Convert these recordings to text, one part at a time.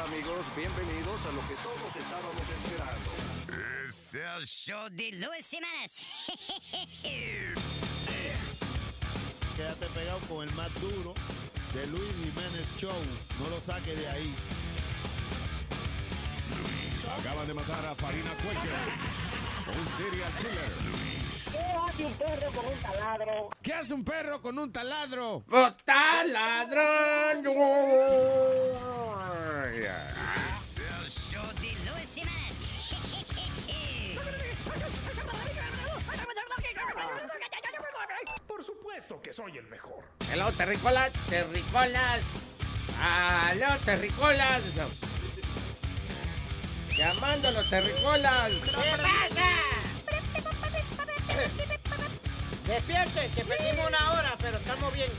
Hola amigos, bienvenidos a lo que todos estábamos esperando. Es el show de Luis Jiménez. Quédate pegado con el más duro de Luis Jiménez Show. No lo saque de ahí. Acaban de matar a Farina Cuello, un serial killer. ¿Qué hace un perro con un taladro? ¿Qué hace un perro con un taladro? ¡Taladrón! Es el show de Luis Jiménez. Por supuesto que soy el mejor. Hello, terrícolas. Aló, terrícolas. Llamando a los terrícolas. ¿Qué pasa? Despierte, que perdimos una hora, pero estamos bien.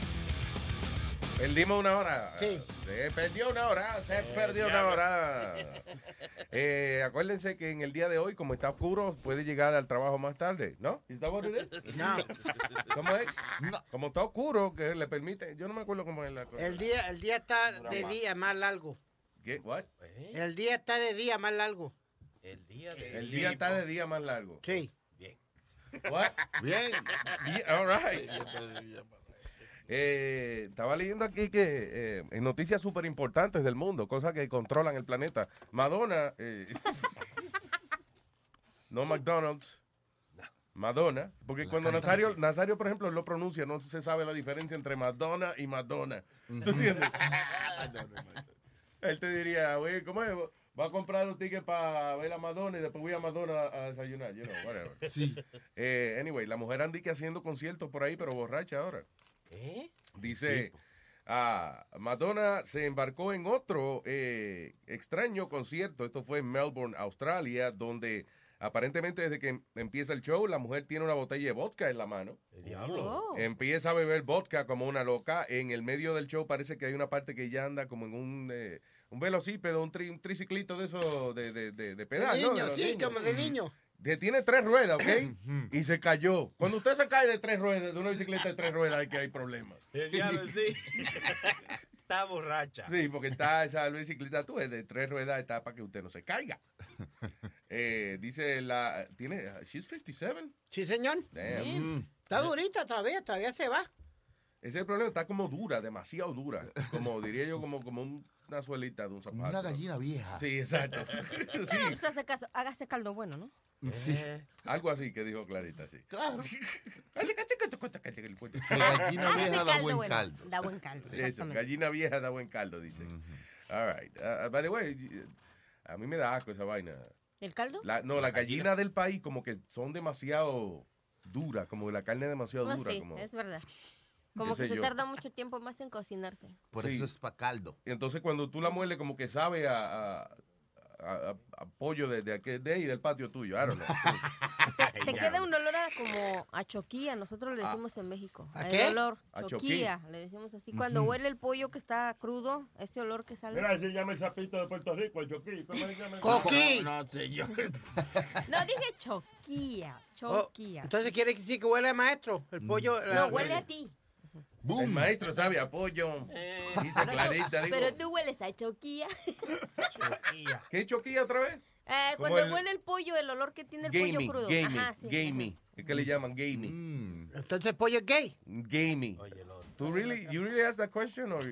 Perdimos una hora. Sí. Se perdió una hora. Se perdió una hora. Eh, acuérdense que en el día de hoy, como está oscuro, puede llegar al trabajo más tarde, ¿no? ¿Is that what it is? No, ¿Cómo es? Como está oscuro, que le permite. Yo no me acuerdo cómo es la cosa. el día, el día está de día más largo. ¿Qué? What? El día está de día más largo. El día de El día está de día más largo. Sí. What? Bien. Yeah, all right. Eh, estaba leyendo aquí que eh, en noticias súper importantes del mundo, cosas que controlan el planeta. Madonna, eh, no McDonald's, Madonna, porque cuando Nazario, Nazario, por ejemplo, lo pronuncia, no se sabe la diferencia entre Madonna y Madonna. ¿Tú entiendes? Él te diría, güey, ¿cómo es? Va a comprar un ticket para ver a Madonna y después voy a Madonna a desayunar, you know, whatever. Sí. Eh, anyway, la mujer anda que haciendo conciertos por ahí, pero borracha ahora. ¿Eh? Dice, ah, Madonna se embarcó en otro eh, extraño concierto. Esto fue en Melbourne, Australia, donde aparentemente desde que empieza el show, la mujer tiene una botella de vodka en la mano. El diablo. Oh. Empieza a beber vodka como una loca. En el medio del show parece que hay una parte que ya anda como en un, eh, un velocípedo, un, tri- un triciclito de eso de, de, de, de De pedal, ¿no? De niño, sí, niños. como de niño. Que tiene tres ruedas, ¿ok? y se cayó. Cuando usted se cae de tres ruedas, de una bicicleta de tres ruedas, hay que hay problemas. El diablo, sí. Está borracha. Sí, porque está esa bicicleta tú, es de tres ruedas, está para que usted no se caiga. Eh, dice la. Tiene. She's 57. Sí, señor. Damn. Está durita todavía, todavía se va. Ese es el problema, está como dura, demasiado dura. Como diría yo, como, como un- una suelita de un zapato. Una gallina vieja. Sí, exacto. Sí, pues, hace caso, hágase caldo bueno, ¿no? Sí. Eh, algo así que dijo Clarita, sí. Claro. Eso, Que gallina vieja da buen caldo. Da buen caldo. exactamente. gallina vieja da buen caldo, dice. All right. Uh, by the way, a mí me da asco esa vaina. ¿El caldo? La- no, las gallinas del país como que son demasiado duras, como la carne es demasiado No, dura. sí, como- es verdad. Como que se yo. tarda mucho tiempo más en cocinarse. Por Sí. eso es pa' caldo. Y entonces cuando tú la mueles como que sabe a, a, a- a- a pollo de, de, aquel- de ahí, del patio tuyo. I don't know. Sí. Te queda un olor a como a choquía, nosotros le decimos en México. ¿A el qué? olor, A choquía, le decimos así. Cuando huele el pollo que está crudo, ese olor que sale. Mira, se llama el sapito de Puerto Rico, el choquí. ¿Cómo se llama? Coqui. No, señor. No, dije choquía, Oh, choquía. entonces quiere decir que huele a maestro. El pollo. la- no, huele a ti. El Boom. maestro sabe a pollo. Dice Clarita. digo, Pero tú hueles a choquía. choquilla. ¿Qué choquilla otra vez? Eh, cuando el- huele el pollo, el olor que tiene el Gamey, pollo crudo. gamey, Ajá, sí, gamey. Es que le llaman gamey. Mm. Entonces el pollo es gay. Gamey. Oye, el otro. ¿Tú really, you really asked that question or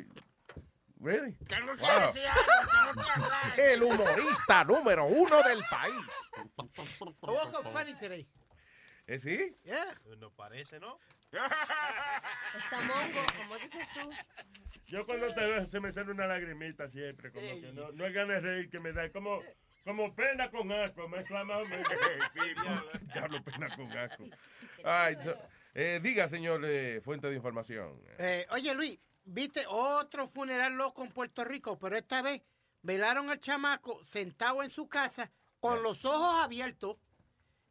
really? Wow. decir algo, tengo que hablar. El humorista número uno del país. Funny today. ¿Eh, sí? Yeah. No parece, ¿no? Está mongo, como dices tú. Yo cuando te veo se me sale una lagrimita siempre, como que no, no es ganas de reír que me da, como, como pena con asco, me exclama Diablo, pena con asco. Ay, so- eh, diga, señor eh, fuente de información. Eh, oye, Luis, viste otro funeral loco en Puerto Rico, pero esta vez velaron al chamaco sentado en su casa con los ojos abiertos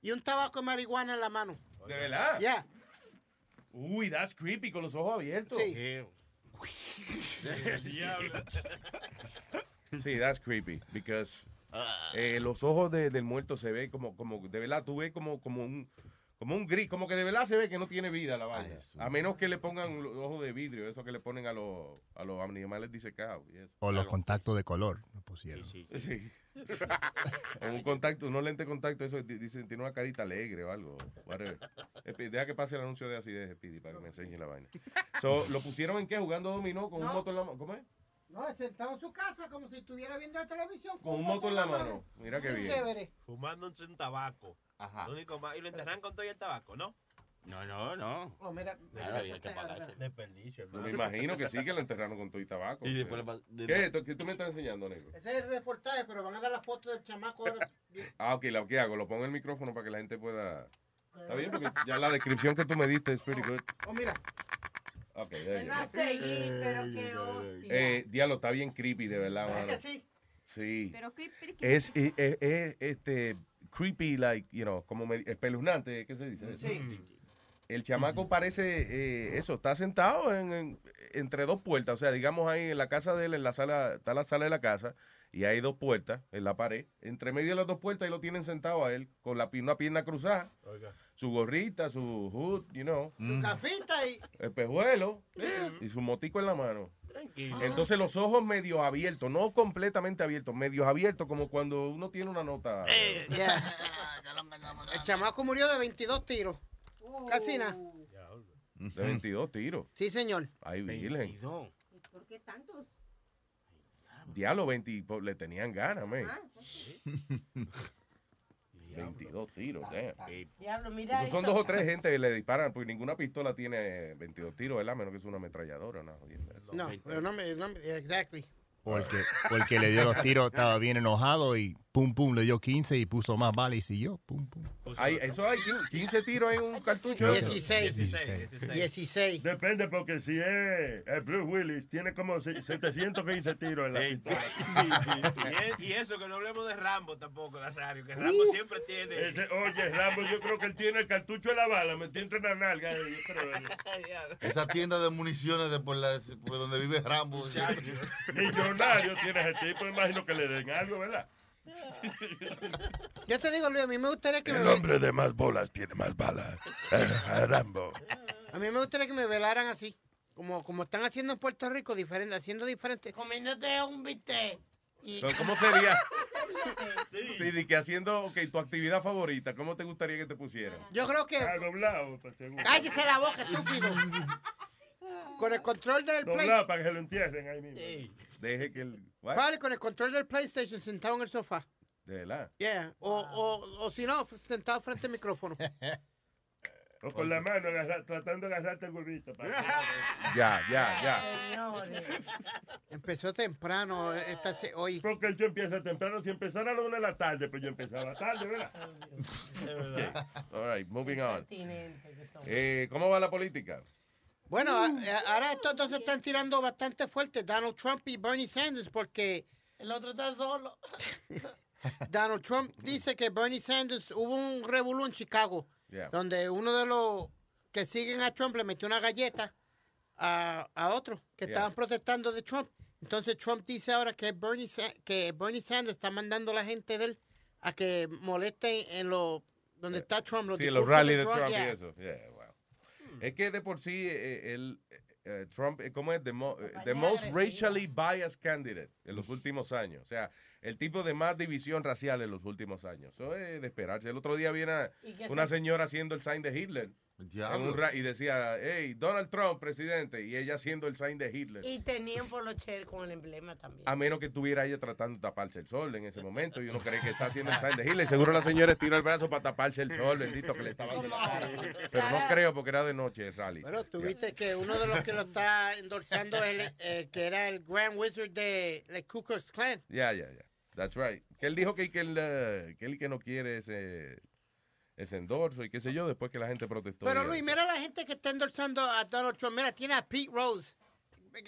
y un tabaco de marihuana en la mano. ¿De verdad? Ya. Uy, that's creepy, con los ojos abiertos. Sí. Sí, that's creepy, because eh, los ojos de- del muerto se ve como, como, de verdad, tú ves como, como un, como un gris, como que de verdad se ve que no tiene vida la vaina. A menos que le pongan los ojos de vidrio, eso que le ponen a los, a los animales disecados. y eso. O los contactos de color, no pusieron. Sí. o un contacto, unos lentes de contacto, eso di- dicen, tiene una carita alegre o algo. whatever. Deja que pase el anuncio de acidez, Speedy, para que me enseñe la vaina. So, ¿Lo pusieron en qué? ¿Jugando dominó con un No. moto en la mano? ¿Cómo es? No, sentado en su casa como si estuviera viendo la televisión. Con un moto en la mano. Mira qué Bien bien. chévere. Fumándose un tabaco. Ajá. Lo único más- y lo enterran con todo y el tabaco, ¿no? No, no, no. Oh, mira, Claro, había que pagarse. Desperdicio, hermano. me imagino que sí, que lo enterraron con todo y tabaco. Y después le de- ¿Qué es esto? ¿Qué tú me estás enseñando, negro? Ese es el reportaje, pero van a dar la foto del chamaco ahora. Ah, ok, ¿lo ¿qué hago? Lo pongo en el micrófono para que la gente pueda... Está bien, porque ya la descripción que tú me diste es pretty good. Oh, mira. Ok, a seguir, pero qué hostia. Eh, diablo, está bien creepy, de verdad, ¿Es mano. que sí? Sí. Pero creep, creep, Es, es, es- es, este, creepy, like, you know, como me- espeluznante, ¿qué se dice? Sí. El chamaco parece, eh, eso, está sentado en, en- entre dos puertas, o sea, digamos ahí en la casa de él, en la sala, está la sala de la casa, y hay dos puertas en la pared. Entre medio de las dos puertas ahí lo tienen sentado a él, con la, una pierna cruzada, Oiga. Su gorrita, su hood, you know, Su cafita y. espejuelo, y su motico en la mano. Tranquilo. Entonces los ojos medio abiertos, no completamente abiertos, medios abiertos, como cuando uno tiene una nota. Yeah. El chamaco murió de 22 tiros. Casi nada. De 22 tiros. Sí, señor. Ay, virgen. ¿Por qué tantos? Diablo, 20, po- le tenían ganas, man. Ah, 22 tiros, damn. Diablo, mira Esos son esto. dos o tres gente que le disparan, porque ninguna pistola tiene 22 tiros, ¿verdad? Menos que es una ametralladora, ¿no? No, pero no me. No me exactly. O el, que, o el que le dio los tiros estaba bien enojado y pum, pum, le dio 15 y puso más balas y siguió, pum, pum. Hay, eso hay 15 tiros en un cartucho. de eso. 16. 16. 16. Depende, porque si es el Bruce Willis, tiene como se- 715 tiros en la pistola. sí, sí, sí. Y, es- y eso que no hablemos de Rambo tampoco, Nazario, que Rambo siempre tiene. Ese, oye, Rambo, yo creo que él tiene el cartucho de la bala, me tiene entre la nalga. yo creo. Esa tienda de municiones de por, la, por donde vive Rambo. Millonario tiene ese tipo, imagino que le den algo, ¿verdad? Yo te digo, Luis, a mí me gustaría que me. El hombre de más bolas tiene más balas. Eh, Rambo. A mí me gustaría que me velaran así. Como, como están haciendo en Puerto Rico, diferente, haciendo diferente. Comiéndote un bistec. Y Pero, ¿Cómo sería? Sí, de que haciendo, ok, tu actividad favorita, ¿cómo te gustaría que te pusieran? Yo creo que. Ah, doblado. Cállese la boca, estúpido. Con el control del PlayStation. para que se lo entierren ahí mismo. Ey, Deje que el... what? Vale, con el control del PlayStation sentado en el sofá. De verdad. Yeah. O, o, o si no, sentado frente al micrófono. O con la mano agarra- tratando de agarrarte el huevito. para- Ya, ya, ya. señores. Empezó temprano esta, se- hoy. Porque yo empiezo temprano. Si empezara a la una de la tarde, pues yo empezaba tarde, ¿verdad? verdad. All right, moving on. Que. Eh, ¿Cómo va la política? Bueno, a- a- ahora estos dos se están tirando bastante fuerte, Donald Trump y Bernie Sanders, porque El otro está solo. Donald Trump dice que Bernie Sanders hubo un revolú en Chicago, Yeah. donde uno de los que siguen a Trump le metió una galleta a, a otro que Yeah. estaban protestando de Trump. Entonces Trump dice ahora que Bernie, Sa- que Bernie Sanders está mandando a la gente de él a que molesten en lo donde está Trump. Sí, los rallies de Trump y eso. Es que de por sí, eh, el, eh, Trump, eh, ¿cómo es? The, mo- eh, the most racially biased candidate en los últimos años. O sea, el tipo de más división racial en los últimos años. Eso es de esperarse. El otro día viene ¿Y qué una se- señora haciendo el sign de Hitler. En un y decía, hey, Donald Trump, presidente. Y ella haciendo el sign de Hitler. Y tenían por los cher con el emblema también. A menos que estuviera ella tratando de taparse el sol en ese momento y uno cree que está haciendo el sign de Hitler. Seguro la señora estiró el brazo para taparse el sol, bendito que le estaba dando la cara. Pero no creo porque era de noche el rally. Bueno, tuviste que uno de los que lo está endorsando es el, eh, que era el Grand Wizard de, de Ku Klux Klan. Ya, ya, ya. That's right. Que él dijo que, que, él, eh, que él que no quiere ese, ese endorso y qué sé yo, después que la gente protestó. Pero Luis, mira la gente que está endorsando a Donald Trump. Mira, tiene a Pete Rose.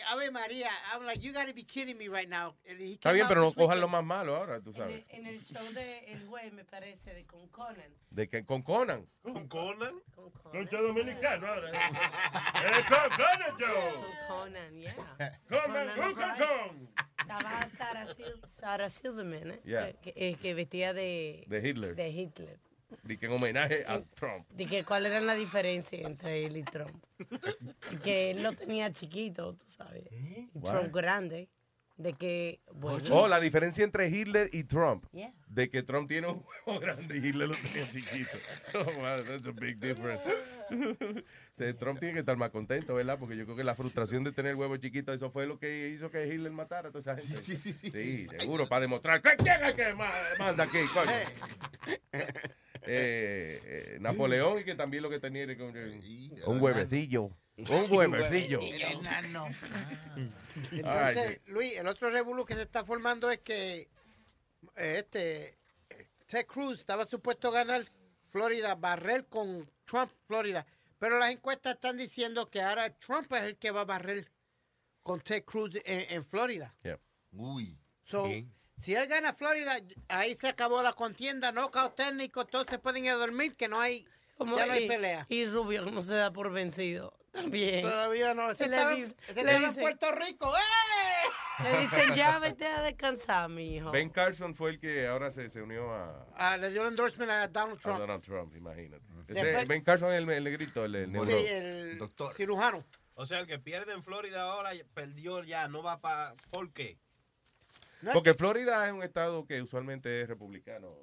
Ave María, I'm like, you gotta be kidding me right now. Está bien, pero no cojan lo más malo ahora, tú En sabes. el, en el show de El Juez, me parece, de con Conan. De que con Conan. ¿Con Conan? Con Conan. Concha dominicano ahora. ¡Eh, con Conan Joe! Con Conan, yeah. ¡Conan, Conan con, con, O'Brien. con! Estaba Sarah, Sil- Sarah Silverman, ¿eh? Yeah. que, eh, que vestía de, De Hitler. de Hitler. Di que en homenaje a Trump. De que cuál era la diferencia entre él y Trump. Y que él lo tenía chiquito, tú sabes. Y Why? Trump grande. De que, bueno. Oh, la diferencia entre Hitler y Trump. Yeah. De que Trump tiene un huevo grande y Hitler lo tenía chiquito. Oh, wow, that's a big difference. O sea, Trump tiene que estar más contento, ¿verdad? Porque yo creo que la frustración de tener el huevo chiquito, eso fue lo que hizo que Hitler matara a toda esa gente. Sí, sí, sí. Sí, seguro, para demostrar que quién es que ma- manda aquí, coño. Eh, eh, Napoleón y que también lo que tenía era que- un huevecillo. Un huevecillo. Entonces, Luis, el otro revolú que se está formando es que eh, este Ted Cruz estaba supuesto a ganar Florida, barrer con Trump, Florida. Pero las encuestas están diciendo que ahora Trump es el que va a barrer con Ted Cruz en, en Florida. Yeah. Uy. So, si él gana Florida, ahí se acabó la contienda, no caos técnico, todos se pueden ir a dormir, que no hay, Como- ya no hay y- pelea. Y Rubio no se da por vencido. También. Todavía no. Ese Le estaba, dice- ese le estaba en dice- Puerto Rico. ¡eh! Le dicen, ya vete a descansar, mi hijo. Ben Carson fue el que ahora se, se unió a, Ah, le dio el endorsement a Donald a Trump. Donald Trump, imagínate. Ese- Después- ben Carson es el, el negrito, el, el Sí, el Doctor. cirujano. O sea, el que pierde en Florida ahora perdió ya, no va para... ¿Por qué? Porque Florida es un estado que usualmente es republicano.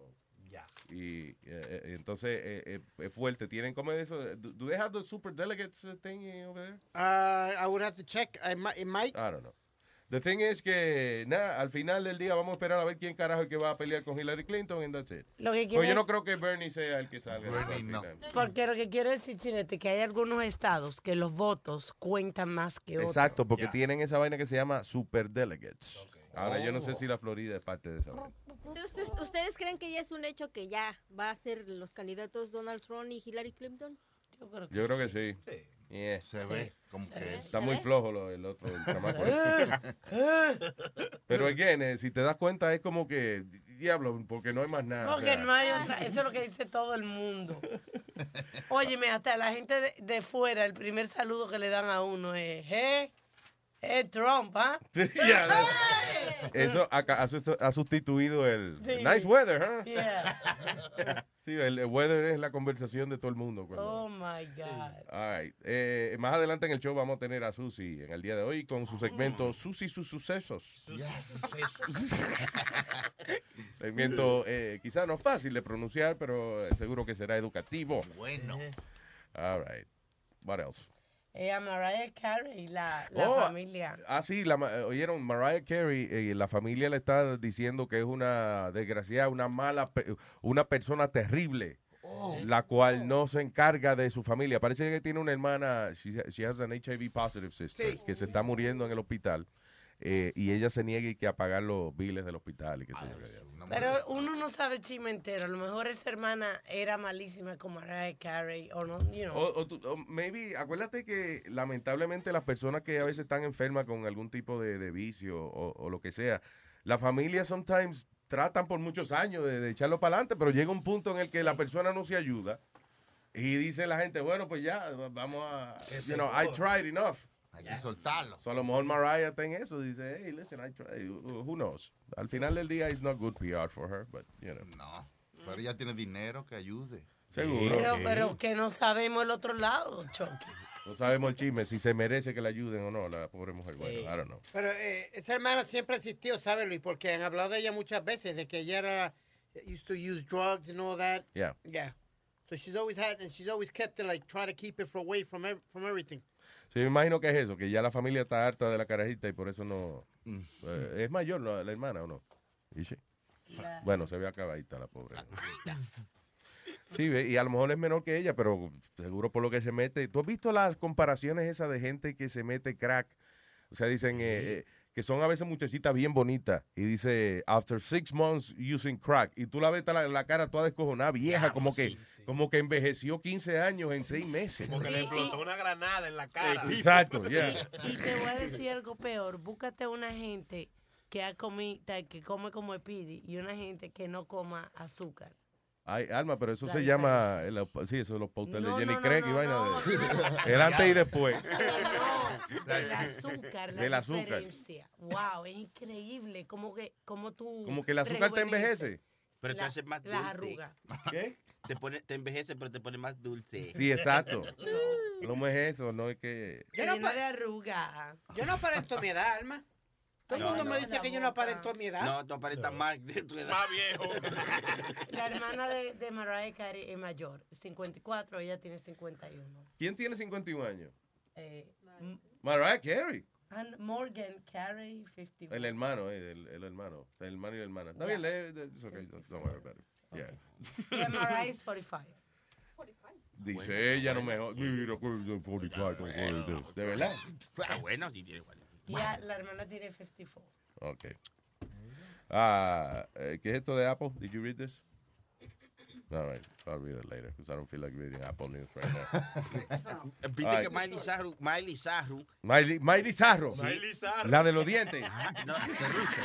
Ya. Y eh, eh, entonces eh, eh, es fuerte. Tienen como eso. Do, do they have the super delegates uh, thing over there? Uh, I would have to check. I might, it might. I don't know. The thing is que, nada, al final del día vamos a esperar a ver quién carajo es el que va a pelear con Hillary Clinton and that's it. Lo que Pues quiere yo no creo que Bernie sea el que salga. Bernie, no. Porque lo que quiere decir, Chinete, que hay algunos estados que los votos cuentan más que otros. Exacto, porque tienen esa vaina que se llama super delegates. Ahora yo no sé Oh. si la Florida es parte de esa. Entonces, ¿ustedes creen que ya es un hecho que ya va a ser los candidatos Donald Trump y Hillary Clinton? Yo creo que, Yo creo que sí. Sí. Yeah. Se ve como Se que ve. Está muy flojo lo- el otro, el chamaco. Pero again, eh, si te das cuenta es como que, diablo, porque no hay más nada. o Porque sea, no hay otra. Eso es lo que dice todo el mundo. Óyeme, hasta la gente de, de fuera, el primer saludo que le dan a uno es, ¿eh? Es Trump, ¿ah? Sí, ya, eso acá ha, ha sustituido el Sí. nice weather, ¿huh? Yeah. Sí, el, el weather es la conversación de todo el mundo. cuando- Oh my God. All right. Eh, más adelante en el show vamos a tener a Susi en el día de hoy con su Mm. segmento Susi sus sucesos. Yes. Segmento eh, quizá no fácil de pronunciar, pero eh, seguro que será educativo. Bueno. All right. What else? Ella Mariah Carey, la, la Oh, familia. Ah, sí, la, ma- oyeron, Mariah Carey, eh, la familia le está diciendo que es una desgraciada, una mala, pe- una persona terrible, la cual no se encarga de su familia. Parece que tiene una hermana, she, she has an HIV positive sister, Sí. que se está muriendo en el hospital. Eh, y ella se niega y que a pagar los biles del hospital y qué sé yo. Pero uno no sabe el chisme entero. A lo mejor esa hermana era malísima como Mariah Carey o no, you know. O, o tú- o maybe, acuérdate que lamentablemente las personas que a veces están enfermas con algún tipo de, de vicio o, o lo que sea, la familia sometimes tratan por muchos años de, de echarlo para adelante, pero llega un punto en el que la persona no se ayuda y dice la gente, bueno, pues ya, vamos a, you know, I tried enough. Hay que soltarlo. So, a lo mejor Mariah está en eso, dice, hey, listen, I tried, who knows. Al final del día, it's not good PR for her, but, you know, No. Pero ella tiene dinero que ayude. seguro. Pero, pero que no sabemos el otro lado, Chucky. No sabemos el chisme, si se merece que la ayuden o no, la pobre mujer. Bueno, I don't know. Pero eh, esa hermana siempre existió, ¿sabes, Luis? Porque han hablado de ella muchas veces, de que ella era, used to use drugs and all that. Yeah. Yeah. So she's always had, and she's always kept it, like, trying to keep it away from, ev- from everything. Sí, me imagino que es eso, que ya la familia está harta de la carajita y por eso no... Mm. eh, ¿Es mayor la, la hermana o no? ¿Y sí? Bueno, se ve acabadita la pobre. Sí, ve, y a lo mejor es menor que ella, pero seguro por lo que se mete. ¿Tú has visto las comparaciones esas de gente que se mete crack? O sea, dicen eh, eh, que son a veces muchachitas bien bonitas y dice, after six months using crack, y tú la ves la, la cara toda descojonada, vieja, como que, como que envejeció 15 años en seis meses. Como que le explotó una granada en la cara. Exacto, ya. Y te voy a decir algo peor. Búscate una gente que ha comi, que come como Speedy y una gente que no coma azúcar. Ay, Alma, pero eso La se llama, el- sí, eso es los posters No, de Jenny no, no, Craig y vaina no, de, no. el antes y después. No, del azúcar, la Del azúcar. diferencia. Wow, es increíble cómo que cómo tú Como que el azúcar te envejece. Pero te hace más las dulce. arrugas. ¿Qué? te, pone, te envejece, pero te pone más dulce. Sí, exacto. No es eso, no es que... Yo no, Lleno pa- de arruga. yo no aparento mi edad, Alma. Todo el No, mundo no. me dice que yo no aparento mi edad. No, tú aparentas más de tu edad. Más viejo. La hermana de, de Mariah Carey es mayor, 54, ella tiene 51. ¿Quién tiene 51 años? Eh, Mariah Carey. and Morgan Carey, 51. El hermano, eh, el, el hermano. El hermano y la hermana. Está bien, lee, it's okay, don't worry about it. Yeah. Y Mariah es 45. Dice ella, no me Mira, 45, de verdad. Está bueno, sí tiene igual. Y a- la hermana tiene 54. Ok. Ah, eh, ¿Qué es esto de Apple? Did you read this? All right, I'll read it later because I don't feel like reading Apple news right now. Viste Ay. que Miley Cyrus, Miley Cyrus, Miley, Miley Zarro. Miley Zarro. La de los dientes. no, Serrucho.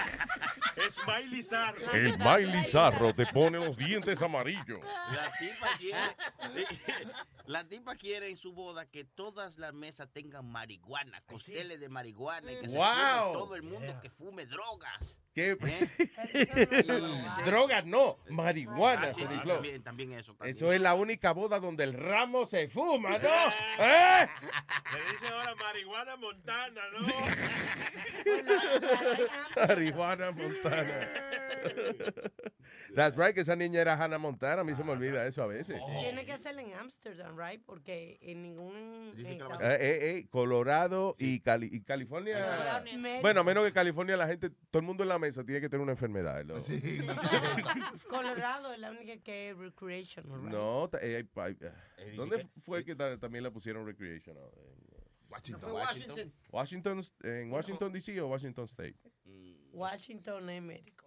Es Miley Zarro. El Miley Zarro te pone los dientes amarillos. La tipa quiere, la tipa quiere en su boda que todas las mesas tengan marihuana, costeles de marihuana y que se Wow. fume todo el mundo que fume drogas. ¿Qué? ¿Eh? Drogas no, marihuana. Ah, sí, sí, Seriflo. también, también eso. También. Eso es la única boda donde el ramo se fuma, ¿no? ¿Eh? Le dice ahora marihuana montana, ¿no? Marihuana Montana. That's right, que esa niña era Hannah Montana. A mí se me olvida eso a veces. Tiene que hacerla en Amsterdam, right? Porque en ningún... Estado- Eh, eh, eh, Colorado y, Cali- y California. Med- Bueno, a menos que California la gente, todo el mundo en la mesa tiene que tener una enfermedad. ¿no? Colorado es la única que es recreational, right? No, eh, hay- hay- dice ¿dónde que- fue que ta- también le pusieron recreational? En Washington, Washington. Washington, en Washington DC o Washington State? Washington es médico.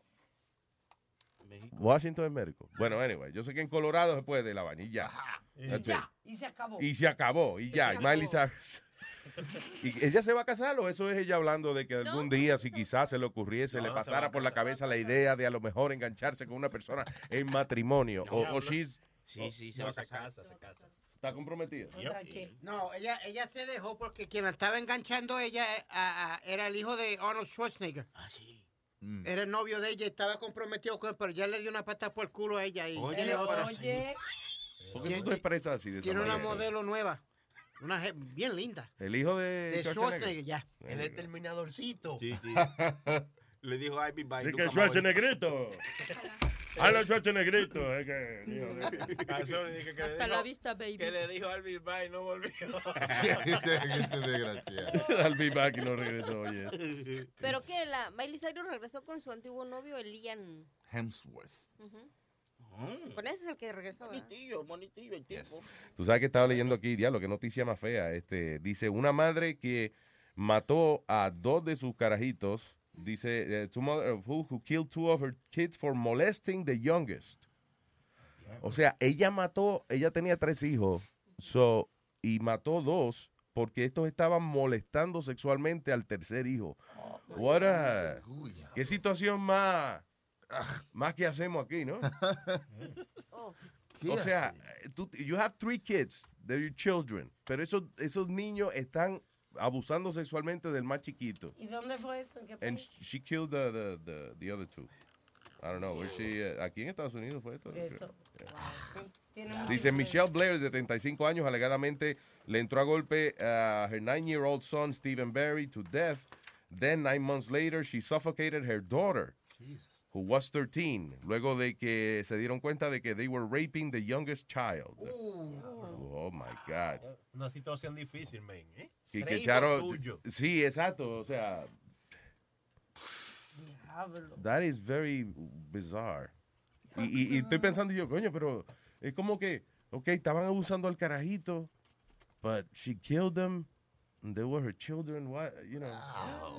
México. Washington es médico. Bueno, anyway, yo sé que en Colorado se puede la vainilla. It. Ya, y se acabó. Y se acabó, y ya, y Miley. Cyrus. ¿Y ella se va a casar o eso es ella hablando de que algún día, si quizás se le ocurriese, le No, pasara por la cabeza la idea de a lo mejor engancharse con una persona en matrimonio? o, o she's- Sí, sí, se No, va a se casar. casa, se casa. está comprometida. No, ella, ella se dejó porque quien la estaba enganchando ella a- a- era el hijo de Arnold Schwarzenegger. Ah, sí. Era el novio de ella y estaba comprometido con él, pero ya le dio una pata por el culo a ella y Oye, tiene otra. Oye, ¿Por qué tú te expresas así de esa Tiene una manera? modelo nueva. Una je- bien linda. El hijo de, De Schwarzenegger. Ya. El exterminadorcito. Sí, sí. Le dijo Ivy Bye. Que más Schwarzeneggrito. A los Schwarzeneggrito. Es que, hijo de- Calzón, y que, que le Hasta dijo, la vista, baby. que le dijo Alvin Bye y no volvió. Ese desgraciado. Be back y no regresó, oye. Pero que la Miley Cyrus regresó con su antiguo novio, el Ian. Hemsworth. Ujú. Mm. Con ese es el que regresó. Bonitillo, bonitillo el tipo. Tú sabes que estaba leyendo aquí, diablo, qué noticia más fea. Este, dice, una madre que mató a dos de sus carajitos, dice, eh, two mother of who, who killed two of her kids for molesting the youngest. O sea, ella mató, ella tenía tres hijos, so, y mató dos porque estos estaban molestando sexualmente al tercer hijo. What a- qué situación más, más que hacemos aquí, ¿no? Oh, ¿qué O sea, eh, tú, you have three kids, they're your children, pero esos, esos niños están abusando sexualmente del más chiquito. ¿y dónde fue eso? ¿En qué And país? she killed the, the, the, the other two. I don't know, she, eh, aquí en Estados Unidos fue esto. Eso. Wow. Dice. Michelle Blair, de 35 años, alegadamente le entró a golpe a her nine-year-old son, Stephen Barry, to death. Then, nine months later, she suffocated her daughter, who was 13, luego de que se dieron cuenta de que they were raping the youngest child. Oh, my God. Una situación difícil, men. ¿eh? Y que echaron... Sí, exacto, o sea, Diablo. that is very bizarre. Y, y- y estoy pensando yo, coño, pero es como que, ok, estaban abusando al carajito, but she killed them, and they were her children, what, you know,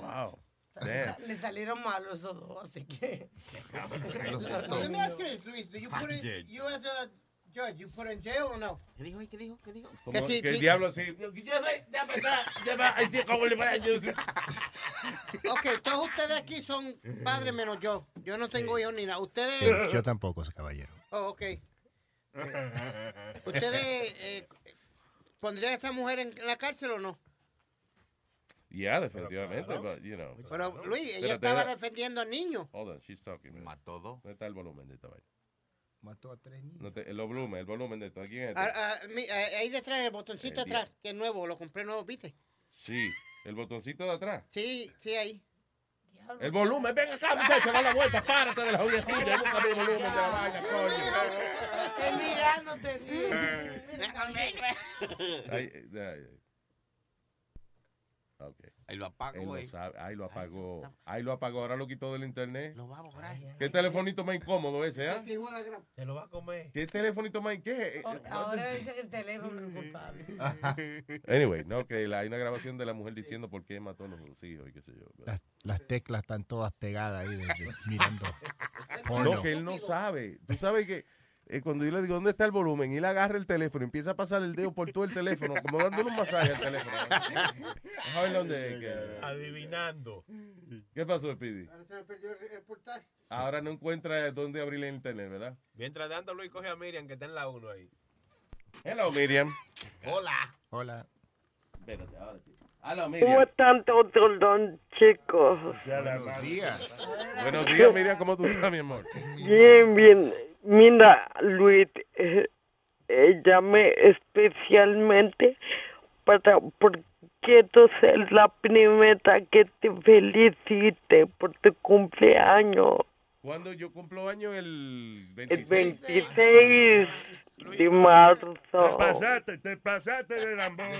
wow, damn. Le salieron malos esos dos, así que. Let me ask you this, Luis. Do you put it, you as a judge, you put in jail or no? ¿Qué dijo? ¿Qué dijo? ¿Qué dijo? Como sí, que el sí. diablo así, Ok, todos ustedes aquí son padres menos yo. Yo no tengo hijos ni nada. Ustedes... Yo tampoco, caballero. Oh, ok. ¿Ustedes eh, pondrían a esta mujer en la cárcel o no? Yeah, definitivamente, but, you know. Pero, Luis, ella estaba defendiendo al niño. Hold on, she's talking. man. Mató dos. ¿Dónde está el volumen de esta vaina? Mató a tres niños. No te- el volumen, el volumen de esto. ¿Quién es este? Ah, ah, mi- ah, ahí detrás, el botoncito Eh, atrás, que es nuevo, lo compré nuevo, ¿viste? Sí, el botoncito de atrás. Sí, sí, ahí. El volumen, ven acá, muchacho, da la vuelta, párate de la joya silla, busca el volumen de la vaina, coño. Estoy mirándote. Ahí, eh, ahí. Ok. Ahí lo apago, Él lo güey. sabe, ahí lo apagó. Ahí lo apagó, ahora lo quitó del internet. Lo va a borrar. ¿Qué telefonito más incómodo ese, ah? Se lo va a comer. ¿Qué telefonito más qué? Ahora dice que el teléfono es culpable. Anyway, no, que la- hay una grabación de la mujer diciendo por qué mató a los hijos y qué sé yo. Las, las teclas están todas pegadas ahí de- de- mirando. porno. No, que él no sabe. Tú sabes que eh, cuando yo le digo, ¿dónde está el volumen? Y él agarra el teléfono y empieza a pasar el dedo por todo el teléfono, como dándole un masaje al teléfono. Deja ver dónde Adivinando. ¿Qué pasó, Speedy? Ahora se me perdió el, el portal. Ahora no encuentra dónde abrir el internet, ¿verdad? Mientras tanto, Luis coge a Miriam, que está en la 1 ahí. Hello, Miriam. Hola. Hola. Espérate, ahora sí. Hello, ¿Cómo Miriam. están todos los chicos? Buenos días. Buenos días, Miriam. ¿Cómo tú estás, mi amor? Bien, bien. Mira, Luis, eh, eh, llamé especialmente para porque tú seas la primera que te felicite por tu cumpleaños. Cuando yo cumplo año el El 26. 26 de marzo. Te pasaste, te pasaste de lambona.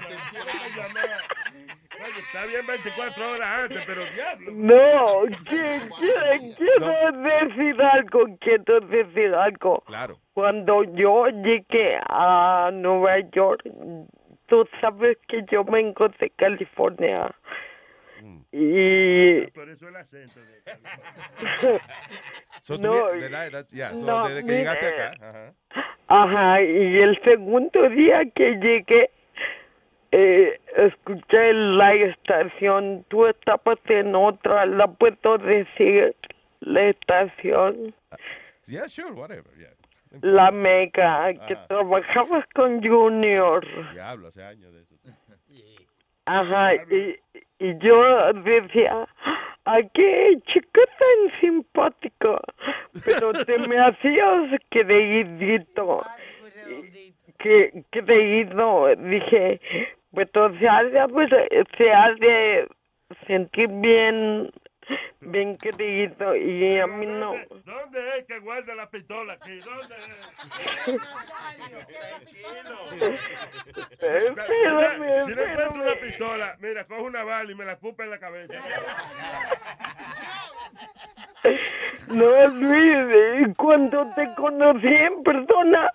Oye, está bien 24 horas antes, pero diablo. No, que- que- quiero decir algo, quiero decir algo. Claro. Cuando yo llegué a Nueva York, tú sabes que yo vengo de California. Mm. Y Por eso el acento. de- So, tú No, de la edad- ya, so, no, desde que mire. llegaste acá. Ajá. Ajá, y el segundo día que llegué, eh, escuché la estación, tú estabas en otra, la puedo decir, la estación, Yeah, sure, whatever. Yeah. la mega, que Ajá. trabajabas con Junior. Diablo, hace años de eso. Ajá, y, y yo decía, ¿a qué chico tan simpático? Pero te me hacías creidito. Que, creído, dije, pues se ha de, haber- se ha de sentir bien, bien creído y a mí no. ¿Dónde es que guarda la pistola aquí? ¿Dónde es? Espérame, si no encuentro una pistola, mira, coge una bala y me la escupe en la cabeza. No, Luis, cuando te conocí en persona,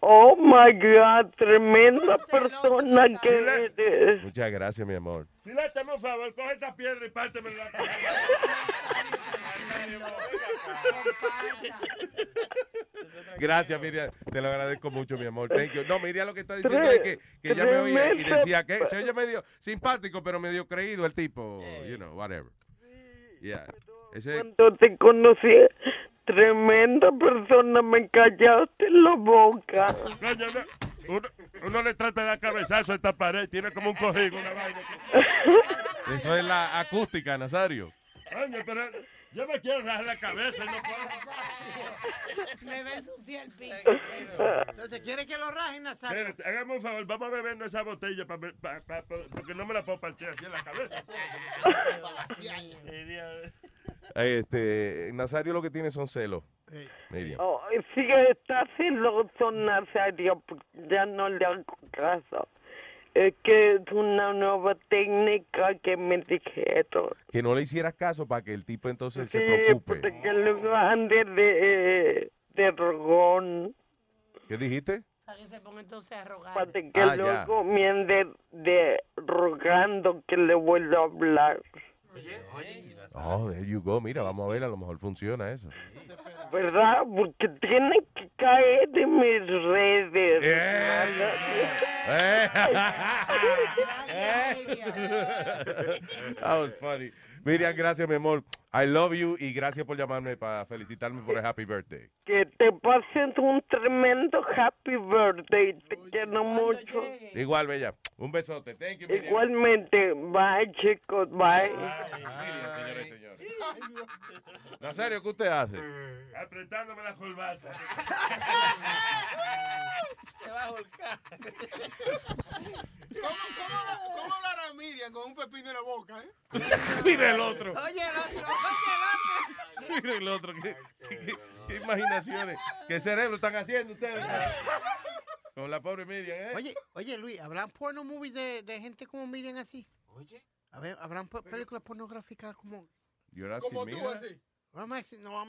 oh my God, tremenda persona que eres. Muchas gracias, mi amor. Silátame un favor, coge esta piedra y párteme la. Gracias, Miriam. Te lo agradezco mucho, mi amor. Thank you. No, Miriam lo que está diciendo es que, que ya me oía y decía que se oye medio simpático, pero medio creído el tipo. You know, whatever. Yeah. Ese, Cuando te conocí, tremenda persona, me callaste la boca. No, uno, uno le trata de dar cabezazo a esta pared, tiene como un cojín, una vaina. eso es la acústica, Nazario. Coño, pero yo me quiero rajar la cabeza y no puedo. Me va a ensuciar el piso. Entonces, ¿quiere que lo rajen, Nazario? Espérate, hágame un favor, vamos a bebernos esa botella pa, pa- pa- pa- porque no me la puedo partir así en la cabeza. Este, Nazario lo que tiene son celos. Miriam. Oh, sí, está celoso, Nazario, ya no le hago caso. Es que es una nueva técnica que me dijeron. Que no le hicieras caso para que el tipo entonces se Sí, preocupe. porque luego ande de, de rogón. ¿Qué dijiste? Para que se ponga entonces a rogar. Para que Ah, ya. luego me ande de rogando que le vuelva a hablar. Oh, there you go. Mira, vamos a ver, a lo mejor funciona eso. ¿Verdad? Porque tiene que caer de mis redes. Eh. That was funny. Miriam, gracias, mi amor. I love you y gracias por llamarme para felicitarme por el happy birthday. Que te pases un tremendo happy birthday. Te quiero mucho. Igual, Bella. Un besote. Thank you, Miriam. Igualmente. Bye, chicos. Bye. Miriam, señores y señores. Nazario, ¿qué usted hace? Apretándome la corbata. Te va a volcar. ¿Cómo, cómo, cómo hablará Miriam con un pepino en la boca, eh? Mira el otro. Oye, el otro, oye, el otro. Mira el otro. ¿Qué, qué- qué- qué imaginaciones? ¿Qué cerebro están haciendo ustedes? Con la pobre Miriam, ¿eh? Oye, oye, Luis, ¿habrán porno movies de, de gente como Miriam así? Oye. A ver, ¿habrán pe- películas pornográficas como... You're asking Como me tú, así. Vamos a decir, no,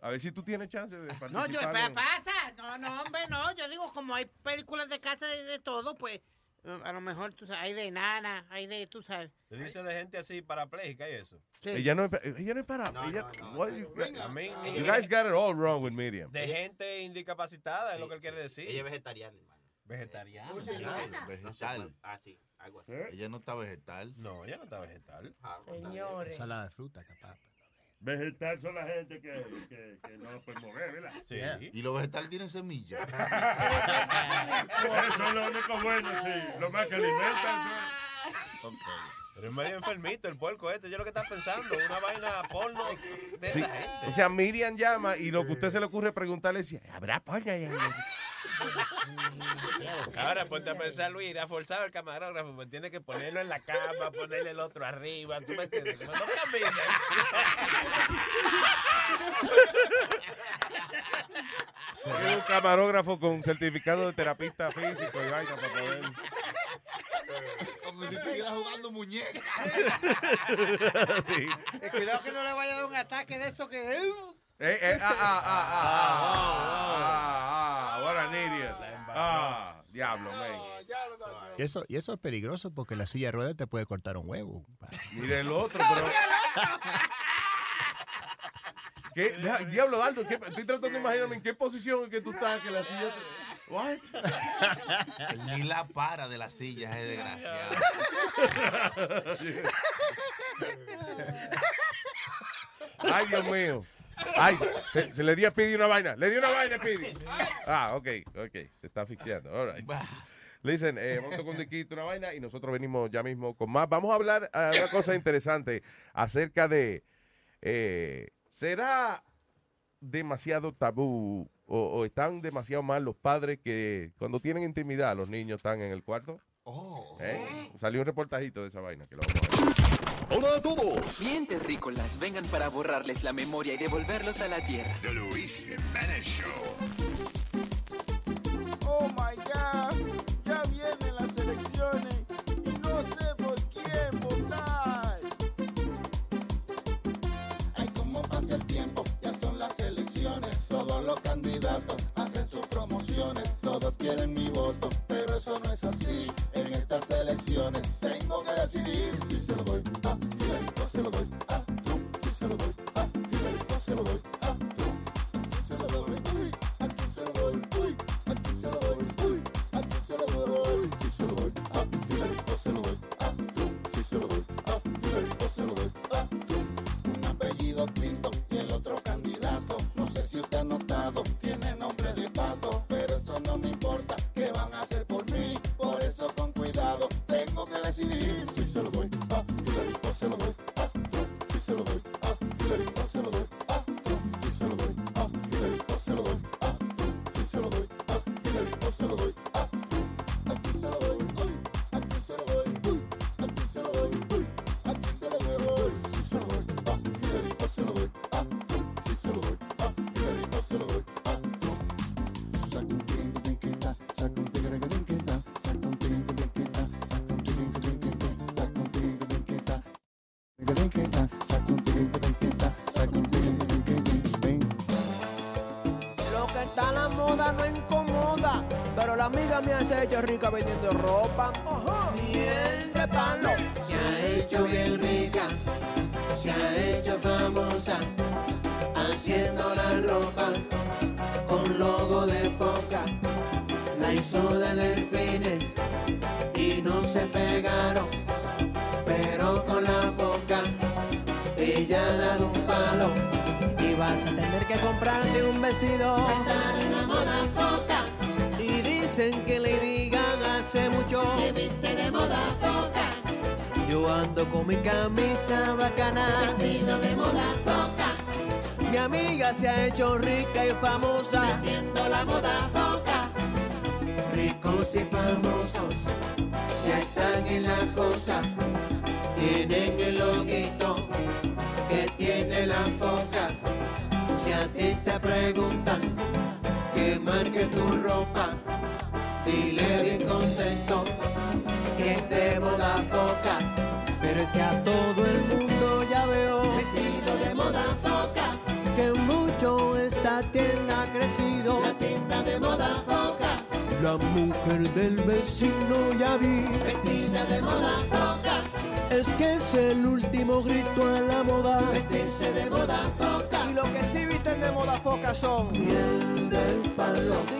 A ver si tú tienes chance de participar. no, yo, en- pa- pasa, no, no, hombre, no, yo digo, como hay películas de casa de, de todo, pues, a lo mejor, tú sabes, hay de nana, hay de, tú sabes. Te dice de gente así parapléjica y eso. Ella no es, ella no es para. ella, what you, A mí, you guys got it all wrong with Miriam. De gente indiscapacitada, es lo que él quiere decir. Ella es vegetariana, hermano. Vegetariana. Vegetal. Ah, sí, algo así. Ella no está vegetal. No, ella no está vegetal. Señores. Ensalada de fruta, capaz. Vegetal son la gente que, que, que no lo puede mover, ¿verdad? Sí. Y los vegetales tienen semillas. Eso es lo único bueno, sí. Lo más que alimentan. Pero es medio enfermito el puerco este. Yo lo que estaba pensando, una vaina porno de Sí. esa gente. O sea, Miriam llama y lo que a usted se le ocurre preguntarle es: ¿habrá porno ahí? Ahora ponte a pensar, Luis, a forzar al camarógrafo, pues tiene que ponerlo en la cama, ponerle el otro arriba, ¿tú me entiendes? Como no Es un camarógrafo con certificado de terapista físico y vaina para poder. Como si estuviera jugando muñeca. Sí. Cuidado que no le vaya a dar un ataque de eso que... Eh, eh, ah, ah, ah, ah, ah, ah, what an idiot. Ah, diablo, man. Y eso, y eso es peligroso porque la silla de ruedas te puede cortar un huevo. Mire el otro, pero. ¿Qué? Deja- diablo, Dalton, ¿qué- estoy tratando de imaginarme en qué posición que tú estás, que la silla te- What? Ni la para de la silla, es desgraciado. Ay, Dios mío. Ay, se, se le dio a Speedy una vaina. Le dio una vaina a Speedy. Ah, ok, ok. Se está asfixiando. All right. Listen, eh, vamos un diquito, una vaina y nosotros venimos ya mismo con más. Vamos a hablar de una cosa interesante acerca de. eh, ¿Será demasiado tabú o, o están demasiado mal los padres que cuando tienen intimidad los niños están en el cuarto? Oh. ¿Eh? Salió un reportajito de esa vaina que lo vamos a ver. Hola a todos. Bien terrícolas, vengan para borrarles la memoria y devolverlos a la tierra. The Luis Jiménez Show. Oh my God, ya vienen las elecciones y no sé por quién votar. Ay, cómo pasa el tiempo, ya son las elecciones. Todos los candidatos hacen sus promociones. Todos quieren mi voto, pero eso no es elecciones tengo que decidir si se lo doy a Hillary o se lo doy mujer del vecino ya vi. Vestida de moda foca. Es que es el último grito a la moda. Vestirse de moda foca. Y lo que sí visten de moda foca son. Miel del palo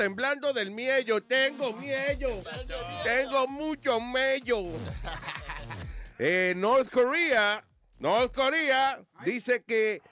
temblando del miello. Tengo miedo, Tengo mucho miedo. Eh, North Korea, North Korea dice que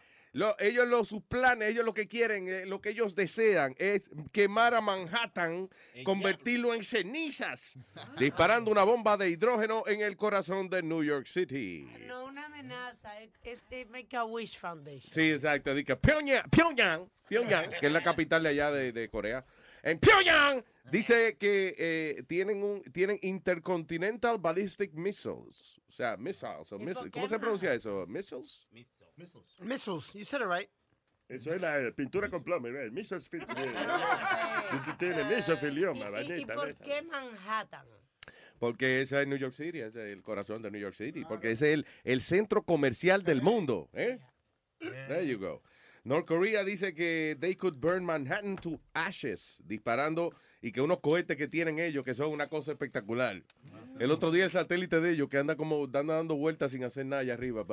ellos lo, sus planes, ellos lo que quieren, eh, lo que ellos desean es quemar a Manhattan, convertirlo en cenizas, disparando una bomba de hidrógeno en el corazón de New York City. No una amenaza, es, eh, Make a Wish Foundation. Sí, exacto. Dice Pyongyang, Pyongyang, Pyongyang, que es la capital de allá de Corea. En Pyongyang dice que eh, tienen un tienen intercontinental ballistic missiles, o sea, missiles, o ¿Y miss- por qué ¿cómo se pronuncia eso? Missiles. Missiles. You said it right. Eso es la eh, pintura con plomo, ¿ves? Misofil- eh, Tú tienes misofilioma, ¿Y, por qué Manhattan? Porque ese es New York City, ese es el corazón de New York City, porque ese es el, el centro comercial del mundo. ¿eh? There you go. North Korea dice que they could burn Manhattan to ashes, disparando y que unos cohetes que tienen ellos, que son una cosa espectacular. El otro día el satélite de ellos que anda como dando, dando vueltas sin hacer nada allá arriba,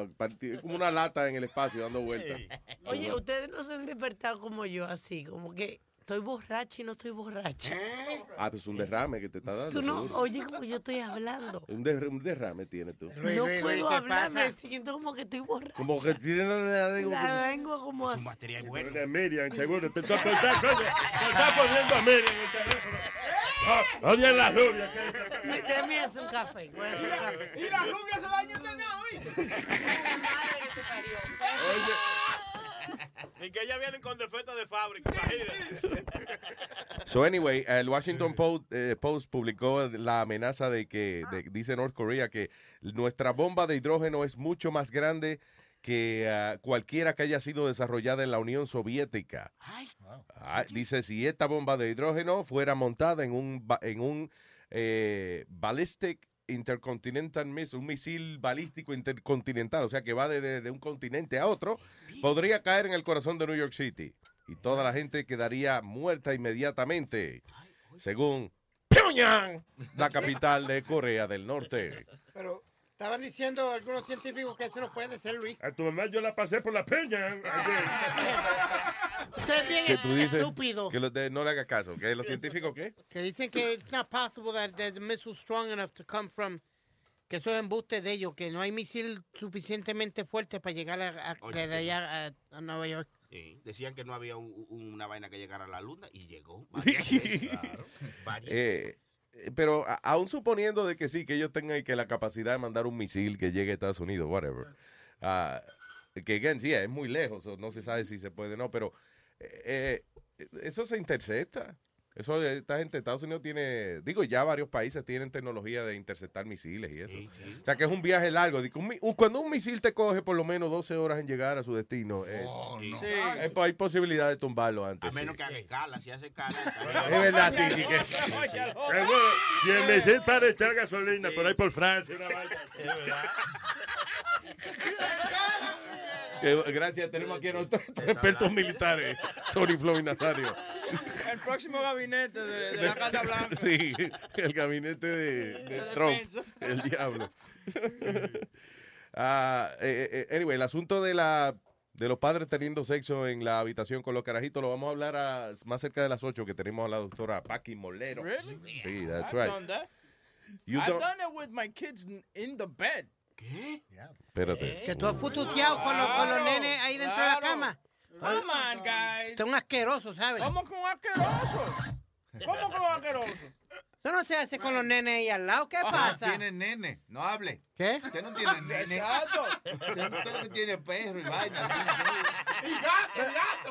como una lata en el espacio dando vueltas. Oye, ustedes no se han despertado como yo, así, como que estoy borracha y no estoy borracha. Ah, pues un derrame que te está dando. Tú no, seguro. oye, como yo estoy hablando. Un, der- un derrame tienes tú. no puedo hablar, me siento como que estoy borracha. Como que tiene la lengua como- La lengua como así. Pero de Miriam, seguro. Te está, te está- coño, te está poniendo a Miriam en el teléfono. Ah, oye la rubia. que- Déjame hacer un café. Voy a hacer un café. Y la rubia se va a entender hoy. Y que ellas vienen con defectos de fábrica. So anyway, el Washington Post, eh, Post publicó la amenaza de que de- dice North Korea que nuestra bomba de hidrógeno es mucho más grande que ah, cualquiera que haya sido desarrollada en la Unión Soviética. Ah, dice si esta bomba de hidrógeno fuera montada en un en un eh, ballistic intercontinental missile, un misil balístico intercontinental, o sea que va de, de- un continente a otro, podría caer en el corazón de New York City y toda la gente quedaría muerta inmediatamente, según Pyongyang, la capital de Corea del Norte. Pero estaban diciendo algunos científicos que eso no puede ser, Luis. A tu mamá yo la pasé por la peña. Usted es bien Que tú dices estúpido. que los de- no le haga caso, que los científicos qué? Que dicen que it's not possible that there's a missile strong enough to come from... Que eso es embuste de ellos, que no hay misil suficientemente fuerte para llegar a, a- Oye, de allá a, a Nueva York. Sí, decían que no había un- un- una vaina que llegara a la luna y llegó. varias veces, claro, varias eh, pero a- aún suponiendo de que sí, que ellos tengan que la capacidad de mandar un misil que llegue a Estados Unidos, whatever. ah, que again, sí, es muy lejos, no se sabe si se puede o no, pero eh, eh, eso se intercepta. Eso, esta gente, Estados Unidos tiene, digo, ya varios países tienen tecnología de interceptar misiles y eso. O sea, que es un viaje largo. Cuando un misil te coge por lo menos 12 horas en llegar a su destino, eh, Sí. eh, pues hay posibilidad de tumbarlo antes. A menos sí. que haga escala, si hace escala. Es verdad, sí, sí que- si el misil para echar gasolina por ahí por Francia, una vaina. Que, gracias, tenemos aquí a nuestros expertos militares, Sony Flow y Nazario. El próximo gabinete de, de la Casa Blanca. Sí, el gabinete de, Trump, el diablo. Eh, eh, anyway, el asunto de la de los padres teniendo sexo en la habitación con los carajitos lo vamos a hablar a- más cerca de las 8 que tenemos a la doctora Paqui Molero. Really? Sí, that's I've right. done that. You I've don't- done it with my kids in the bed. ¿Qué? Espérate. Que tú has fututeado con, los, con los nenes ahí dentro de la cama. Come on, guys. Son asquerosos, ¿sabes? ¿Cómo que un asqueroso? ¿Cómo que un asqueroso? Eso no se hace con los nenes ahí al lado. ¿Qué pasa? Tiene nene, no hable. ¿Qué? Usted no tiene nene. Exacto. Usted, lo que tiene perro y vaina.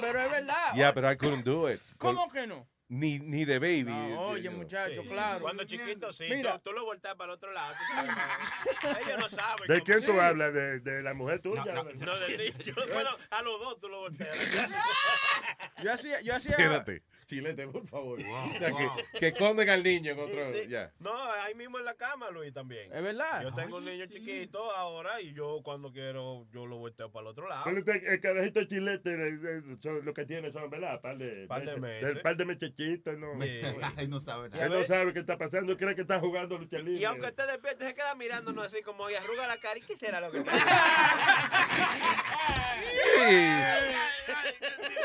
Pero es verdad. Yeah, but I couldn't do it. ¿Cómo que no? Ni, ni de baby. Oye, muchacho, claro. Cuando chiquito, sí. Mira. Tú, tú lo volteas para el otro lado. Ellos no saben. ¿De quién tú Sí. hablas? ¿De, de la mujer tuya? No, no, del niño. Bueno, a los dos tú lo volteas. Yo hacía, yo hacía. Espérate. Chilete, por favor. o sea, que, que esconden al niño en otro. No, ahí mismo en la cama, Luis, también. Es verdad. Yo tengo un niño chiquito ahora y yo cuando quiero, yo lo volteo para el otro lado. El carajito chilete, eh, eh, son- lo que tiene son, ¿verdad? Par de, Par de meses. Par de mechechitos, ¿no? Ay, no sabe Él no sabe qué está pasando, cree que está jugando lucha libre. Y aunque esté despierto, se queda mirándonos así como y arruga la cara. ¿Y qué será lo que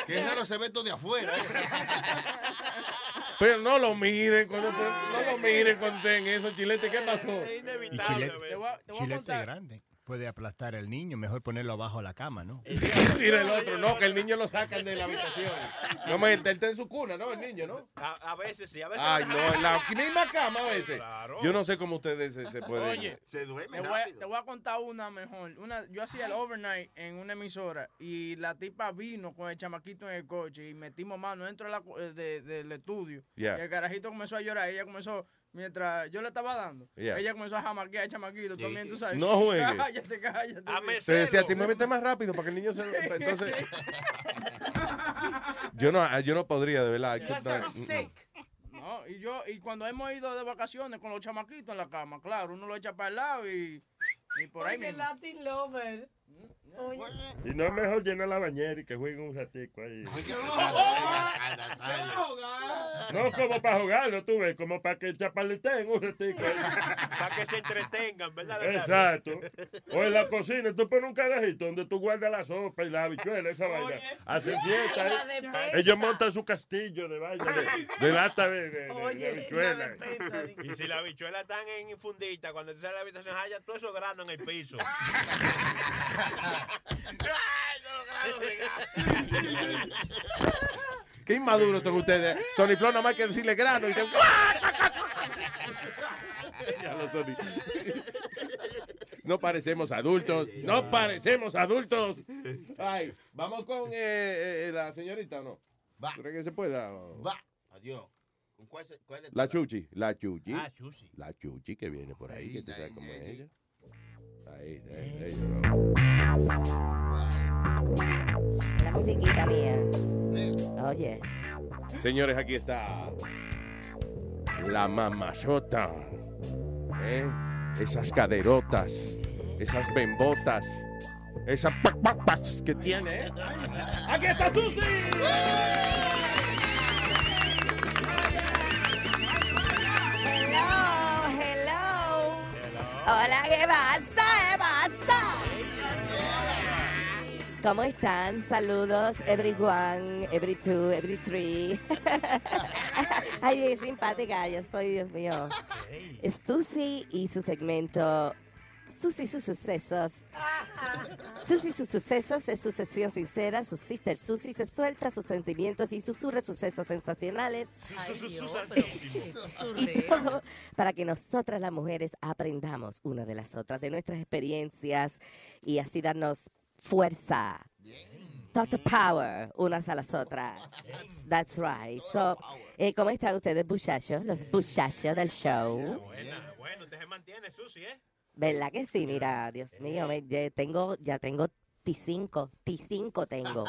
Qué raro se ve todo de afuera. ¿eh? Pero no lo miren cuando no lo miren cuando estén esos chiletes. ¿Qué pasó? Y chilete, chilete grande. Puede aplastar al niño, mejor ponerlo abajo de la cama, ¿no? Mira el otro, no, que el niño lo sacan de la habitación. No, me, él está en su cuna, ¿no? El niño, ¿no? A, a veces sí, a veces Ay, no, en la misma cama a veces. Claro. Yo no sé cómo ustedes se, se pueden. Oye, te voy, a, te voy a contar una mejor. Una, yo hacía el overnight en una emisora y la tipa vino con el chamaquito en el coche y metimos mano dentro de la co- eh, de- del estudio. Yeah. Y el carajito comenzó a llorar. Ella comenzó, mientras yo le estaba dando, Yeah. ella comenzó a jamaquear chamaquito. También, tú sabes. No juegue. Cállate, cállate. sí. Te decía, te muévete más rápido para que el niño se. Entonces. yo no, yo no podría, de verdad. No, y yo, y cuando hemos ido de vacaciones con los chamaquitos en la cama, claro, uno lo echa para el lado y, y por ahí Porque mismo. Latin lover. Oye. Y no es mejor llenar la bañera y que jueguen un ratico ahí. No como para jugarlo, tú ves, como para que chapaleteen un ratico ahí. Para que se entretengan, ¿verdad? Exacto. O en la cocina, tú pones un carajito donde tú guardas la sopa y la habichuela, esa vaina. Hacen fiesta la. Ellos montan su castillo de vaina, de, de lata de, de- de- de habichuela. Y si las bichuelas están en infundita, cuando tú sales de la habitación, haya todos esos granos en el piso. Qué inmaduros son ustedes. Sony Flow no más que decirle grano y te... Ya lo, Sony. No parecemos adultos. No parecemos adultos. Ay, vamos con eh, eh, la señorita, ¿o ¿no? Va. ¿Cree que se pueda? Va. Adiós. ¿Con cuál, se- cuál de La chuchi, la chuchi. Ah, Chuchi. La chuchi que viene por ahí, que tú sabes cómo es ella. Ahí, ahí, ahí. La musiquita mía. Oh, yes. Señores, aquí está la mamazota. ¿eh? Esas caderotas, esas bembotas, esas pac, pac, pacs que tiene. ¿eh? ¡Aquí está Susi! Hello, hello. Hola, ¿qué pasa? ¿Qué pasa? ¿Cómo están? Saludos, everyone, every two, every three. Ay, es simpática, yo soy, Dios mío. Es Susi y su segmento Susi y sus sucesos. Susi y sus sucesos es su sesión sincera. Su sister Susi se suelta sus sentimientos y susurra sucesos sensacionales. Y todo para que nosotras las mujeres aprendamos una de las otras, de nuestras experiencias y así darnos fuerza. Talk to power unas a las otras. That's right. So, eh, ¿cómo están ustedes, muchachos? Los muchachos del show. Buena, bueno, usted se mantiene, Susi, ¿eh? ¿Verdad que sí? Mira, Dios mío, me- ya tengo, ya tengo T5, T5 tengo.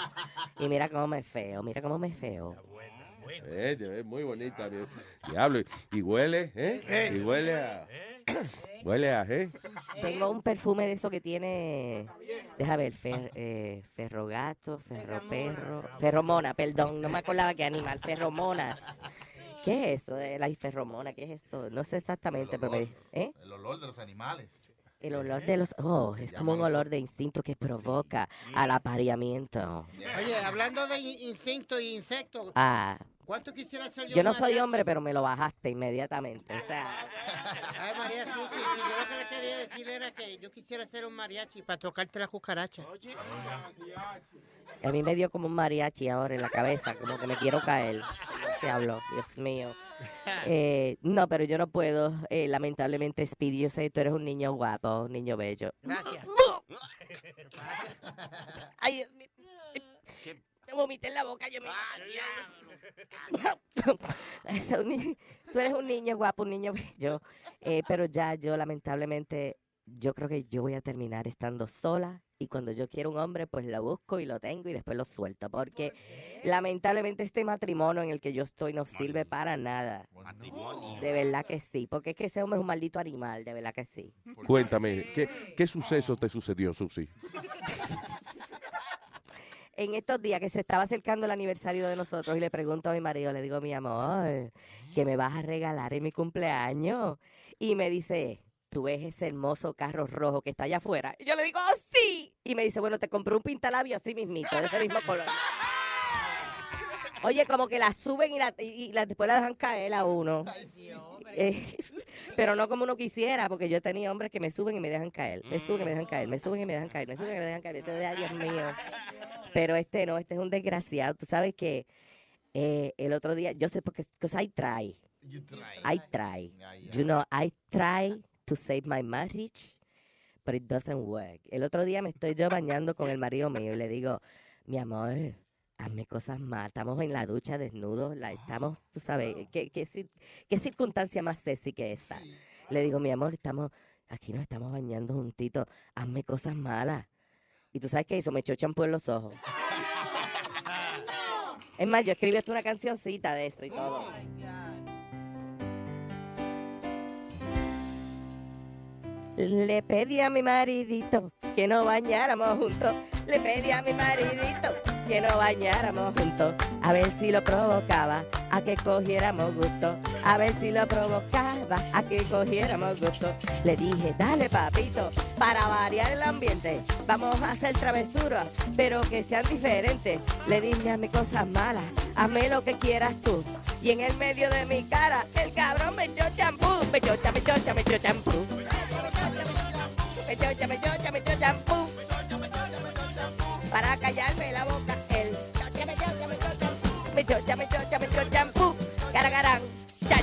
Y mira cómo me feo, mira cómo me feo. Eh, es muy bonita. di- Diablo. Y huele, ¿eh? Y huele a... Huele a, ¿eh? Tengo un perfume de eso que tiene, deja ver, fer, eh, ferrogato, ferroperro, ferromona, perdón, no me acordaba qué animal, ferromonas. ¿Qué es eso la ferromona? ¿Qué es eso? No sé exactamente, pero me, ¿eh? El olor de los animales. El olor de los, oh, es como un olor de instinto que provoca al apareamiento. Oye, hablando de in- instinto y insectos, Ah, ¿cuánto quisiera ser yo? yo no soy mariachi? hombre, pero me lo bajaste inmediatamente. O sea, Ay, María Susi, si yo lo que le quería decir era que yo quisiera ser un mariachi para tocarte la cucaracha. A mí me dio como un mariachi ahora en la cabeza, como que me quiero caer. Te hablo, Dios mío. Eh, no, pero yo no puedo. eh, lamentablemente, Speedy, yo sé que tú eres un niño guapo, un niño bello. Gracias. Ay, Dios mío. Me vomité en la boca, yo me... Ni- tú eres un niño guapo, un niño bello. Eh, pero ya yo, lamentablemente, yo creo que yo voy a terminar estando sola. Y cuando yo quiero un hombre, pues lo busco y lo tengo y después lo suelto. Porque lamentablemente este matrimonio en el que yo estoy no sirve para nada. De verdad que sí. Porque es que ese hombre es un maldito animal, de verdad que sí. Cuéntame, ¿qué, qué suceso te sucedió, Susi? en estos días que se estaba acercando el aniversario de nosotros y le pregunto a mi marido, le digo, mi amor, ¿qué me vas a regalar en mi cumpleaños? Y me dice, ¿tú ves ese hermoso carro rojo que está allá afuera? Y yo le digo, ¡oh, sí! Y me dice, bueno, te compré un pintalabio así mismito, de ese mismo color. Oye, como que la suben y, la, y, la- después la dejan caer a uno. Eh, pero no como uno quisiera, porque yo tenía hombres que me suben y me dejan caer. Me suben y me dejan caer, me suben y me dejan caer, me suben y me dejan caer. Entonces, ay, Dios mío. Pero este no, este es un desgraciado. Tú sabes que eh, el otro día, yo sé porque because I try. I try. You know, I try to save my marriage, but it doesn't work. El otro día me estoy yo bañando con el marido mío y le digo, mi amor, hazme cosas más. Estamos en la ducha desnudos, la, estamos, tú sabes, ¿qué, qué, qué circunstancia más sexy que esa? Le digo, mi amor, estamos, aquí nos estamos bañando juntitos, hazme cosas malas. Y tú sabes qué hizo, me echó champú en los ojos. Es más, yo escribí hasta una cancioncita de eso y todo. Le pedí a mi maridito que no bañáramos juntos. Le pedí a mi maridito que no bañáramos juntos. A ver si lo provocaba a que cogiéramos gusto. A ver si lo provocaba a que cogiéramos gusto. Le dije, dale papito, para variar el ambiente. Vamos a hacer travesuras, pero que sean diferentes. Le dije, hazme cosas malas, hazme lo que quieras tú. Y en el medio de mi cara, el cabrón me echó champú. Me echó, me echó, me echó champú. Echó, cha- me me. Para callarme la boca, él. Me cha- me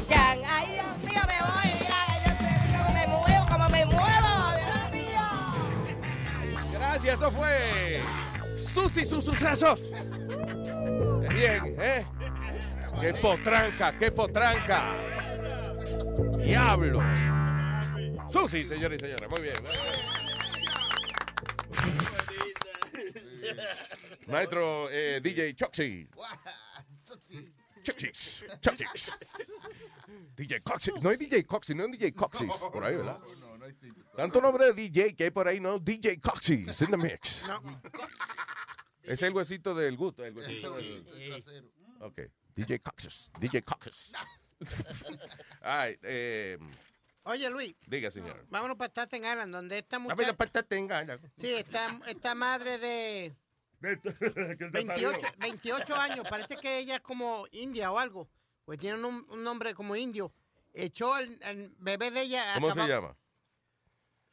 me. Ay, Dios mío, me voy. Mira, yo me muevo, cómo me muevo. Dios mío. Gracias, eso fue Susi sus sucesos. Qué Bien, ¿eh? Qué potranca, qué potranca. Diablo. Susi, señores y señores, muy bien. Maestro eh, DJ Choxy. Choxix, Choxix. DJ Coxy. No hay DJ Coxy, no hay DJ Coxy. Por ahí, ¿verdad? Tanto nombre de DJ que hay por ahí, ¿no? DJ Coxy, in the mix. Es el huesito del gusto. El huesito del... Ok. DJ Coxes. DJ Coxes. Ay, eh, Oye, Luis, diga, señor. vámonos para Staten Island, donde esta Vámonos muchacha... pa' Staten Island. Sí, esta, esta madre de 28, 28 años, parece que ella es como india o algo, pues tiene un, un nombre como indio. Echó al, al bebé de ella. ¿Cómo se llama?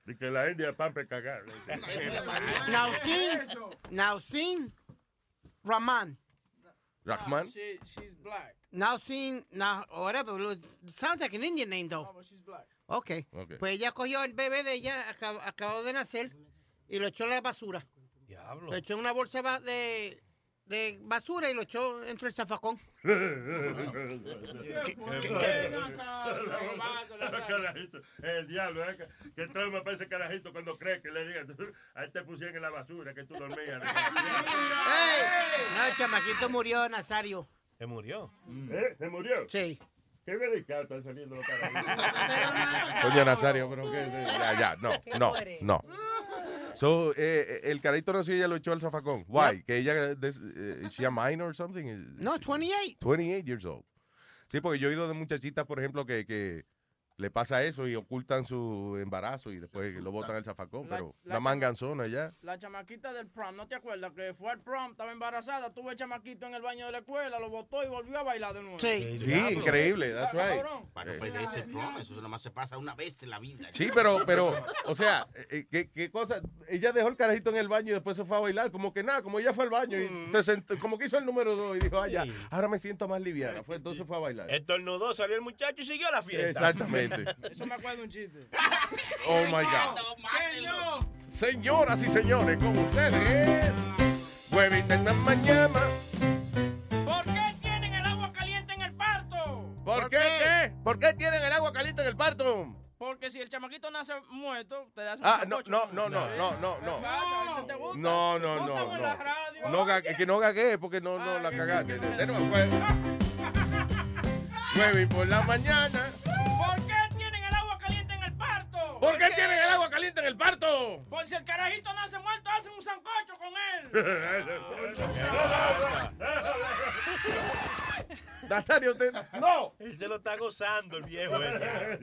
Y que la India es pan para cagar. Nausin, Nausin Rahman. Rahman. She, she's black. Nausin, now, whatever. Sounds like an Indian name, though. but she's black. Okay. Ok. Pues ella cogió el bebé de ella, acab- acabó de nacer, y lo echó en la basura. Diablo. Lo echó en una bolsa de, de basura y lo echó entre el zafacón. El diablo, ¿eh? que, que trauma para ese carajito cuando cree que le digan, ahí te pusieron en la basura, que tú dormías. ¡Ey! No, el chamaquito murió, Nazario. Se murió. ¿Eh? ¿Se murió? Sí. Qué delicado están saliendo los carajitos. Coño Nazario, pero que ya, ya, no, no, no. So, eh, el carito no sé ella lo echó al zafacón. Why? Que ella, des- eh, is she a minor or something? No, 28. 28 years old. Sí, porque yo he oído de muchachitas, por ejemplo, que, que le pasa eso y ocultan su embarazo y después lo botan al zafacón, La- pero la la manganzona ya. La chamaquita del prom, ¿no te acuerdas? Que fue al prom, estaba embarazada, tuvo el chamaquito en el baño de la escuela, lo botó y volvió a bailar de nuevo. Sí. Sí, increíble, that's right. Bueno, pues ese prom, eso nada más se pasa una vez en la vida. Sí, pero, pero, o sea, eh, ¿qué, qué cosa? Ella dejó el carajito en el baño y después se fue a bailar, como que nada, como ella fue al baño y se sentó- como que hizo el número dos y dijo, ah, ya, ahora me siento más liviana. Fue, entonces fue a bailar. Estornudó, salió el muchacho y siguió la fiesta. Exactamente. Eso me acuerdo de un chiste. Oh my God. Señoras y señores, con ustedes, huevita en la mañana. ¿Por qué tienen el agua caliente en el parto? ¿Por qué? ¿Qué? ¿Por qué tienen el agua caliente en el parto? Porque si el chamaquito nace muerto, te das un Ah, no, no, no, no, no, no, ¿Qué no. pasa? ¿Eso te gusta? No, no, no, no. No, ga- que no gagué porque no, no la cagaste. De nuevo, pues. Por la mañana. ¿Por qué tienen el agua caliente en el parto? Por si el carajito nace muerto, hacen un sancocho con él. Nazario, usted. ¡No! Él se lo está gozando el viejo. eh.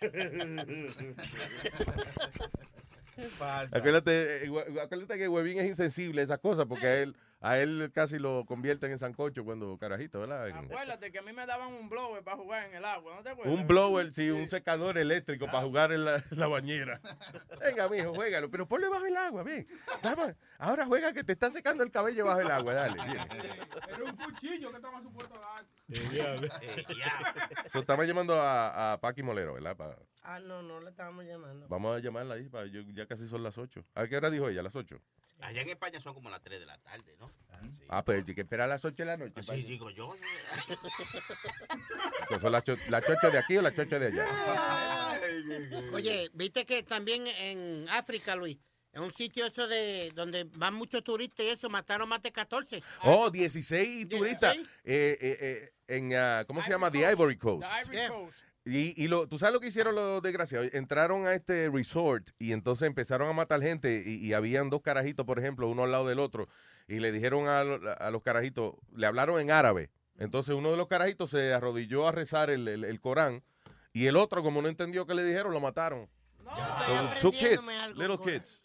Acuérdate, eh, acuérdate que Huevín es insensible a esas cosas porque a él, a él casi lo convierten en sancocho cuando carajito, ¿verdad? Acuérdate que a mí me daban un blower para jugar en el agua, ¿no te acuerdas? un blower, sí, un secador eléctrico para jugar en la, la bañera. Venga, mijo, juégalo, pero ponle bajo el agua, bien. Dame- Ahora juega que te está secando el cabello bajo el agua, dale. bien. Era un cuchillo que estaba supuesto a dar. So, estaba llamando a, a Paqui Molero, ¿verdad? Pa- Ah, no, no le estábamos llamando. vamos a llamarla ahí, pa- yo- ya casi son las 8. ¿A qué hora dijo ella? ¿A las 8? Allá en España son como las 3 de la tarde, ¿no? Ah, pues hay que esperar a las 8 de la noche. Así digo yo. Pues ¿Son las, cho- las chocho de aquí o las chocho de allá? Oye, viste que también en África, Luis, en un sitio eso de donde van muchos turistas y eso, mataron más de 14. Oh, 16 turistas. Eh, eh, eh, en, ah, ¿cómo se llama? The Ivory Coast. Ivory Coast. Y, y lo, tú sabes lo que hicieron los desgraciados. Entraron a este resort y entonces empezaron a matar gente. Y, y habían dos carajitos, por ejemplo, uno al lado del otro. Y le dijeron a, a los carajitos, le hablaron en árabe. Entonces uno de los carajitos se arrodilló a rezar el, el- el Corán. Y el otro, como no entendió qué le dijeron, lo mataron. So, two kids, algo, little kids.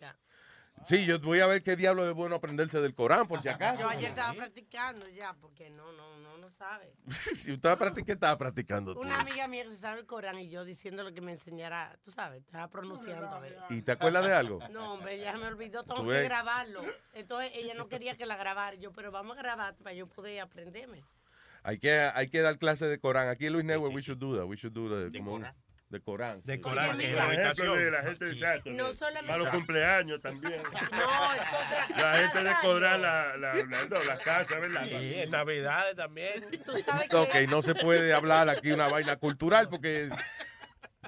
Sí, yo voy a ver qué diablo es bueno aprenderse del Corán, por si acaso. Yo ayer estaba practicando ya, porque no, no, no, no sabe. si estaba practicando, ¿qué estaba practicando tú? Una amiga mía que se sabe el Corán y yo diciéndole que me enseñara, tú sabes, estaba pronunciando a ver. ¿Y te acuerdas de algo? No, hombre, ya me olvidó, tengo que grabarlo. Entonces ella no quería que la grabara, yo, pero vamos a grabar para yo poder aprenderme. Hay que, hay que dar clase de Corán. Aquí en Luis Network, we should do that. We should do the, como un- de Corán. De Corán, Por ejemplo, de la gente exacto, No de- solamente- Para los cumpleaños también. No, es otra La gente de cobrar la, la, la, no, la casa, ¿verdad? Sí, en Navidades también. Tú sabes Ok, no se puede hablar aquí una vaina cultural porque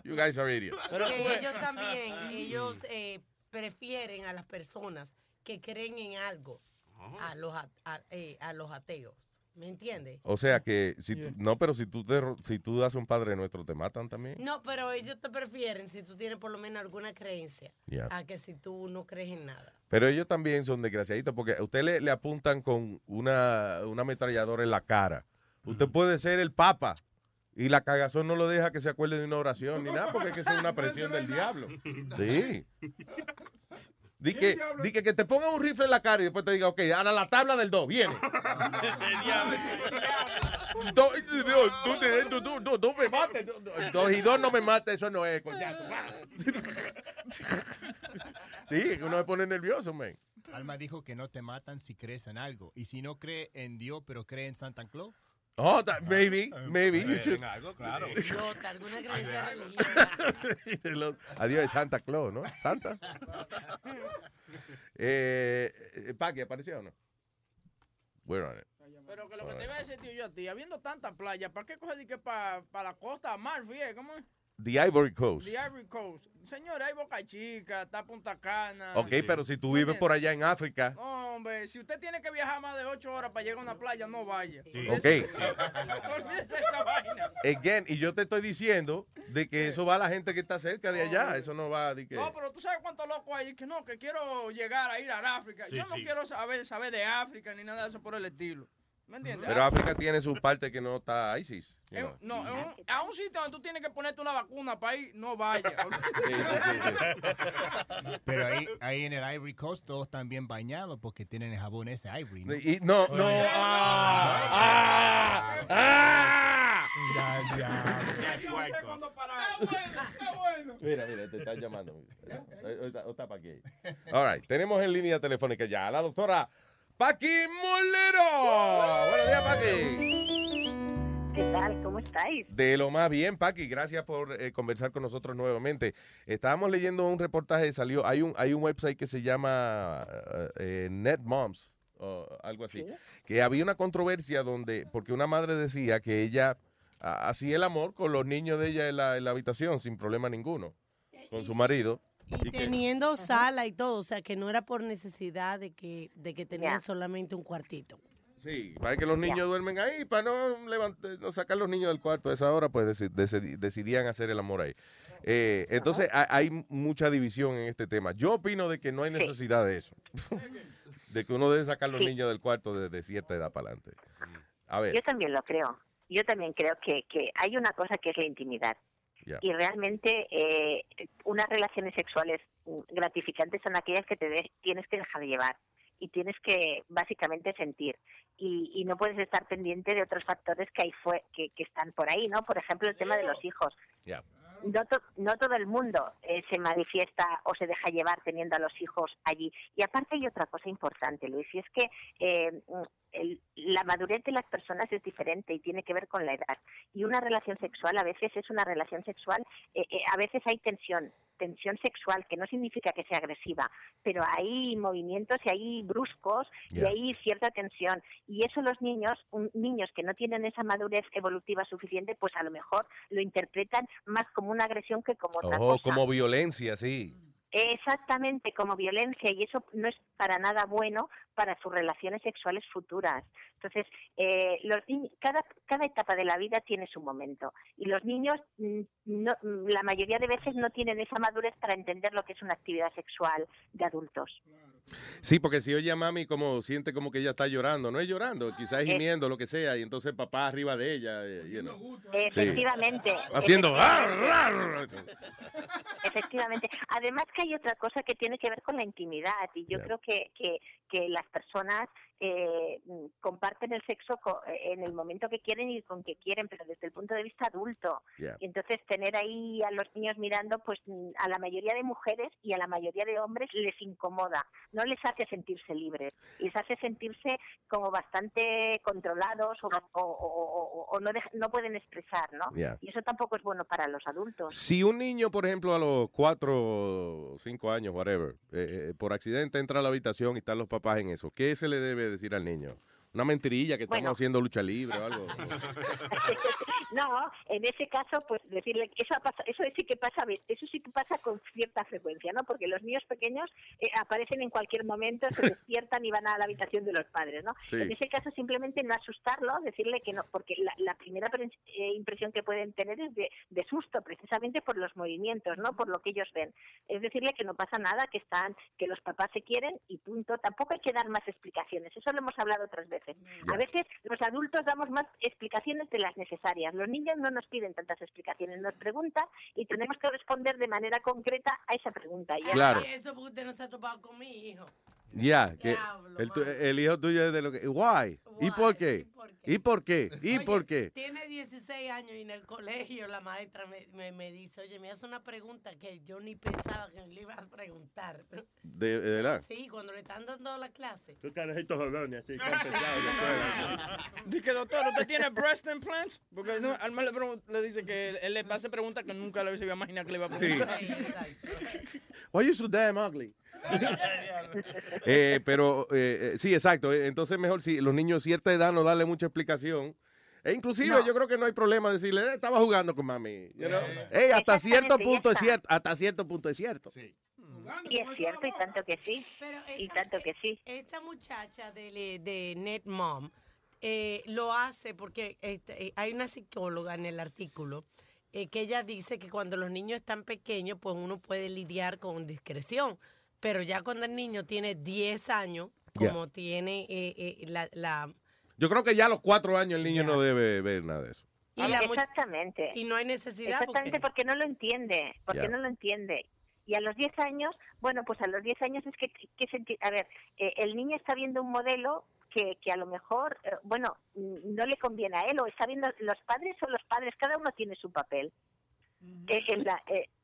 you guys are idiots. que ellos también, ellos eh, prefieren a las personas que creen en algo a los, a, a- eh, a los ateos. ¿Me entiendes? O sea que si tú- no, pero si tú te, si tú das un padre nuestro te matan también. No, pero ellos te prefieren si tú tienes por lo menos alguna creencia Ya. a que si tú no crees en nada. Pero ellos también son desgraciaditos porque a usted le, le apuntan con una, una ametralladora en la cara. Usted puede ser el papa y la cagazón no lo deja que se acuerde de una oración ni nada porque es que es una presión del diablo. Sí. Di que, di que, que te ponga un rifle en la cara y después te diga, ok, ahora la tabla del 2, viene. Do- Dios, tú, tú- tú- tú- tú me mates. Do- do- Dos y dos no me mates, eso no es, coñazo. Sí, es que uno se pone nervioso, man. Alma dijo que no te matan si crees en algo. Y si no cree en Dios, pero cree en Santa Claus. Oh, that- maybe, maybe you should. En algo, claro. Idiota, alguna creencia religiosa. Adiós, Santa Claus, ¿no? Santa. eh, eh, Paqui, ¿apareció o no? We're on it. Pero que lo que te iba a decir, tío, yo a ti, habiendo tanta playa, ¿para qué coger que para la costa mar, fíjate, ¿cómo es? The Ivory Coast. The Ivory Coast. Señor, hay Boca Chica, está Punta Cana. Ok, pero si tú vives por allá en África, No, hombre, si usted tiene que viajar más de ocho horas para llegar a una playa, no vaya. ok. Olvídese esa vaina. Again, y yo te estoy diciendo de que eso va a la gente que está cerca de allá. Eso no va de que. No, pero tú sabes cuántos locos hay que no, que quiero llegar a ir a África. Sí, yo no sí. quiero saber, saber de África ni nada de eso por el estilo. ¿Me entiendes? Pero África tiene su parte que no está ISIS. you En- know. no, en un- a un sitio donde tú tienes que ponerte una vacuna para ir, no vaya. Pero ahí, ahí en el Ivory Coast todos están bien bañados porque tienen el jabón ese Ivory. ¿no? Y- no, no. ah, ah, ah. Ya, ya. Mira, mira, te están llamando. Está, está Paqui. All right, tenemos en línea telefónica ya a la doctora Paqui Molero. Buenos días, Paqui. ¿Qué tal? ¿Cómo estáis? De lo más bien, Paqui, gracias por eh, conversar con nosotros nuevamente. Estábamos leyendo un reportaje, salió, hay un, hay un website que se llama eh, eh, NetMoms, o algo así, que había una controversia donde, porque una madre decía que ella hacía el amor con los niños de ella en la, en la habitación sin problema ninguno, con su marido. Y teniendo sala y todo, o sea, que no era por necesidad de que, de que tenían solamente un cuartito. Sí, para que los niños duermen ahí, para no, levant- no sacar los niños del cuarto a esa hora, pues deci- deci- decidían hacer el amor ahí. Eh, entonces ha- hay mucha división en este tema. Yo opino de que no hay necesidad de eso. de que uno debe sacar los Sí. niños del cuarto desde cierta edad para adelante. A ver, Yo también lo creo. Yo también creo que, que hay una cosa que es la intimidad. Y realmente eh, unas relaciones sexuales gratificantes son aquellas que te de- tienes que dejar llevar y tienes que básicamente sentir y, y no puedes estar pendiente de otros factores que hay fue, que, que están por ahí, ¿no? Por ejemplo, el tema de los hijos. No, to- no todo el mundo eh, se manifiesta o se deja llevar teniendo a los hijos allí. Y aparte hay otra cosa importante, Luis, y es que eh, el- la madurez de las personas es diferente y tiene que ver con la edad. Y una relación sexual a veces es una relación sexual, eh, eh, a veces hay tensión, tensión sexual, que no significa que sea agresiva, pero hay movimientos y hay bruscos y hay cierta tensión. Y eso los niños, un- niños que no tienen esa madurez evolutiva suficiente, pues a lo mejor lo interpretan más como una agresión que como otra Oh, cosa. como violencia, sí. Exactamente, como violencia, y eso no es para nada bueno para sus relaciones sexuales futuras. Entonces, eh, los cada, cada etapa de la vida tiene su momento, y los niños, mm, no- mm, la mayoría de veces, no tienen esa madurez para entender lo que es una actividad sexual de adultos. Sí, porque si oye a mami como siente como que ella está llorando, no es llorando, quizás es Eh. gimiendo, lo que sea, y entonces papá arriba de ella, eh, you know. Sí. Efectivamente. Haciendo "Ah, efectivamente. "Ar, ar". Efectivamente. Además que hay otra cosa que tiene que ver con la intimidad y yo creo que, que, que las personas eh, comparten el sexo co- en el momento que quieren y con que quieren, pero desde el punto de vista adulto. Yeah. Y entonces tener ahí a los niños mirando, pues a la mayoría de mujeres y a la mayoría de hombres les incomoda, no les hace sentirse libres, les hace sentirse como bastante controlados o, o- o- o- o no, no pueden expresar, ¿no? Yeah. Y eso tampoco es bueno para los adultos. Si un niño, por ejemplo, a los cuatro, cinco años, whatever, eh, eh, por accidente entra a la habitación y están los papás en eso, ¿qué se le debe decir al niño? Una mentirilla que estamos haciendo lucha libre o algo. no, en ese caso, pues decirle que eso ha pasado, eso sí que pasa, eso sí que pasa con cierta frecuencia, ¿no? Porque los niños pequeños eh, aparecen en cualquier momento, se despiertan y van a la habitación de los padres, ¿no? Sí. En ese caso simplemente no asustarlo, decirle que no, porque la, la primera eh, impresión que pueden tener es de, de susto, precisamente por los movimientos, ¿no? Por lo que ellos ven. Es decirle que no pasa nada, que están, que los papás se quieren y punto. Tampoco hay que dar más explicaciones. Eso lo hemos hablado otras veces. A veces los adultos damos más explicaciones de las necesarias. Los niños no nos piden tantas explicaciones, nos preguntan y tenemos que responder de manera concreta a esa pregunta. Y Claro. Eso porque usted no se ha topado con mi hijo. Ya, que el, tu- el hijo tuyo es de lo que... Why? ¿Y por qué? ¿Y por qué? ¿Y por qué? Tiene 16 años y en el colegio la maestra me, me, me dice, oye, me hace una pregunta que yo ni pensaba que le iba a preguntar. De, de verdad. Sí, cuando le están dando la clase. Tú carajitos jolones así, la. Dice, doctor, ¿usted tiene breast implants? Porque no, Alma le, le dice que él, le hace preguntas que nunca le se iba a imaginar que le iba a preguntar. Why you so damn ugly? Eh, pero eh, eh, sí, exacto. eh, Entonces mejor si los niños de cierta edad no darle mucha explicación. E inclusive No. yo creo que no hay problema decirle, "Eh, estaba jugando con mami. you know. Ey, hasta cierto punto es cierto, hasta cierto punto es cierto. Y es cierto, y tanto que sí. y tanto que sí. Esta muchacha de, de Net Mom eh, lo hace porque este, hay una psicóloga en el artículo eh, que ella dice que cuando los niños están pequeños, pues uno puede lidiar con discreción. Pero ya cuando el niño tiene 10 años, como tiene eh, eh, la, la, Yo creo que ya a los cuatro años el niño no debe ver nada de eso. y la mu- Exactamente. y no hay necesidad Exactamente porque no lo entiende, porque no lo entiende. Y a los 10 años, bueno, pues a los 10 años es que, que senti- a ver, eh, el niño está viendo un modelo que, que a lo mejor, eh, bueno, mm, no le conviene a él, o está viendo los padres o los padres, cada uno tiene su papel. Eh, en la-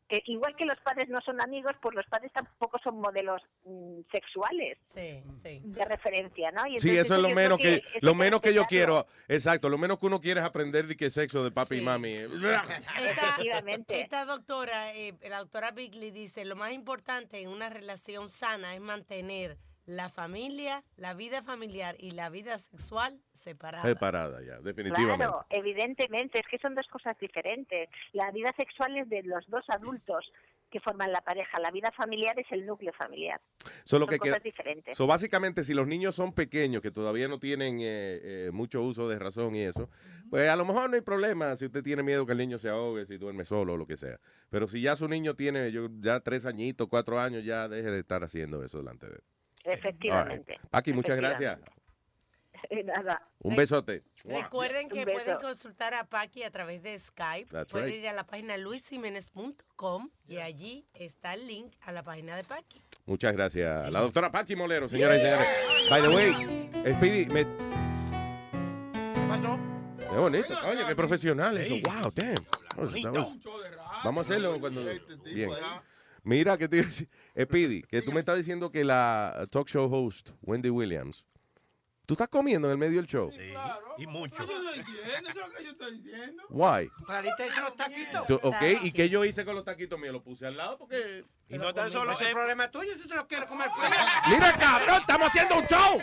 eh, igual que los padres no son amigos, pues los padres tampoco son modelos mm, sexuales de referencia, ¿no? Y Sí, entonces eso es lo menos que, lo menos que yo quiero. Exacto, lo menos que uno quiere es aprender de qué sexo de papi y mami. Esta, esta doctora, eh, la doctora Bigley dice, lo más importante en una relación sana es mantener la familia, la vida familiar y la vida sexual separadas. Separada ya, definitivamente. Claro, evidentemente, es que son dos cosas diferentes. La vida sexual es de los dos adultos que forman la pareja, la vida familiar es el núcleo familiar. Solo son que cosas queda- diferentes. So, básicamente, si los niños son pequeños, que todavía no tienen eh, eh, mucho uso de razón y eso, pues a lo mejor no hay problema si usted tiene miedo que el niño se ahogue, si duerme solo o lo que sea. Pero si ya su niño tiene yo, ya tres añitos, cuatro años, ya deje de estar haciendo eso delante de él. Efectivamente. Right. Paqui, muchas Efectivamente. gracias. Nada. Un besote. Recuerden que beso. pueden consultar a Paqui a través de Skype. That's pueden right. ir a la página luisimenez.com y allí está el link a la página de Paqui. Muchas gracias. La doctora Paqui Molero, señoras y señores. By the way, Speedy, me... Qué bonito. Oye, qué profesional eso. Wow, damn. Vamos a hacerlo cuando... Bien. Mira, que te iba a decir? Speedy, que tú me estás diciendo que la talk show host, Wendy Williams, ¿tú estás comiendo en el medio del show? Y mucho. Yo no entiendo, eso es lo que yo estoy diciendo. Why? Clarita hizo los taquitos. Tú- ok, ¿y qué yo hice con los taquitos míos? Los puse al lado porque... Y no tan solo. Es eh, el problema tuyo si tú te lo quieres comer frío. Mira, cabrón, estamos haciendo un show.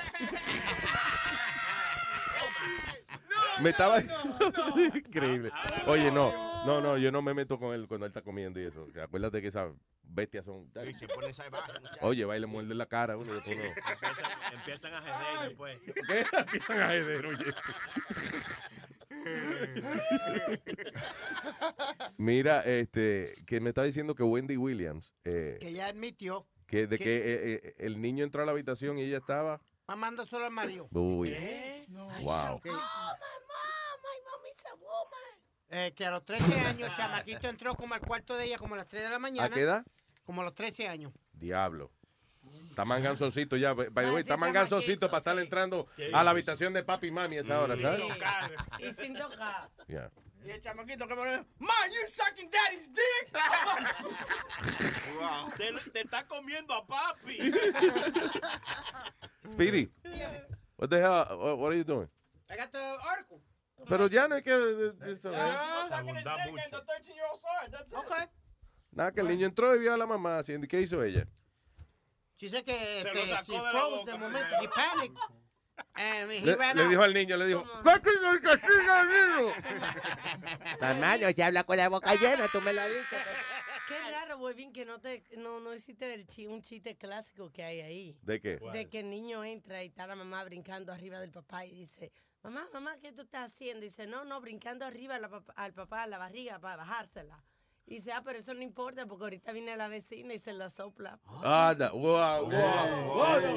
Me estaba increíble. Oye, no, no, no, yo no me meto con él cuando él está comiendo y eso. Acuérdate que esas bestias son. y se pone salvaje. Oye, va y le muerde la cara a uno después no. Empiezan, empiezan a jeder después. ¿Qué? Empiezan a jeder, oye. Mira, este, que me está diciendo que Wendy Williams, eh, Que ya admitió. que de ¿Qué? que eh, eh, el niño entró a la habitación y ella estaba. Mamando solo al marido. Uy. Wow. Que- Eh, que a los 13 años, el chamaquito entró como al cuarto de ella, como a las 3 de la mañana. ¿A qué edad? Como a los 13 años. Diablo. Está manganzoncito ya. By the way, está manganzoncito para estar entrando a la habitación de papi y mami a esa hora, ¿sabes? Y sin tocar. Yeah. Y el chamaquito que me dijo, Man, you sucking daddy's dick. Wow. Te, te está comiendo a papi. Speedy, what the hell? What, what are you doing? I got the article. Pero ya no hay que. eso, ¿eh? Ah, sucking his dick in the 13-year-old son. That's it. Okay. Nada, que el niño entró y vio a la mamá haciendo. ¿y ¿Qué hizo ella? She said que este, she de froze boca the moment, primero. she panicked. And he Le, ran le out. dijo al niño, le dijo, ¡Sáquenlo el casino al niño! Mamá, no se habla con la boca llena, tú me lo dicho. Qué raro, Webin, que no te no, no hiciste el chi- un chiste clásico que hay ahí. ¿De qué? De que el niño entra y está la mamá brincando arriba del papá y dice, mamá, mamá, ¿qué tú estás haciendo? dice, no, no, brincando arriba a la pap- al papá, a la barriga para bajársela. Y dice, ah, pero eso no importa porque ahorita viene la vecina y se la sopla. Ah, wow, wow, wow. Vaya,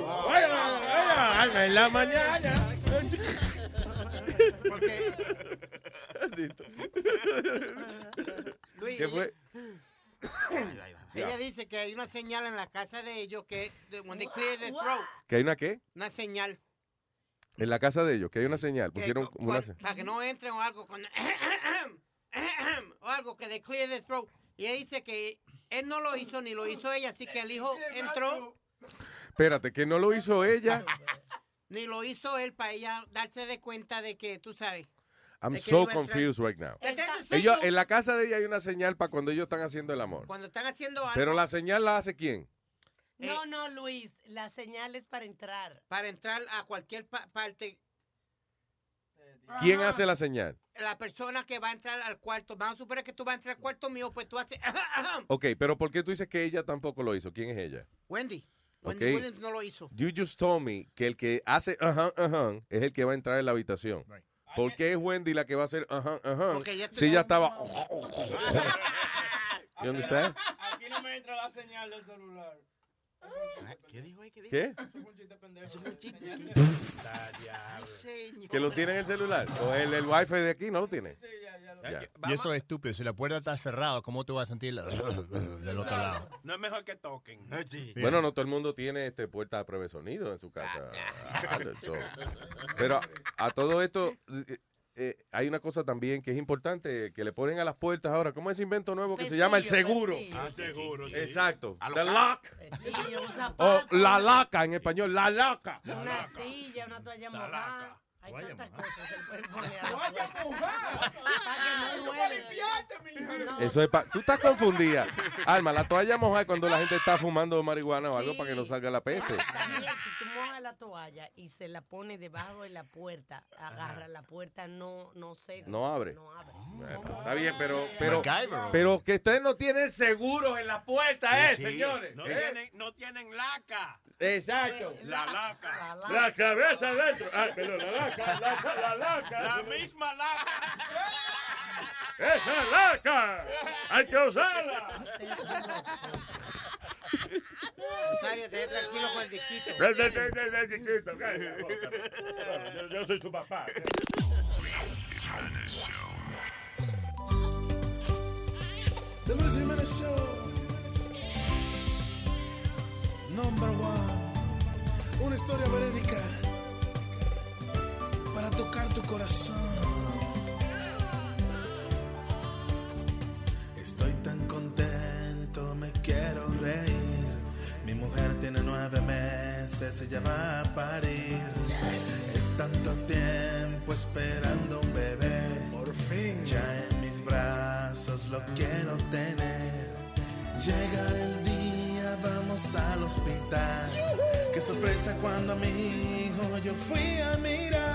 vaya, alma en la mañana. Luis, ¿Qué fue? Ella dice que hay una señal en la casa de ellos que de- when they clear the throat, ¿Que hay una qué? una señal En la casa de ellos, que hay una señal. Pusieron una señal. para que no entren o algo cuando o algo que they clear the throat. Y ella dice que él no lo hizo ni lo hizo ella, así que el hijo entró Espérate, que no lo hizo ella. ni lo hizo él para ella darse de cuenta de que tú sabes. I'm de so confused right now. Ellos, en la casa de ella hay una señal para cuando ellos están haciendo el amor. Cuando están haciendo algo Pero la señal la hace quién? No, no, Luis, la señal es para entrar. para entrar a cualquier pa- parte, ¿Quién hace la señal? la persona que va a entrar al cuarto, vamos a suponer que tú vas a entrar al cuarto mío, pues tú haces Ok, pero ¿por qué tú dices que ella tampoco lo hizo? ¿Quién es ella? Wendy. Wendy. Williams no lo hizo. You just told me que el que hace ajá, ajá es el que va a entrar en la habitación. ¿Por qué es Wendy la que va a hacer ajá, ajá? Si ella estaba... You understand? Aquí no me entra la señal del celular. ¿Qué dijo ahí? ¿Qué dijo? ¿Qué? Eso fue un chiste pendejo. Eso fue un chiste. ¿Que lo tiene en el celular? ¿O el, el wifi de aquí no lo tiene? Ya. Y eso es estúpido. Si la puerta está cerrada, ¿cómo tú vas a sentir la- del otro lado? No es mejor que toquen. Bueno, no todo el mundo tiene este puerta a prueba de sonido en su casa. Ah, so- Pero a todo esto eh, hay una cosa también que es importante que le ponen a las puertas ahora. ¿Cómo es ese invento nuevo que se llama el seguro? Ah, seguro, sí. Exacto. The lock. Pestillo, un O zapato, la laca en español, la laca. una silla, una toalla mojada. Hay tantas cosas que se pueden poner a la Toalla puerta. mojada. Para que no Eso para es pa- Tú estás confundida. Alma, la toalla mojada es cuando la gente está fumando marihuana o algo para que no salga la peste. También, si tú mojas la toalla y se la pone debajo de la puerta, agarra la puerta, no, no se. No abre. No abre. Bueno, está bien, pero, pero, MacGyver. pero que ustedes no tienen seguros en la puerta, ¿eh, Sí. señores? No, ¿Eh? tienen, no tienen laca. Exacto. La laca. La La cabeza adentro. Ah, perdón, la laca, la, la laca. La misma laca. ¡Esa laca! ¡Hay que usarla! Rosario, te tranquilo con el disquito. Bueno, yo, yo soy su papá. The Luis Jiménez Show. Number one. Una historia verídica tocar tu corazón. Estoy tan contento, me quiero reír. Mi mujer tiene nueve meses, ella va a parir. Es tanto tiempo esperando un bebé. Por fin. Ya en mis brazos lo quiero tener. Llega el día, vamos al hospital. Qué sorpresa cuando a mi hijo yo fui a mirar.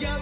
Ya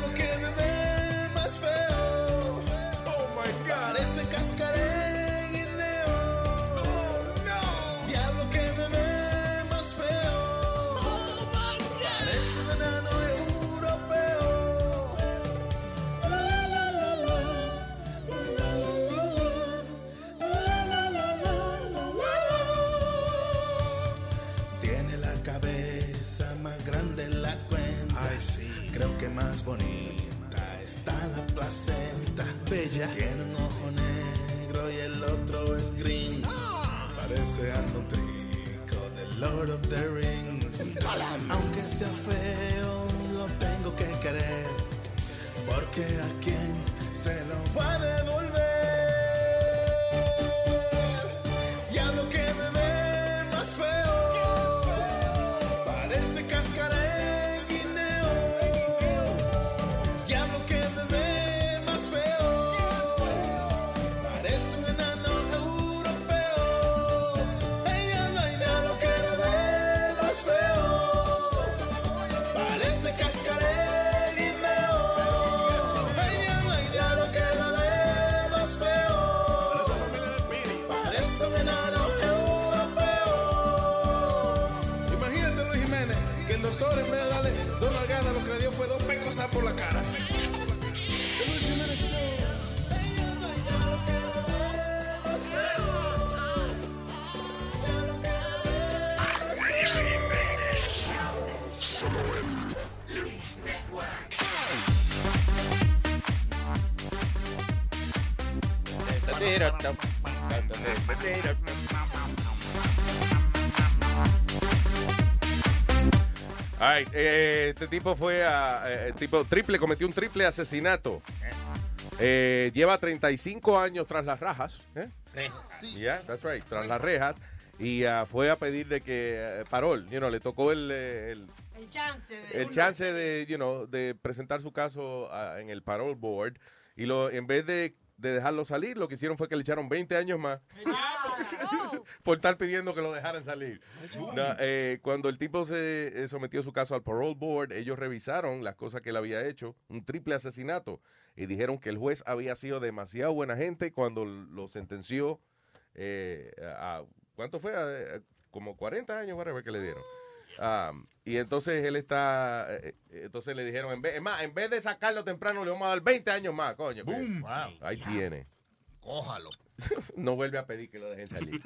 este tipo fue a. eh, tipo triple, cometió un triple asesinato. Eh, lleva 35 años tras las rajas. ¿eh? Yeah, that's right, tras las rejas. Y ah, fue a pedir de que eh, parol, you know, le tocó el, eh, el, El chance de... el chance de, you know, de presentar su caso ah, en el parole board. Y lo, en vez de, de dejarlo salir, lo que hicieron fue que le echaron 20 años más por estar pidiendo que lo dejaran salir. No, eh, cuando el tipo se eh, sometió su caso al parole board, ellos revisaron las cosas que él había hecho, un triple asesinato, y dijeron que el juez había sido demasiado buena gente cuando lo sentenció eh, a, ¿cuánto fue? A- a- como 40 años, whatever, que le dieron. Um, y entonces él está, eh, eh, entonces le dijeron, en vez, es más, en vez de sacarlo temprano, le vamos a dar 20 años más, coño. Boom. Ahí tiene. Cójalo. no vuelve a pedir que lo dejen salir.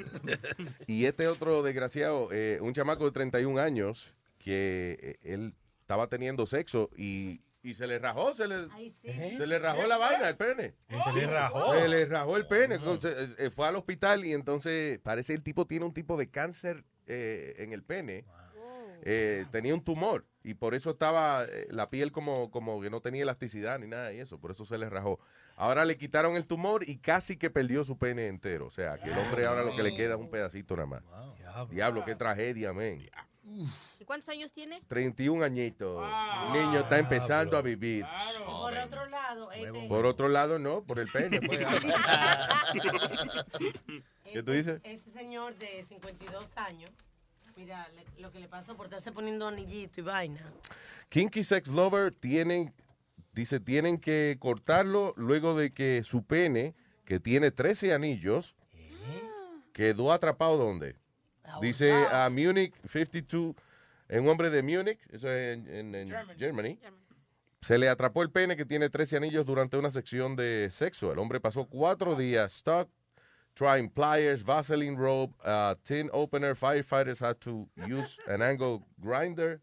y este otro desgraciado, eh, un chamaco de 31 años, que eh, él estaba teniendo sexo y, y se le rajó, se le, se le rajó la vaina, el pene. Se le rajó. Se le rajó el pene. Entonces, fue al hospital y entonces parece el tipo tiene un tipo de cáncer eh, en el pene. Eh, tenía un tumor y por eso estaba eh, la piel como, como que no tenía elasticidad ni nada y eso, por eso se le rajó. Ahora le quitaron el tumor y casi que perdió su pene entero. O sea, que el hombre ahora lo que le queda es un pedacito nada más. Diablo, qué tragedia, men. ¿Y cuántos años tiene? 31 añitos. El niño está empezando a vivir. Por otro lado, este, Por otro lado, no, por el pene. pues. ¿Qué tú dices? ese señor de 52 años, mira le- lo que le pasó por estarse poniendo anillito y vaina. Kinky Sex Lover tienen, dice, tienen que cortarlo luego de que su pene, que tiene 13 anillos, quedó atrapado ¿dónde? Dice a Munich 52, en un hombre de Múnich, eso es en, en- en Germany. Se le atrapó el pene que tiene 13 anillos durante una sección de sexo. El hombre pasó cuatro días stuck trying pliers, Vaseline rope, uh, tin opener. Firefighters had to use an angle grinder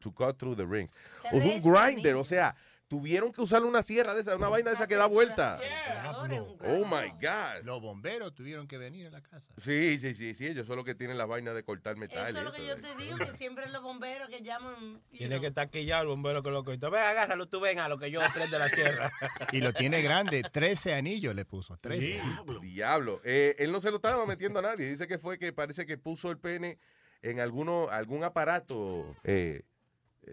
to cut through the rings. O sea, un grinder, o sea, tuvieron que usar una sierra de esa, una vaina de esa que da vuelta. Oh my God. Los bomberos tuvieron que venir a la casa. Sí, sí, sí, sí, ellos son los que tienen la vaina de cortar metal. Eso es lo que yo te digo, que siempre los bomberos que llaman. Tiene que estar quillado el bombero que lo cortó. Ven, agárralo tú, ven a lo que yo prendo la sierra. Y lo tiene grande, 13 anillos le puso, 13. Diablo. Eh, él no se lo estaba metiendo a nadie. Dice que fue que parece que puso el pene en alguno, algún aparato eh,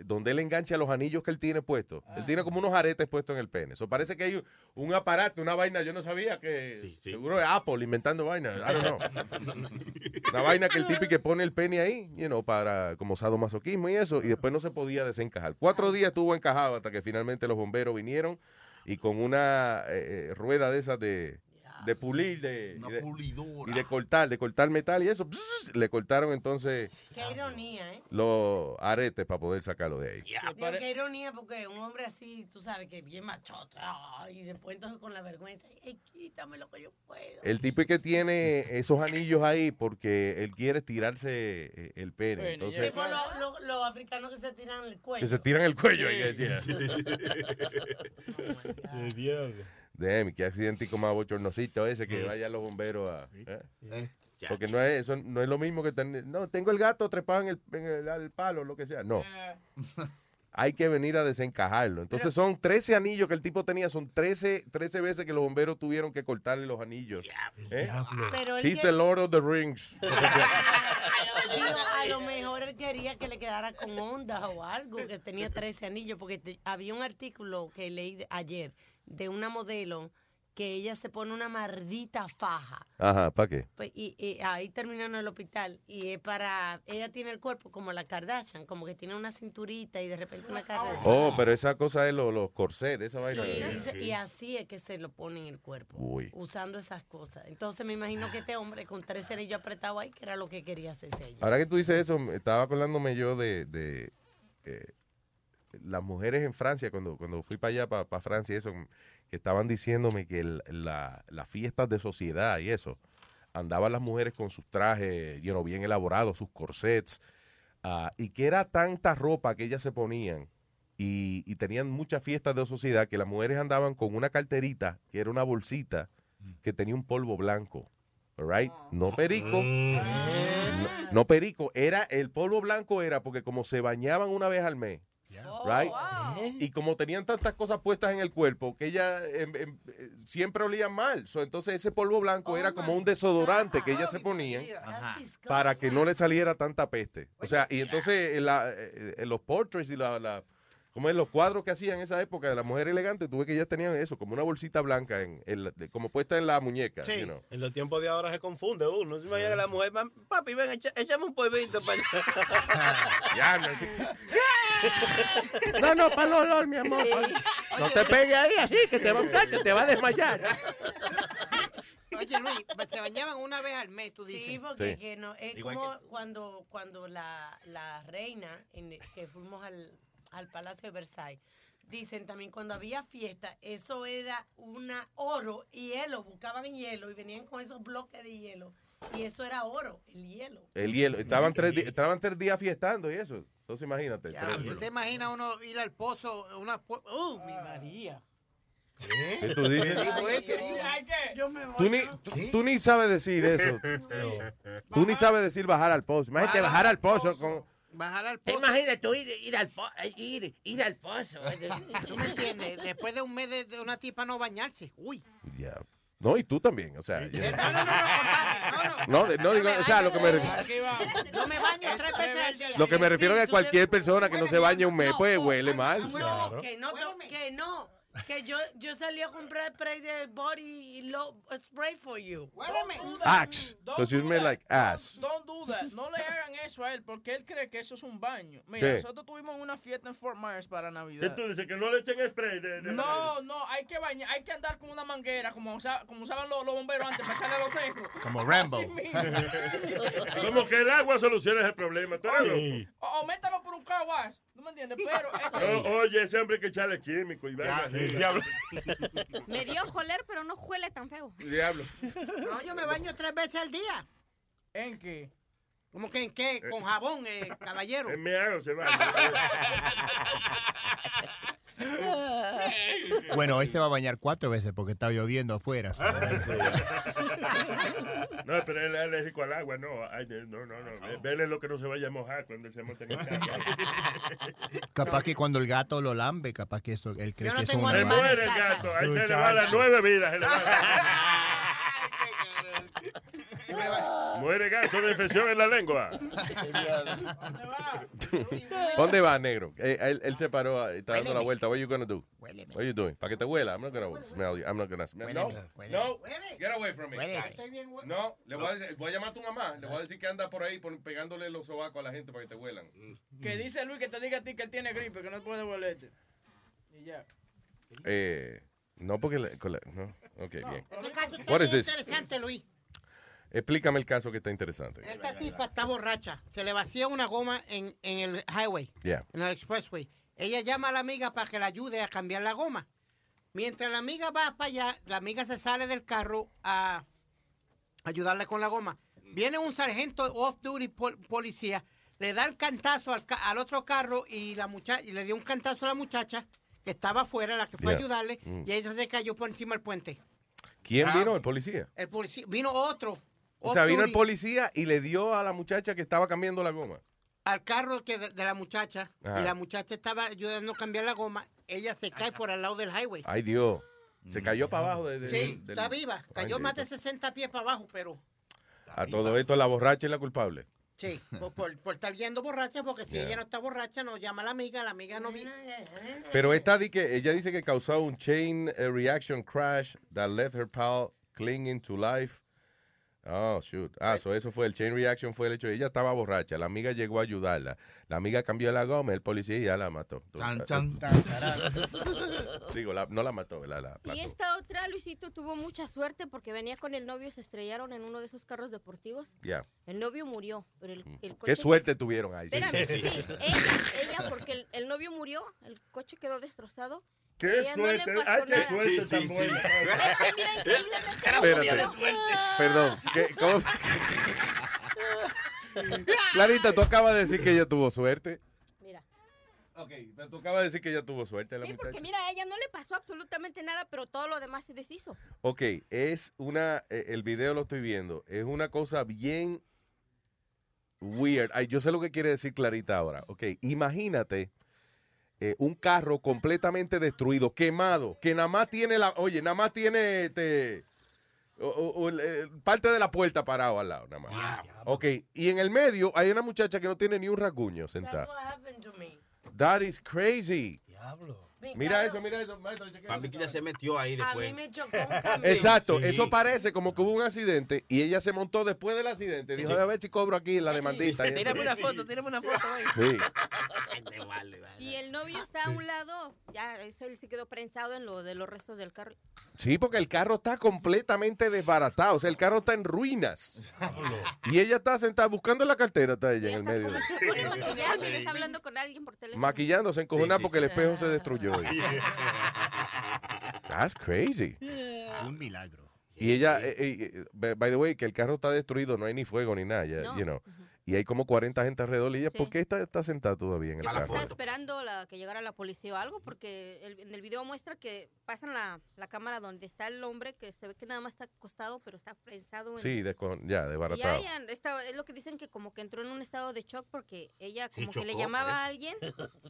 donde él engancha los anillos que él tiene puestos. Él tiene como unos aretes puestos en el pene. Eso parece que hay un, un aparato, una vaina. Yo no sabía que. Seguro es Apple inventando vainas. I don't know. Una vaina que el tipo que pone el pene ahí, you know, para como sadomasoquismo y eso, y después no se podía desencajar. Cuatro días estuvo encajado hasta que finalmente los bomberos vinieron y con una eh, eh, rueda de esas de, de pulir, de, y de, y de cortar, de cortar metal y eso, le cortaron entonces Qué ironía, ¿eh? los aretes para poder sacarlo de ahí. Digo, qué ironía, porque un hombre así, tú sabes, que bien machote, y después entonces con la vergüenza, ay, quítame lo que yo puedo. El tipo es que tiene esos anillos ahí porque él quiere tirarse eh, el pene. Entonces, Tipo los africanos que se tiran el cuello. que se tiran el cuello. Sí. Guess, yeah. El diablo. Damn, qué accidentico más bochornosito ese que vayan los bomberos a. ¿eh? Porque no es, eso no es lo mismo que tener. No, tengo el gato trepado en el, en el, al palo, lo que sea. No. Hay que venir a desencajarlo. Entonces son 13 anillos que el tipo tenía. Son 13, 13 veces que los bomberos tuvieron que cortarle los anillos. ¿Eh? Pero él He's que- the Lord of the Rings. A lo mejor él quería que le quedara con ondas o algo, que tenía 13 anillos, porque te- había un artículo que leí ayer de una modelo que ella se pone una maldita faja. Ajá, ¿para qué? Pues, y, y ahí terminó en el hospital. Y es para. Ella tiene el cuerpo como la Kardashian, como que tiene una cinturita y de repente una cara. Oh, pero esa cosa es los los corsets, esa vaina. Y, dice- y así es que se lo pone en el cuerpo, Uy. usando esas cosas. Entonces me imagino que este hombre con tres anillos apretados ahí, que era lo que quería hacerse ella. Ahora que tú dices eso, estaba acordándome yo de, de, eh, las mujeres en Francia, cuando, cuando fui para allá, para, Francia, eso, que estaban diciéndome que el- la- las fiestas de sociedad y eso, andaban las mujeres con sus trajes you know, bien elaborados, sus corsets, ah, y que era tanta ropa que ellas se ponían y, y tenían muchas fiestas de sociedad que las mujeres andaban con una carterita, que era una bolsita, que tenía un polvo blanco. right? No perico. No, no perico. Era, el polvo blanco era porque como se bañaban una vez al mes. Right? Y como tenían tantas cosas puestas en el cuerpo que ellas em, em, eh, siempre olían mal. So, entonces ese polvo blanco era como un desodorante que ellas se ponían para que no le saliera tanta peste. O sea, y entonces en, la- eh, en los portraits y la, la- como en los cuadros que hacían en esa época de la mujer elegante, tuve que ellas tenían eso, como una bolsita blanca, en, en de- como puesta en la muñeca. you know. En los tiempos de ahora se confunde uno. Se imagina que la mujer, "Mam, papi, ven, echa- échame un polvito para Ya, no. No, no, para el olor, mi amor. No te pegues ahí así, que te va, muchacho, te va a desmayar. Oye, Luis, se bañaban una vez al mes, tú dices. Sí, porque Sí. que no, es Igual como cuando, cuando la, la reina, en que fuimos al, al Palacio de Versailles, dicen también cuando había fiesta, eso era una oro y hielo, buscaban hielo y venían con esos bloques de hielo. Y eso era oro, el hielo. El hielo. Estaban tres, estaban tres días fiestando y eso. Entonces imagínate. Ya, tres- ¿tú te imaginas uno ir al pozo, una... ¡Uh, mi María! ¿Qué tú dices? ¿Qué dijo él? ¿Qué dijo? Yo me voy. Tú ni, tú, tú ni sabes decir eso. Tú ni sabes decir bajar al pozo. Imagínate bajar al pozo con... Bajar al ¿Te pozo. imaginas tú ir, ir al po- ir, ir al pozo? ¿Tú me entiendes? Después de un mes de, de una tipa no bañarse. Uy. Ya. No, y tú también. O sea, ya- No, no, no, no, compadre. no, de- no digo, o sea, lo que me refiero. Yo me baño tres veces al día. Lo que me refiero es que cualquier persona que no se bañe un mes, pues huele mal. No, que no, que no. Que yo, yo salí a comprar spray de body y lo, spray for you. Axe. Because you smell like ass. Don't do that. No le hagan eso a él porque él cree que eso es un baño. Mira, ¿Qué? nosotros tuvimos una fiesta en Fort Myers para ¿Qué Navidad. tú dices? Que no le echen spray de, de No, no, hay que bañar, hay que andar con una manguera como, usa- como usaban los, los bomberos antes para echarle los tejos. Como Rambo. Como que el agua soluciona ese problema. ¿tú o, o métalo por un car wash. ¿Tú me entiendes? Pero O- oye, ese hombre que echarle químico y. Ya, diablo. Me dio joler, pero no huele tan feo. Diablo. No, yo me baño tres veces al día. ¿En qué? ¿Cómo que en qué? Con jabón, eh, caballero. En mi hago se va. Bueno, hoy se va a bañar cuatro veces porque está lloviendo afuera. so- No, pero él es alérgico al agua, no. Ay, no, no, no. Vele lo que no se vaya a mojar cuando él se monte en el carro. Capaz que cuando el gato lo lambe, capaz que eso, él cree Yo no que es tengo un Se muere el gato. Ahí se le van las nueve vidas. se le van. Muere gato de infección en la lengua. ¿Dónde va, negro? Eh, él, él se paró, ah, está dando la vuelta. What you gonna do? What you doing? Para que te huela. I'm not gonna smell you. I'm not gonna smell. No, no. Get away from me. No, le voy a, decir- voy a llamar a tu mamá. Le voy a decir que anda por ahí pegándole los sobacos a la gente para que te huelan. Que dice Luis que te diga a ti que él tiene gripe, que no puede volverte. Y ya. Eh, no, porque... la- no. Ok, bien. What is this? interesante, Luis. Explícame el caso que está interesante. Esta tipa está borracha. Se le vacía una goma en, en el highway, Yeah. en el expressway. Ella llama a la amiga para que la ayude a cambiar la goma. Mientras la amiga va para allá, la amiga se sale del carro a ayudarle con la goma. Viene un sargento off-duty pol- policía, le da el cantazo al, ca- al otro carro y, la mucha- y le dio un cantazo a la muchacha que estaba afuera, la que fue a ayudarle, Mm. y ella se cayó por encima del puente. ¿Quién vino? El policía. El policía, vino otro. O sea, vino el policía y le dio a la muchacha que estaba cambiando la goma. al carro que de, de la muchacha Ajá. y la muchacha estaba ayudando a cambiar la goma, ella se cae por al lado del highway. Ay, Dios. Se cayó para abajo. De, de- sí, del- está viva. Cayó Ay, más de Dios. 60 pies para abajo, pero A todo esto, la borracha es la culpable. sí, por, por- estar yendo borracha, porque si Yeah. ella no está borracha, nos llama a la amiga, la amiga no vi. Pero esta di que ella dice que causó un chain eh, reaction crash that left her pal clinging to life. Oh, shoot. Ah, so eso fue el chain reaction fue el hecho. Ella estaba borracha, la amiga llegó a ayudarla. La amiga cambió la goma, el policía ya la mató. Chan, chan. Digo, la- no la mató, ¿verdad? La Y esta otra, Luisito, tuvo mucha suerte porque venía con el novio, se estrellaron en uno de esos carros deportivos. Ya. El novio murió, pero el, el coche... Qué suerte tuvieron ahí. Espérame, sí, ella, ella, porque el, el novio murió, el coche quedó destrozado. Qué no suerte. pasó Ay, qué nada. suerte tan buena. Mira, increíblemente Espérate. Perdón. ¿qué- cómo? Clarita, tú acabas de decir que ella tuvo suerte. Mira. Ok, pero tú acabas de decir que ella tuvo suerte, la Sí, muchacha. porque mira, a ella no le pasó absolutamente nada, pero todo lo demás se deshizo. Ok, es una, eh, el video lo estoy viendo, es una cosa bien weird. Ay, yo sé lo que quiere decir Clarita ahora. Ok, imagínate eh, un carro completamente destruido, quemado, que nada más tiene la, oye, nada más tiene este, o- o- o el, eh, parte de la puerta parado al lado, nada más. Ok, y en el medio hay una muchacha que no tiene ni un rasguño sentada. That is crazy. Mira eso, mira eso, maestro. Para mí que ella se metió ahí A después. mí me chocó un camión. Exacto, Sí. eso parece como que hubo un accidente y ella se montó después del accidente. Dijo, a ver si cobro aquí la demandita. eso. Tírame una foto, tírame una foto ahí. Sí. Y el novio está a un lado, ya ese él se quedó prensado en lo de los restos del carro. Sí, porque el carro está completamente desbaratado. O sea, el carro está en ruinas. Y ella está sentada buscando la cartera, está ella en el medio. maquillaje, está hablando con alguien por teléfono. Maquillándose, encojonada porque el espejo se destruyó. That's crazy. Un milagro. Y ella, eh, eh, eh, by the way, que el carro está destruido, no hay ni fuego ni nada, ya, No. you know. Y hay como 40 gente alrededor. Y ella, ¿por qué está, está sentada todavía en el carro? estaba esperando la, que llegara la policía o algo, porque el- en el video muestra que pasan la, la cámara donde está el hombre, que se ve que nada más está acostado, pero está prensado. En, Sí, ya, y desbaratado. está- es lo que dicen que como que entró en un estado de shock porque ella como que le llamaba a alguien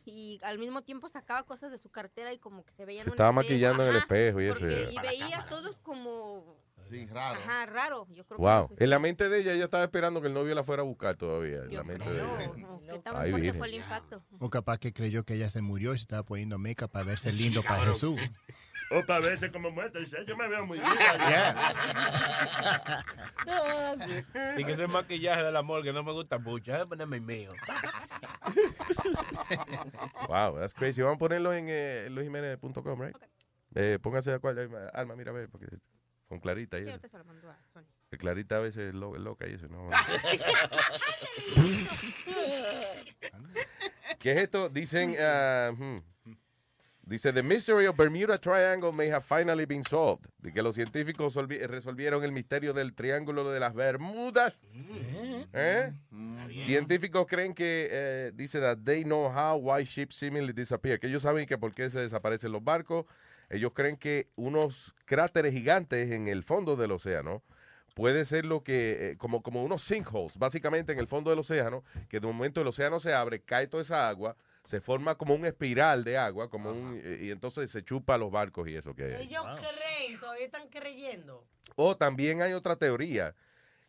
y al mismo tiempo sacaba cosas de su cartera y como que se veía Se estaba maquillando en el espejo y eso. y veía a todos como... Sí, raro. Ajá, raro. Yo creo Wow. que no sé En la mente de ella, ella estaba esperando que el novio la fuera a buscar todavía. En la mente de si- ella. no, qué tan fuerte fue el impacto. O capaz que creyó que ella se murió y se estaba poniendo make-up para verse lindo para Jesús. O para verse como muerta. Dice, yo me veo muy bien. Y que ese maquillaje del amor que no me gusta mucho. Déjame ponerme el mío. Wow, that's crazy. Vamos a ponerlo en eh, luisjiménez.com, right? Eh, póngase de acuerdo. eh, Alma, mira, a ver, porque con Clarita y eso. Que Clarita a veces es lo- es loca y eso. No. ¿Qué es esto? Dicen, ah, hmm. dice, the mystery of Bermuda Triangle may have finally been solved. De que los científicos solvi- resolvieron el misterio del triángulo de las Bermudas. ¿Eh? Científicos creen que, eh, dice, that they know how why ships seemingly disappear. Que ellos saben que por qué se desaparecen los barcos. Ellos creen que unos cráteres gigantes en el fondo del océano puede ser lo que, eh, como, como unos sinkholes, básicamente en el fondo del océano, que de momento el océano se abre, cae toda esa agua, se forma como un espiral de agua, como un, eh, y entonces se chupa los barcos y eso que hay. Ellos creen, todavía están creyendo. O también hay otra teoría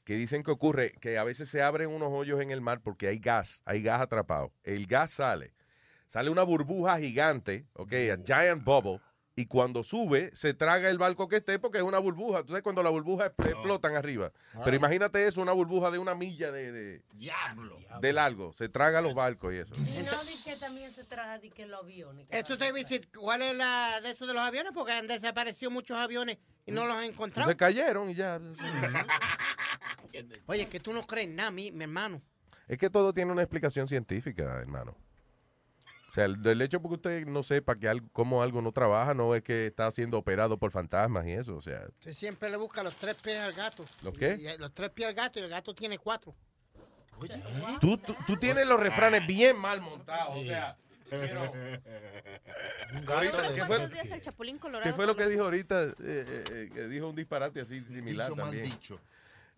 que dicen que ocurre que a veces se abren unos hoyos en el mar porque hay gas, hay gas atrapado. El gas sale, sale una burbuja gigante, ok, a giant bubble, y cuando sube se traga el barco que esté porque es una burbuja. Entonces cuando la burbuja expl- explotan arriba. Pero imagínate eso, una burbuja de una milla de, de, Diablo. de largo, se traga los barcos y eso. Y no di que también se traga di que los aviones. que Esto te decir, ¿cuál es la de eso de los aviones? Porque han desaparecido muchos aviones y no los han encontrado. Se cayeron y ya. Oye, que tú no crees nada, mi, mi hermano. Es que todo tiene una explicación científica, hermano. O sea, el, el hecho porque usted no sepa que algo, cómo algo no trabaja, no es que está siendo operado por fantasmas y eso. O sea, Usted siempre le busca los tres pies al gato. ¿Los qué? Y- y los tres pies al gato y el gato tiene cuatro. tú, tú, tú tienes los refranes bien mal montados. O sea, pero- Ahorita, ¿qué, fue, ¿Cuántos días el Chapulín Colorado? qué fue lo que dijo ahorita? Eh, eh, eh, que dijo un disparate así similar dicho mal también. dicho.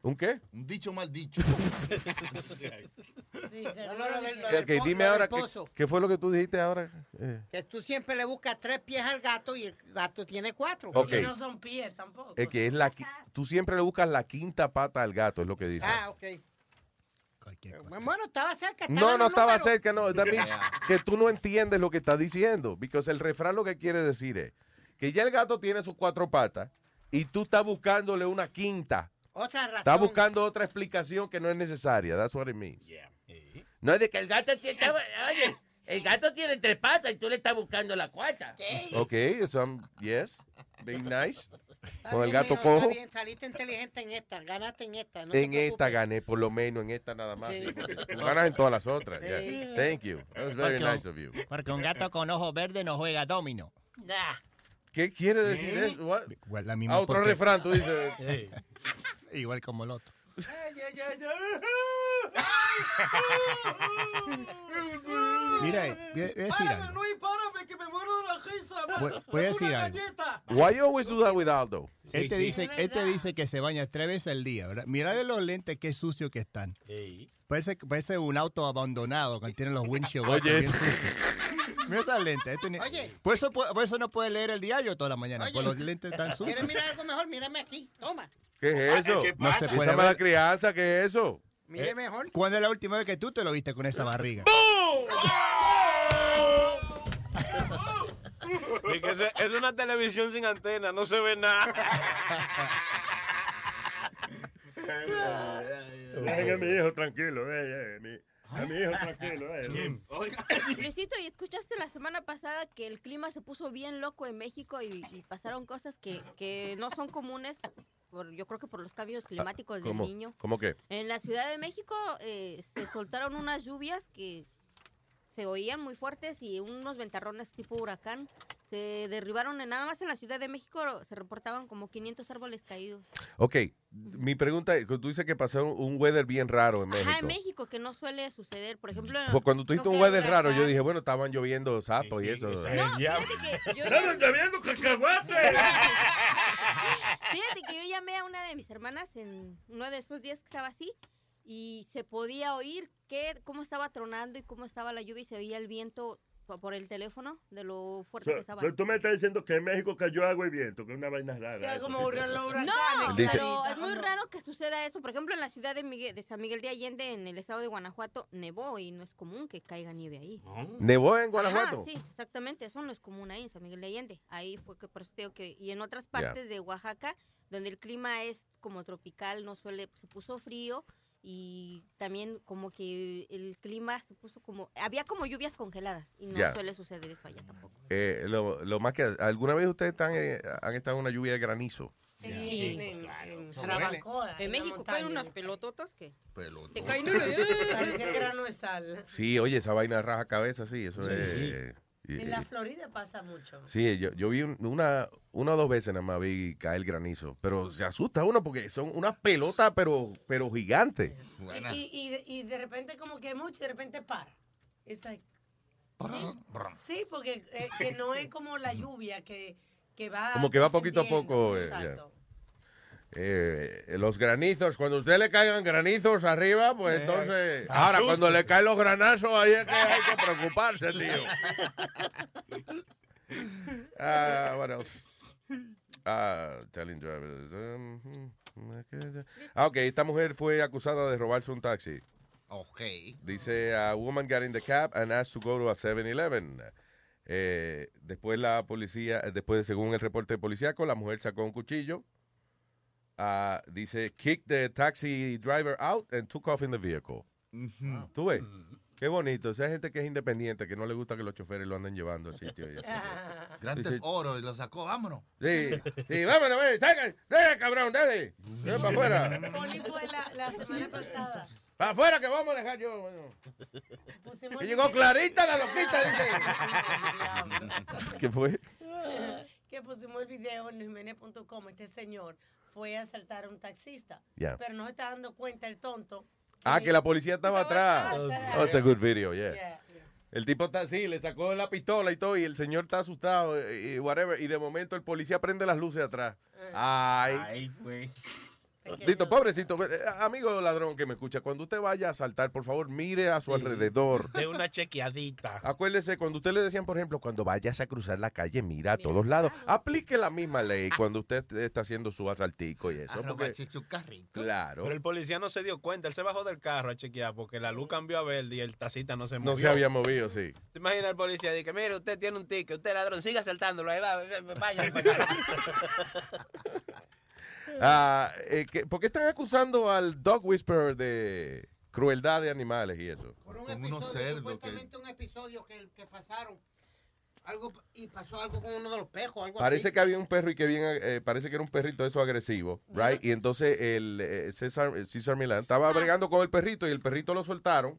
¿Un qué? Un dicho mal dicho. No, no, lo del- lo Ok, del po- dime lo ahora, ¿qué, qué fue lo que tú dijiste ahora? Eh, Que tú siempre le buscas tres pies al gato y el gato tiene cuatro. Ok. Y no son pies tampoco. es que es la, tú siempre le buscas la quinta pata al gato, es lo que dice. Ah, ok. Eh, Bueno, estaba cerca. estaba No, no estaba cerca, no. That means que tú no entiendes lo que está diciendo. Porque el refrán lo que quiere decir es que ya el gato tiene sus cuatro patas y tú estás buscándole una quinta. Otra razón. Estás buscando otra explicación que no es necesaria. That's what it means. No es de que el gato tiene... Oye, el gato tiene tres patas y tú le estás buscando la cuarta. Ok, so I'm- yes. Being nice. Está Con el gato mijo, cojo. Está bien, saliste inteligente en esta, ganaste en esta. No En esta gané, por lo menos en esta nada más. Sí. ganas en todas las otras. yeah. Sí. Thank you. That was very Porque nice of you. Porque un gato con ojos verdes no juega domino. ¿Qué quiere decir ¿Eh? eso? What? Igual la misma Ah, otro porque- refrán, tú dices. Sí. Igual como el otro. Mira, eh, voy a voy a decir algo. Luis, párame, que me muero de la risa. Voy- voy a decir Una algo. galleta. Why you always do that with Aldo? Este dice, este dice que se baña tres veces al día, ¿verdad? Los lentes, qué sucios que están. Parece, parece un auto abandonado que tiene los windshield Oye, bien sucios. Mira esas lentes. este ni- Oye. por, eso, pu- por eso no puede leer el diario toda la mañana, Oye. por los lentes tan sucios. ¿Quieres mirar algo mejor? Mírame aquí. Toma. ¿Qué es eso? ¿Qué No se Esa puede mala ver. crianza, ¿qué es eso? Mire mejor. ¿Cuándo es la última vez que tú te lo viste con esa barriga? Y que se- es una televisión sin antena, no se ve nada. Dejen a mi hijo tranquilo, eh, eh, mi- a mi hijo tranquilo, eh. Luisito, ¿y escuchaste la semana pasada que el clima se puso bien loco en México y, y pasaron cosas que, que no son comunes, por, yo creo que por los cambios climáticos del ¿Cómo? niño? ¿Cómo qué? En la Ciudad de México eh, se soltaron unas lluvias que se oían muy fuertes y unos ventarrones tipo huracán. Se derribaron en, nada más en la Ciudad de México, se reportaban como 500 árboles caídos. Ok, mi pregunta es, tú dices que pasó un weather bien raro en México. Ajá, en México, que no suele suceder. Por ejemplo, en- Pues cuando tú dijiste un weather raro, yo dije, bueno, estaban lloviendo sapos y eso. No, fíjate que yo ¡Estaban lloviendo cacahuates! Fíjate que yo llamé a una de mis hermanas en uno de esos días que estaba así y se podía oír que, cómo estaba tronando y cómo estaba la lluvia y se oía el viento por el teléfono de lo fuerte que estaba. Pero tú me estás diciendo que en México cayó agua y viento, que es una vaina rara. eso. No, Dice- pero es muy raro que suceda eso. Por ejemplo, en la ciudad de, Miguel- de San Miguel de Allende, en el estado de Guanajuato, nevó y no es común que caiga nieve ahí. ¿Nevó en Guanajuato? Ajá, sí, exactamente. Eso no es común ahí en San Miguel de Allende. Ahí fue que por que... Y en otras partes de Oaxaca, donde el clima es como tropical, no suele... Se puso frío y también como que el clima se puso como había como lluvias congeladas y no Ya. suele suceder eso allá tampoco. Eh, lo, lo más que alguna vez ustedes están, eh, han estado en una lluvia de granizo. Sí, en- en- en En México caen unas pelototas que Pelota. te caen unas- Parecía grano de sal. Sí, oye, esa vaina raja cabeza, sí, eso Sí. es. En la Florida pasa mucho. Sí, yo, yo vi un- una, una o dos veces nada más vi caer granizo, pero se asusta uno porque son unas pelotas, pero, pero gigantes. Y, y, de- y de repente como que mucho y de repente para. Like- sí, porque eh, que no es como la lluvia que, que va Como que va poquito a poco. eh, Exacto. Eh, los granizos, cuando a usted le caigan granizos arriba, pues Eh, entonces. Ahora, cuando le caen los granazos, ahí es que hay que preocuparse, tío. Ah, what else? Ah, telling drivers. um, Ah, ok, esta mujer fue acusada de robarse un taxi. Ok. Dice, a woman got in the cab and asked to go to a 7-Eleven. Eh, después la policía, eh, después según el reporte policíaco, la mujer sacó un cuchillo. Ah, dice, kicked the taxi driver out and took off in the vehicle. ¿Tú ves? Qué bonito. Esa gente que es independiente, que no le gusta que los choferes lo anden llevando al sitio. y eso. Grand Dice- Theft Oro y lo sacó, vámonos. Sí, sí, vámonos, ve, saca, dale, cabrón, dale. Ven para afuera. Poli fue la, la semana pasada. Para afuera que vamos a dejar yo. bueno. Y llegó Clarita, la loquita, dice. ¿Qué fue? que pusimos el video en luismene.com. Este señor fue a asaltar a un taxista. Pero no se está dando cuenta el tonto. Ah, que la policía estaba atrás. atrás. Oh, it's a good video, yeah. Yeah. El tipo está así, le sacó la pistola y todo, y el señor está asustado, y, y whatever, y de momento el policía prende las luces atrás. Ay. Ahí fue. Dito, pobrecito, eh, amigo ladrón que me escucha, cuando usted vaya a saltar, por favor, mire a su alrededor. De una chequeadita. Acuérdese, cuando usted le decían, por ejemplo, cuando vayas a cruzar la calle, mira a todos lados. Aplique la misma ley cuando usted está haciendo su asaltico y eso. A Porque, su carrito. claro, Pero el policía no se dio cuenta, él se bajó del carro a chequear porque la luz cambió a verde y el tacita no se movió. no se había movido, sí. ¿Te imaginas el policía? Dice, mire, usted tiene un ticket, usted ladrón, siga saltándolo, ahí va, vaya. Ah, eh, que- ¿Por qué están acusando al Dog Whisperer de crueldad de animales y eso? Por un episodio, unos cerdos que- supuestamente un episodio que, que pasaron. Algo, y pasó algo con uno de los pejos, algo Parece así. que había un perro y que bien, eh, parece que era un perrito eso agresivo, right? Y entonces el eh, César, César Milán estaba bregando con el perrito y el perrito lo soltaron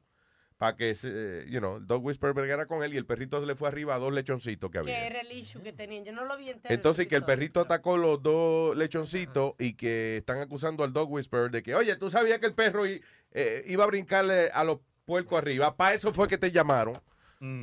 para que, se, eh, you know, el Dog Whisperer bregara con él y el perrito se le fue arriba a dos lechoncitos que había. Que era el issue que tenían. Yo no lo vi entero. Entonces que el perrito atacó los dos lechoncitos y que están acusando al Dog Whisperer de que, oye, tú sabías que el perro eh, iba a brincarle a los puercos arriba. Para eso fue que te llamaron.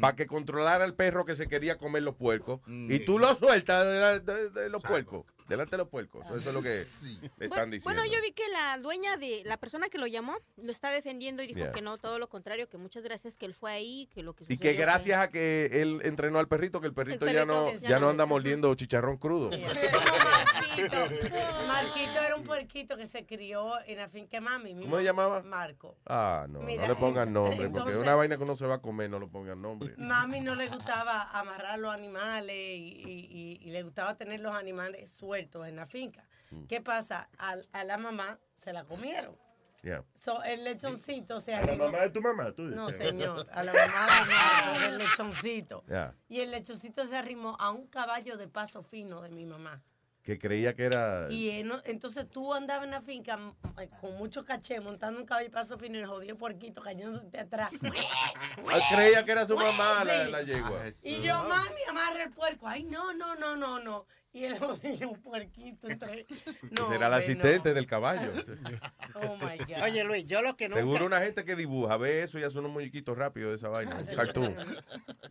Para que controlara al perro que se quería comer los puercos. Y tú lo sueltas de, la- de- de los puercos. Delante de los puercos. Eso, es lo que le están diciendo. Bueno, yo vi que la dueña de la persona que lo llamó lo está defendiendo y dijo Yeah. que no, todo lo contrario, que muchas gracias que él fue ahí, que lo que y que fue- gracias a que él entrenó al perrito, que el perrito, ya perrito no ya no anda mordiendo chicharrón crudo. Marquito. Marquito era un puerquito que se crió en la finca mami. Mi ¿Cómo se llamaba? Marco. Ah, no, Mira, no le pongan nombre, porque es una vaina que uno se va a comer, no le pongan nombre. Mami no le gustaba amarrar los animales y, y- y- y le gustaba tener los animales sueltos en la finca. Mm. ¿Qué pasa? A, a la mamá se la comieron. Yeah. So, el lechoncito se A la arrimó. mamá de tu mamá, tú dices. No, señor, a la mamá de Marco, del lechoncito. Yeah. Y el lechoncito se arrimó a un caballo de paso fino de mi mamá. Que creía que era... Y no- entonces tú andabas en la finca eh, con mucho caché, montando un caballo de paso fino y el jodido puerquito cayéndote atrás. Creía que era su mamá la, la yegua. Y yo, mami, amarra el puerco. Ay, no, no, no, no, no. Y el jodido puerquito entre... No, Será el asistente del caballo. Oh, my God. Oye, Luis, yo lo que nunca... Seguro una gente que dibuja, ve eso y hace unos muñequitos rápidos de esa vaina. un Cartoon.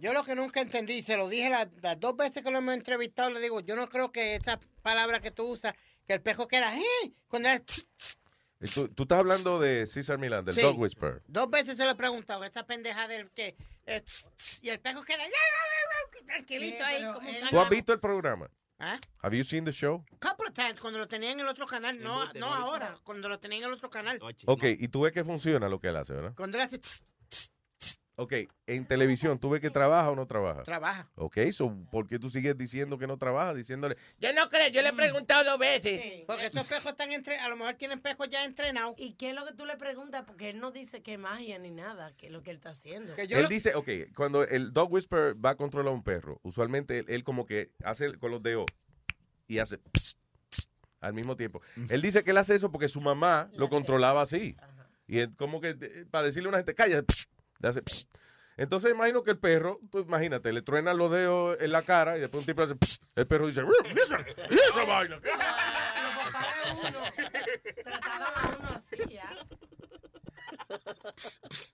Yo lo que nunca entendí, se lo dije la- las, dos veces que lo hemos entrevistado, le digo, yo no creo que esa palabra que tú usas, que el pejo queda, "Eh", cuando es- Y Tú, tú estás hablando de César Milán, del Sí. Dog Whisperer. dos veces se lo he preguntado, esta pendeja del que, eh, y el pejo queda, tranquilito ahí, como un ¿Tú has visto el programa? ¿Ah? Have you seen the show? Couple of times, cuando lo tenía en el otro canal, no, no, ahora, cuando lo tenía en el otro canal. Ok, y tú ves que funciona lo que él hace, ¿verdad? Cuando él hace, ok, en televisión, ¿tú ves que trabaja o no trabaja? Trabaja. Ok, so, ¿por qué tú sigues diciendo que no trabaja? Diciéndole, Yo no creo, yo le he preguntado dos veces. Porque estos pejos están entre, a lo mejor tienen pejos ya entrenados. ¿Y qué es lo que tú le preguntas? Porque él no dice que es magia ni nada, que es lo que él está haciendo. él dice, ok, cuando el dog whisperer va a controlar a un perro, usualmente él, él como que hace con los dedos y hace pss, pss, al mismo tiempo. Él dice que él hace eso porque su mamá lo controlaba así. Y él como que eh, para decirle a una gente, calla, pss, hace pss. Entonces imagino que el perro, tú imagínate, le truena los dedos en la cara y después un tipo hace pss, el perro dice, "Ruh, ¿y esa, y esa vaina? Trataban a uno así, ya.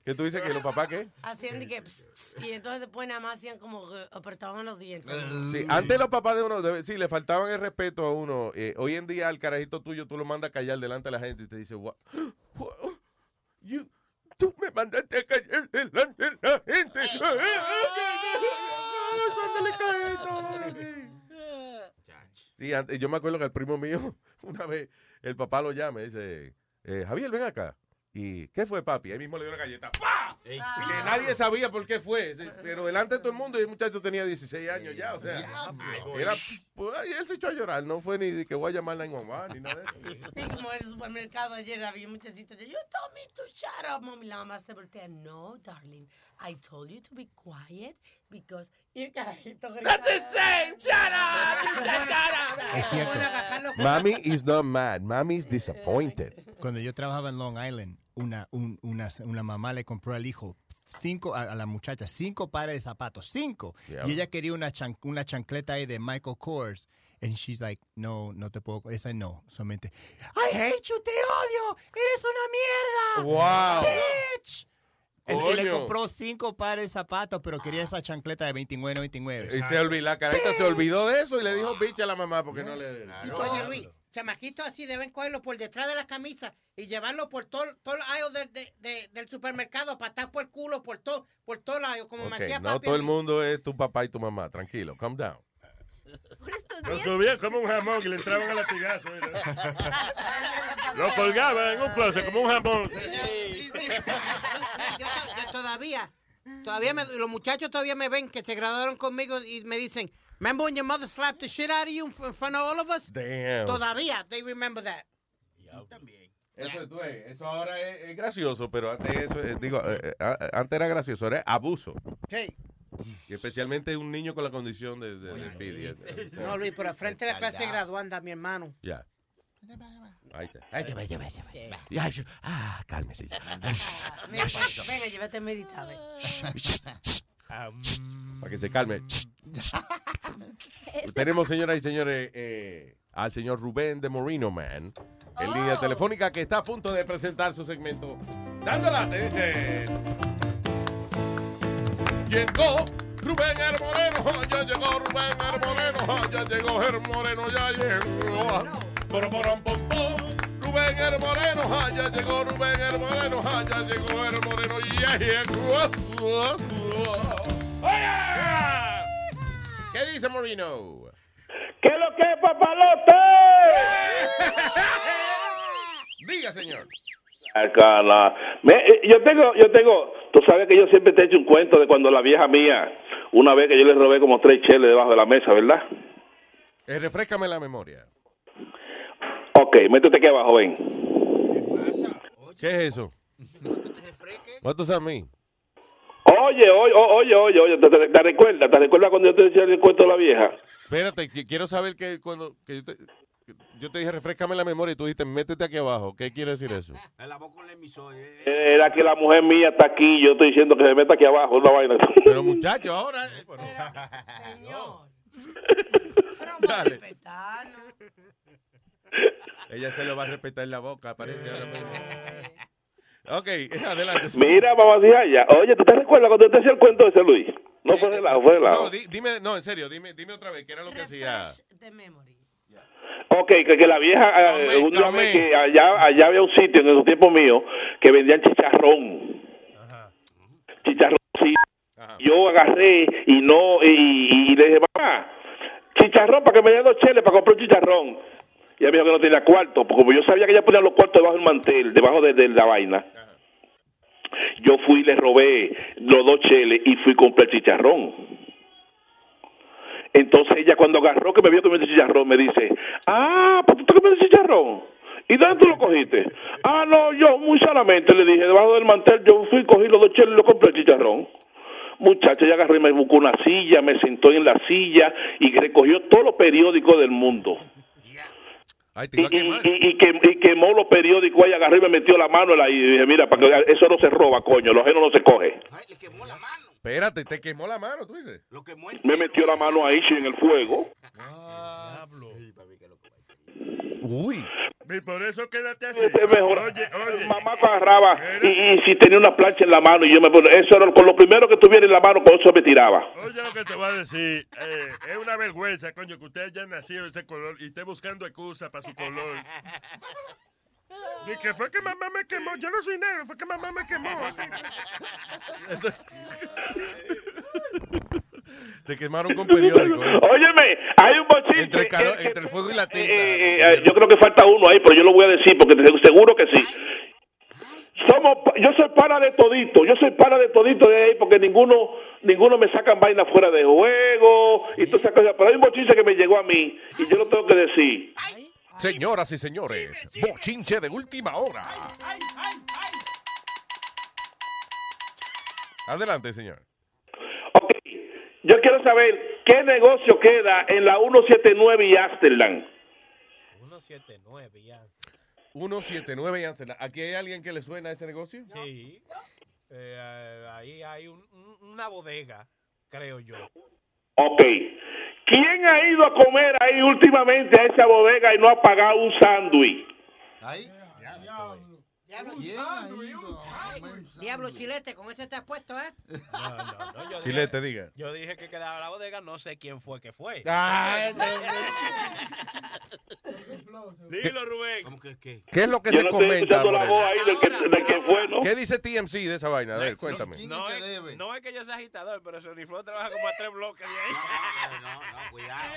¿Qué tú dices que los papás qué? Hacían de que... pss, pss, y entonces después nada más hacían como que apretaban los dientes. Sí, antes los papás de uno, de- sí, le faltaban el respeto a uno. Eh, hoy en día al carajito tuyo tú lo mandas a callar delante de la gente y te dice, "What? What? You- tú me mandaste a callar delante de la gente. Sí, antes- yo me acuerdo que el primo mío, una vez, el papá lo llama y dice, eh, Javier, ven acá. ¿Y qué fue, papi? Ahí mismo le dio una galleta. ¡Pah! Que nadie sabía por qué fue. Pero delante de todo el mundo, y el muchacho tenía 16 años ya. O sea, era, pues, ay, él se echó a llorar. No fue ni de que voy a llamar a la mamá ni nada de eso. Y como en el supermercado ayer había un muchachito, you told me to shut up, mami. La mamá se voltea, no, darling, I told you to be quiet because... Y el carajito That's the same. Shut up. Es cierto. Mommy is not mad. Mommy is disappointed. Cuando yo trabajaba en Long Island, una, un- una, una mamá le compró al hijo cinco, a, a la muchacha, cinco pares de zapatos, cinco. Yeah. Y ella quería una, chan- una chancleta ahí de Michael Kors. And she's like, no, no te puedo, esa no, solamente, I hate you, te odio, eres una mierda. Wow. Bitch. Él- él le compró cinco pares de zapatos, pero quería esa chancleta de 29.99. Y se olvidó, la carita se olvidó de eso y le dijo bicha a la mamá porque no le. Y Oye, Luis, chamaquitos así deben cogerlo por detrás de la camisa y llevarlo por todo, todo el aisle del- de- de- del supermercado, patar por el culo, por todo, por todo el aisle, como me Ok, hacía no papi. todo el mundo es tu papá y tu mamá. Tranquilo, calm down. Lo subían como un jamón y le entraban a latigazo. Lo colgaban en un closet como un jamón. Yo, to- yo todavía, todavía me- los muchachos todavía me ven que se graduaron conmigo y me dicen, remember when your mother slapped the shit out of you in fr- in front of all of us? Damn. Todavía, they remember that. Eso, tú eso ahora es, es gracioso, pero antes eso, eh, digo, eh, eh, a- antes era gracioso, era abuso. Sí. Y especialmente un niño con la condición de, de, de. No, Luis, pero al frente de la clase graduanda, mi hermano. Ya. Ahí está. Ahí está, ahí está, ahí está. Ya, ya. Ah, cálmese. Pues, venga, llévate meditado. Para que se calme. Tenemos, señoras y señores, eh, al señor Rubén de Moreno Man en línea telefónica que está a punto de presentar su segmento. Dándola, te dice. Llegó Rubén el Moreno, ya llegó Rubén el Moreno, ya llegó el Moreno, ya llegó. Por, por. Rubén el Moreno, ya llegó Rubén el Moreno, ya llegó el Moreno, ya llegó. ¡Oye! ¿Qué dice Moreno? ¿Qué es lo que es, papalote? Diga, señor. Me- eh, yo tengo, yo tengo, tú sabes que yo siempre te he hecho un cuento de cuando la vieja mía, una vez que yo le robé como tres cheles debajo de la mesa, ¿verdad? Eh, refrescame la memoria. Ok, métete aquí abajo, ven. ¿Qué es eso? What does that mean? Oye, oye, oye, oye, oye, ¿te, te, te recuerdas? ¿Te recuerdas cuando yo te decía el cuento de la vieja? Espérate, que quiero saber que cuando que yo, te, que yo te dije refrescame la memoria y tú dijiste métete aquí abajo. ¿Qué quiere decir eso? Era que la mujer mía está aquí, yo estoy diciendo que se meta aquí abajo, una vaina. Pero muchacho, ahora. eh, Dale. Ella se lo va a respetar en la boca, parece ahora mismo. Ok, adelante. Mira, mamacita, ya. Oye, ¿tú te recuerdas cuando yo te hacía el cuento ese, Luis? No fue de lado, fue de lado. No, di- dime, no, en serio, dime, dime otra vez, ¿qué era lo que hacía? Ok, que, que la vieja, eh, una vez que allá, allá había un sitio en esos tiempos míos que vendían chicharrón. Chicharrón, sí. Yo agarré y no, y, y- y le dije, mamá, chicharrón para que me den dos cheles para comprar un chicharrón. Ella me dijo que no tenía cuarto, porque como yo sabía que ella ponía los cuartos debajo del mantel, debajo de, la vaina. Yo fui y le robé los dos cheles y fui y compré el chicharrón. Entonces ella cuando agarró que me vio comiendo chicharrón me dice, ah, pues tú te comiendo chicharrón. ¿Y dónde tú lo cogiste? Ah, no, yo muy sanamente le dije, debajo del mantel yo fui, cogí los dos cheles y lo compré el chicharrón. Muchacha, ella agarró y me buscó una silla, me sentó en la silla y recogió todos los periódicos del mundo. Y, y, y- y quem- y quemó los periódicos, ella agarró y me metió la mano en la- y dije, mira, para que eso no se roba, coño, los ajeno no se coge. Espérate, te quemó la mano, tú dices. Me metió la mano ahí en el fuego. Uy. Y por eso quédate así. Mejor. Oye, oye. Mamá agarraba y, y si tenía una plancha en la mano y yo me ponía, eso era con lo primero que tuviera en la mano, con eso me tiraba. Oye lo que te voy a decir. eh, es una vergüenza, coño, que usted haya nacido de ese color y esté buscando excusa para su color. Y que fue que mamá me quemó. Yo no soy negro, fue que mamá me quemó. Te quemaron con periódico. ¿eh? Óyeme, hay un bochinche. Entre, el calor- que- que- entre el fuego y la tinta. eh, eh, yo creo que falta uno ahí, pero yo lo voy a decir porque te- seguro que sí. Somos, yo soy para de todito, yo soy para de todito de ahí porque ninguno, ninguno me sacan vaina fuera de juego y todas esas cosas. Pero hay un bochinche que me llegó a mí y yo lo tengo que decir. Señoras y señores, bochinche de última hora. Adelante, señor. Yo quiero saber qué negocio queda en la 179 y Amsterdam. 179 ya. 179 y Amsterdam. ¿Aquí hay alguien que le suena a ese negocio? Sí. Eh, ahí hay un- un- una bodega, creo yo. Ok. ¿Quién ha ido a comer ahí últimamente a esa bodega y no ha pagado un sándwich? Diablo chilete, con este te has puesto, ¿eh? No, no, no. Yo Chile, dije, te diga. Yo dije que quedaba la bodega, no sé quién fue que fue. Ah, Dilo, Rubén. ¿Cómo que qué? ¿Qué es lo que Yo se no comenta? la Moreno? voz ahí del que, del que fue, ¿no? ¿Qué dice TMC de esa vaina? A ver, cuéntame. No es, no es que yo sea agitador, pero Sony Flow trabaja como a tres bloques de ahí. No, no, cuidado.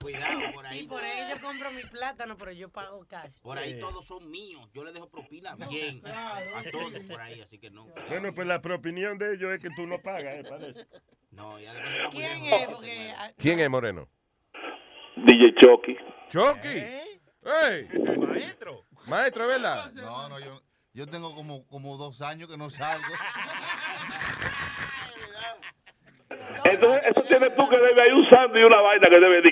Cuidado, por Y ahí. por ahí yo compro mi plátano, pero yo pago cash. Por ahí todos son míos. Yo le dejo propina bien a todos por ahí, así que no. cuidado. Bueno, pues la opinión de ellos es que tú no pagas, ¿eh? Parece. No, ya después está muy ¿Quién lejos. es? Porque ¿Quién es Moreno? DJ Chucky. Chucky. ¿Eh? ¡Ey! Maestro. Maestro, ¿es verdad? No, no, yo, yo tengo como, como dos años que no salgo. Entonces, eso tienes tú que debe hay un sándwich y una vaina que debe de.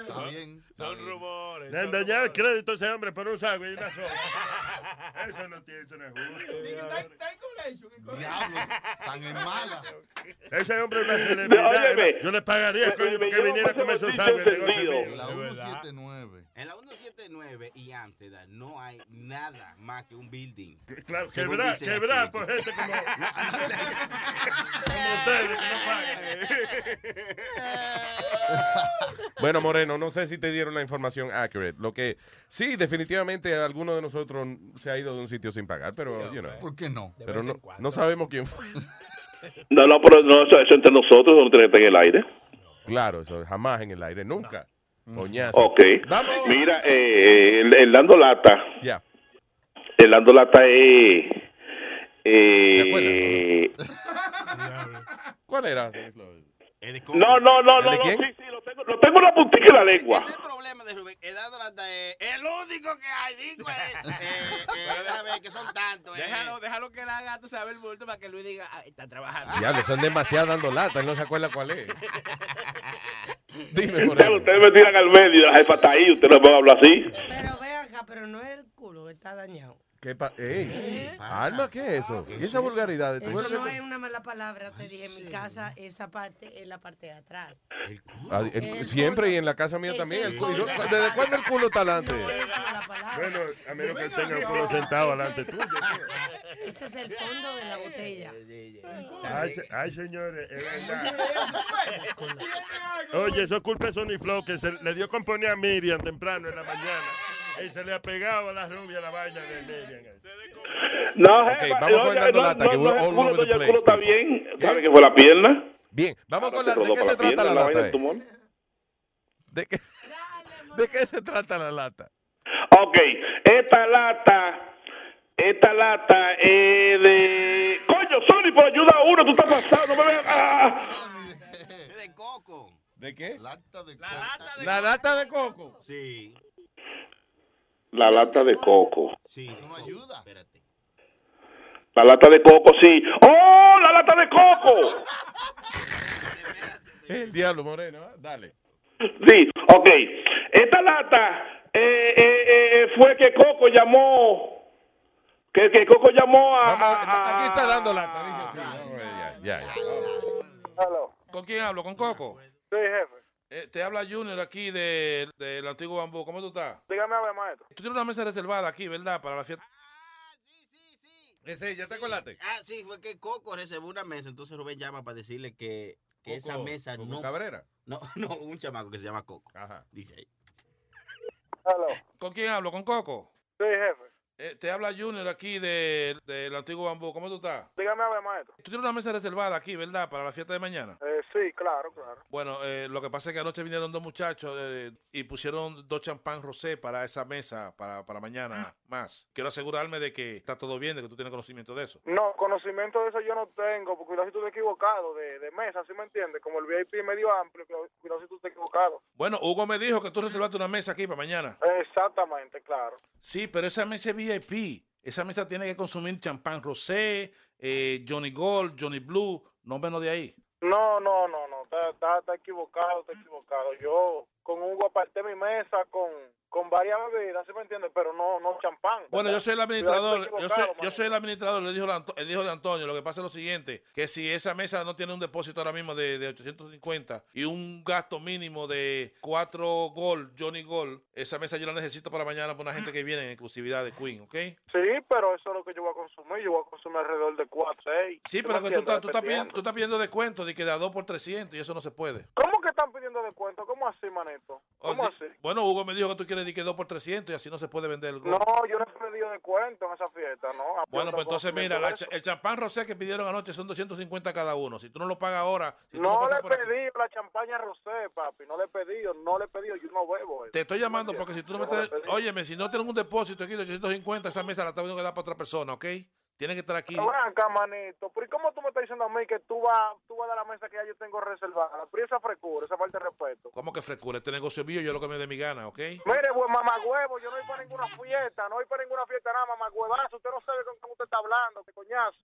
Está bien. Son rumores. Le han dañado el crédito a ese hombre por un sándwich y una sopa. Eso no tiene, eso no es justo. Diablo, tan en mala. Ese hombre es una celebridad. Yo le pagaría coño, que viniera a comer esos encendido. mío. La De verdad. 179. En la 179 y Amsterdam no hay nada más que un building. Claro, quebrar, quebrar por gente como, como ustedes que no pagan. Bueno, Moreno, no sé si te dieron la información accurate. Lo que sí, definitivamente alguno de nosotros se ha ido de un sitio sin pagar, pero, you know, ¿Por qué no? pero no, no sabemos quién fue. No, no, pero no, eso, eso entre nosotros no estar en el aire. Claro, eso jamás en el aire, nunca. Coñazo. Ok. Vamos. Mira, eh, el, el dando lata. Ya. El dando lata es... Eh, ¿Cuál era? No, no, no, ¿El no, de no, quién? sí, sí, lo tengo, lo tengo en la puntica en la lengua. Ese es el problema de Rubén. El dando lata es el único que hay, digo. eh, eh, eh, déjame ver que son tantos. eh. Déjalo, déjalo que él haga, tú sabes, el bulto para que Luis diga, "Ah, está trabajando. Diablo, son demasiado dando lata, él no se acuerda cuál es. Dime, Ustedes, ustedes me tiran al medio, la jefa está ahí, usted no puede hablar así. Pero ve acá, pero no es el culo que está dañado. ¿Qué pa Ey, Alma, ¿qué es eso? ¿Y esa vulgaridad? ¿Tú Eso no es una mala palabra, te dije. En mi casa, esa parte es la parte de atrás. Ah, el- El siempre culo. y en la casa mía Es también. el el culo. culo. ¿Desde cuándo el culo está adelante? Bueno, a menos que tenga el culo sentado delante tuyo. Ese es el fondo de la botella. Ay, ay, señores, es verdad. Oye, eso es culpa de Sony Flow que se le dio componer a Miriam temprano en la mañana. Y se le ha pegado a la rubia la vaina de Miriam. No, Ok, jefa, vamos no, con el no, lata, no, que no, we're el all over the place, está bien, ¿sabe que fue la pierna? Bien, vamos con la. Te ¿De qué se trata la lata? eh? ¿De qué, ¿De qué se trata la lata? Ok, esta lata esta lata es de... Coño, Sony, por ayuda a uno, tú estás pasado, no me veas... Ah. De coco. ¿De qué? Lata de La lata de La lata de coco. Sí. La lata de coco. Sí. Eso no ayuda. Espérate. La lata de coco, sí. ¡Oh, la lata de coco! El diablo, Moreno. ¿eh? Dale. Sí, ok. Esta lata eh, eh, eh, fue que Coco llamó... Que, que Coco llamó a... a- Aquí está dando lata. dice, sí, vamos Ya, ya, ya. ¿Con quién hablo? ¿Con Coco? Sí, jefe. Eh, te habla Junior aquí de- del antiguo bambú. ¿Cómo tú estás? Dígame a ver, maestro. Tú tienes una mesa reservada aquí, ¿verdad? Para la fiesta. Ese, ¿ya te acordaste? Ah, sí, fue que Coco reservó una mesa, entonces Rubén llama para decirle que, que esa mesa Coco no... Cabrera. No, no, un chamaco que se llama Coco. Ajá. Dice ahí. ¿Con quién hablo? ¿Con Coco? Sí, jefe. Eh, te habla Junior aquí de- del antiguo bambú. ¿Cómo tú estás? Dígame a ver, maestro. Tú tienes una mesa reservada aquí, ¿verdad? Para la fiesta de mañana. Eh, sí, claro, claro. Bueno, eh, lo que pasa es que anoche vinieron dos muchachos eh, y pusieron dos champán rosé para esa mesa, para, para mañana más. Quiero asegurarme de que está todo bien, de que tú tienes conocimiento de eso. No, conocimiento de eso yo no tengo, porque cuidado si tú estás equivocado de, de mesa, ¿sí me entiendes? Como el VIP medio amplio, cuidado si tú estás equivocado. Bueno, Hugo me dijo que tú reservaste una mesa aquí para mañana. Exactamente, claro. Sí, pero esa mesa es VIP. Esa mesa tiene que consumir champán rosé, eh, Johnny Gold, Johnny Blue, no menos de ahí. No, no, no, no, está, está, está equivocado, está equivocado. Yo con Hugo aparté mi mesa con, con varias bebidas, ¿sí me entiendes? Pero no, no champán. Bueno, yo soy el administrador, yo soy, yo soy el administrador, le dijo el, hijo de Antonio. Lo que pasa es lo siguiente, que si esa mesa no tiene un depósito ahora mismo de, de 850 y un gasto mínimo de 4 Gold, Johnny Gold, esa mesa yo la necesito para mañana para una gente que viene en exclusividad de Queen, ¿ok? Sí, pero eso es lo que yo voy a consumir. Yo voy a consumir alrededor de 4, 6. Sí, pero que tú, estás- tú, estás pidiendo, tú estás pidiendo descuento de que de a 2 por 300 y eso no se puede. ¿Cómo que están pidiendo descuento? ¿Cómo así, manito? ¿Cómo así? Bueno, Hugo me dijo que tú quieres decir que 2 por 300 y así no se puede vender el Gold. No, yo no he pedido descuento en esa fiesta, ¿no? Bueno, pues entonces mira, la- el champán rosé que pidieron anoche son 250 cada uno. Si tú no lo pagas ahora, si No le he pedido la champaña rosé, papi. No le he pedido, no le he pedido. Yo no bebo eso. Te estoy llamando porque si tú no me no pedido. Óyeme, si no tienes un depósito aquí de 850, esa mesa la está teniendo que dar para otra persona, ¿ok? Tienes que estar aquí. Pero acá, manito. ¿Pero y cómo tú me estás diciendo a mí que tú vas, tú vas a dar la mesa que ya yo tengo reservada? Pero esa frescura, esa falta de respeto. ¿Cómo que frescura? Este negocio es mío, yo lo que me dé mi gana, ¿ok? Mire, buen mamagüevo, yo no voy para ninguna fiesta, no voy para ninguna fiesta nada, mamagüevazo. Usted no sabe con quién usted está hablando, qué coñazo.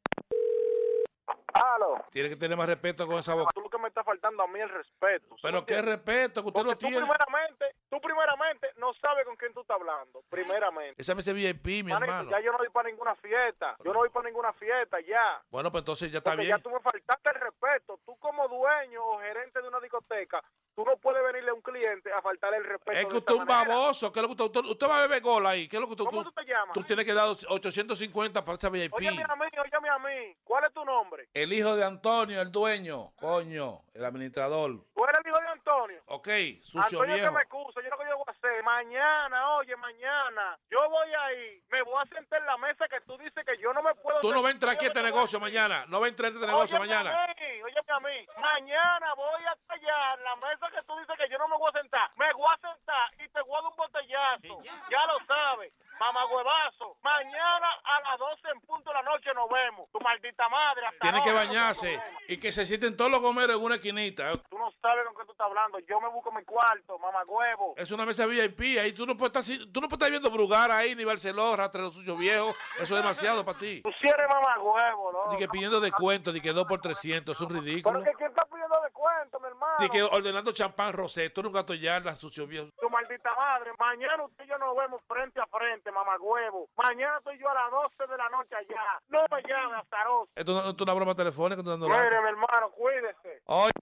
Aló. Tienes que tener más respeto con esa boca. Tú lo que me está faltando a mí es el respeto. ¿sí Pero qué entiendes? respeto que usted Porque no tú tiene. primeramente, tú primeramente no sabes con quién tú estás hablando, primeramente. Esa es VIP, mi hermano. ya yo no voy para ninguna fiesta, yo no voy para ninguna fiesta, ya. Bueno, pues entonces ya está Porque bien. ya tú me faltaste el respeto. Tú como dueño o gerente de una discoteca, tú no puedes venirle a un cliente a faltarle el respeto. Es que usted es un manera. baboso. ¿qué es lo que usted, usted, usted va a beber gol ahí. ¿Qué es lo que tú, ¿Cómo tú te llamas? tú tienes que dar 850 para esa VIP? Óyeme a mí, óyeme a mí. ¿Cuál es tu nombre? El hijo de Antonio, el dueño. Coño, el administrador. ¿Tú eres el hijo de Antonio? Ok, sucio Antonio viejo. que me excusa, yo lo que yo voy a hacer, mañana, oye, mañana, yo voy ahí, me voy a sentar en la mesa que tú dices que yo no me puedo... Tú no vas a entrar aquí a este negocio mañana. No vas a entrar a este negocio Óyeme mañana. A mí, óyeme a mí, mañana voy a callar la mesa que tú dices que yo no me voy a sentar. Me voy a sentar y te voy a dar un botellazo. Ya lo sabes, mamagüevazo. Mañana a las 12 en punto de la noche nos vemos. Tu maldita madre. hasta Tiene que bañarse y que se sienten todos los gomeros en una esquinita. Tú no sabes con qué tú estás hablando. Yo me busco mi cuarto, mamagüevo. Es una mesa VIP, ahí tú no puedes estar, tú no puedes estar viendo Brugar ahí, ni Barcelona, Rastre los suyos viejos. Eso es demasiado para ti. Tú sí eres mamagüevo, ¿no? Ni que pidiendo descuento, ni que 2 por 300, es un ridículo. ¿quién está pidiendo descuento, mi hermano? Ni que ordenando champán rosé, tú nunca yardas, sucio viejo. Tu maldita madre. Mañana usted y yo nos vemos frente a frente, mamagüevo. Mañana estoy yo a las 12 de la noche allá. No me llames, azaroso. Esto no esto es una broma telefónica, Mire, mi hermano, cuídese. Oye,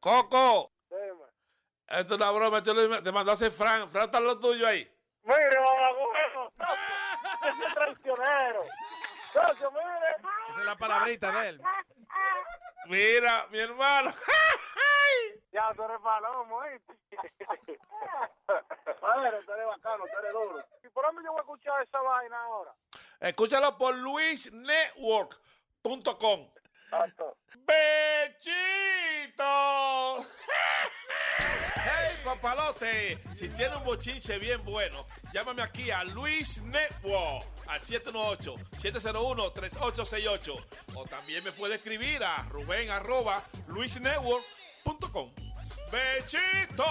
Coco, Dime. esto es una broma, te mandó a hacer Fran, Fran está lo tuyo ahí. Mire, mamagüevo. Ese es traicionero. Socio, mire. Esa es la palabrita de él. Mira, mi hermano. Ya, tú eres palomo, ¿oíste? Madre, tú eres bacano, tú eres duro. ¿Y por dónde yo voy a escuchar esa vaina ahora? Escúchalo por luisnetwork.com. ¡Bechito! Hey, papalote. Si tiene un bochinche bien bueno, llámame aquí a Luis Network al 718-701-3868. O también me puede escribir a Rubén arroba luisnetwork.com. ¡Bechito!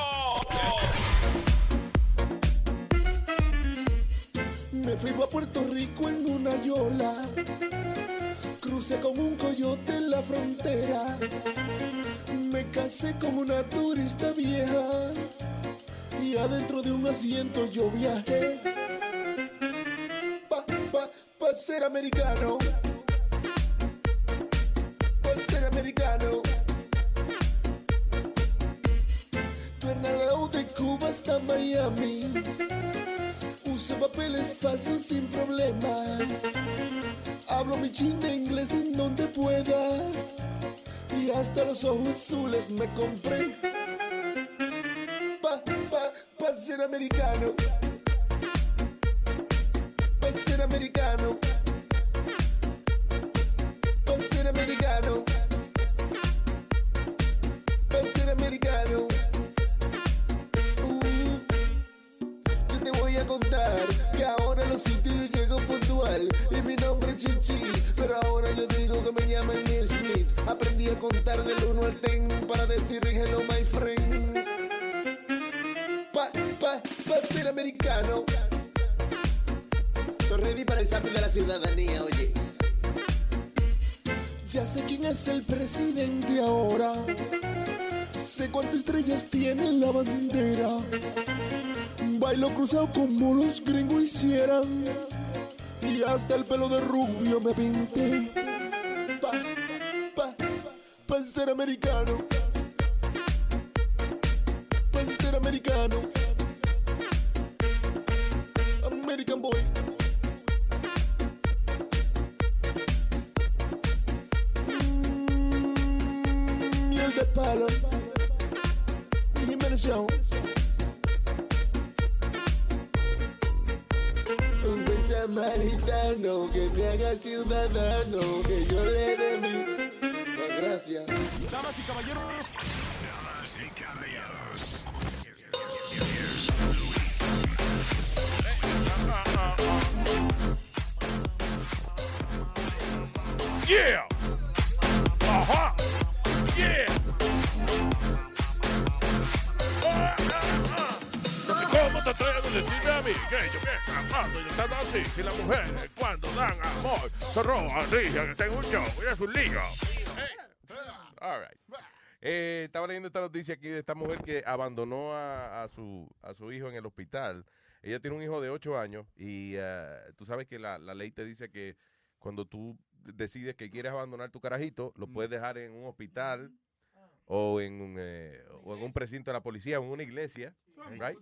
Me fui a Puerto Rico en una yola. Crucé con un coyote en la frontera. Me casé con una turista vieja. Y adentro de un asiento yo viajé. Pa, pa, pa ser americano. Pa ser americano. Cuba hasta Miami. Uso papeles falsos sin problema. Hablo mi chin de inglés en donde pueda. Y hasta los ojos azules me compré. Pa, pa, pa ser americano. Pa ser americano. Pa ser americano. Pa ser americano. Que ahora los sitios llego puntual y mi nombre es Chichi, pero ahora yo digo que me llaman Smith. Aprendí a contar del 1 al 10 para decir hello my friend. Pa, pa, pa ser americano. Estoy ready para el examen de la ciudadanía, oye. Ya sé quién es el presidente ahora. Sé cuántas estrellas tiene en la bandera. Bailo cruzado como los gringos hicieran. Y hasta el pelo de rubio me pinté. Pa, pa, pa ser americano. Pa ser americano. American boy. Mm, Miel de palo. Jiménez Jones. Samaritano que me haga ciudadano, que yo le dé mi gracias. Damas y caballeros. Damas y caballeros. Yeah. Que yo que tratando y estando así si las mujeres cuando dan amor se roban, que tengo un show y es un lío? All right. Eh, estaba leyendo esta noticia aquí de esta mujer que abandonó a, a su, a su hijo en el hospital. Ella tiene un hijo de 8 años y eh, tú sabes que la, la ley te dice que cuando tú decides que quieres abandonar tu carajito, lo puedes dejar en un hospital o en un, eh, o en un precinto de la policía o en una iglesia, right?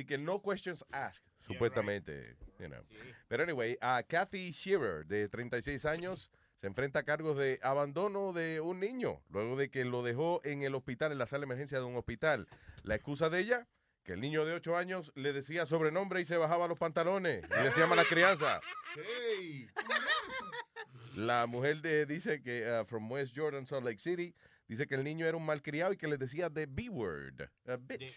Di que no questions asked, supuestamente, you know. Pero anyway, a Kathy Shearer, de 36 años, se enfrenta a cargos de abandono de un niño, luego de que lo dejó en el hospital, en la sala de emergencia de un hospital. La excusa de ella, que el niño de 8 años le decía sobrenombre y se bajaba los pantalones, y decía mala crianza. La mujer de, dice que, uh, from West Jordan, Salt Lake City, dice que el niño era un malcriado y que le decía the B-word, a bitch.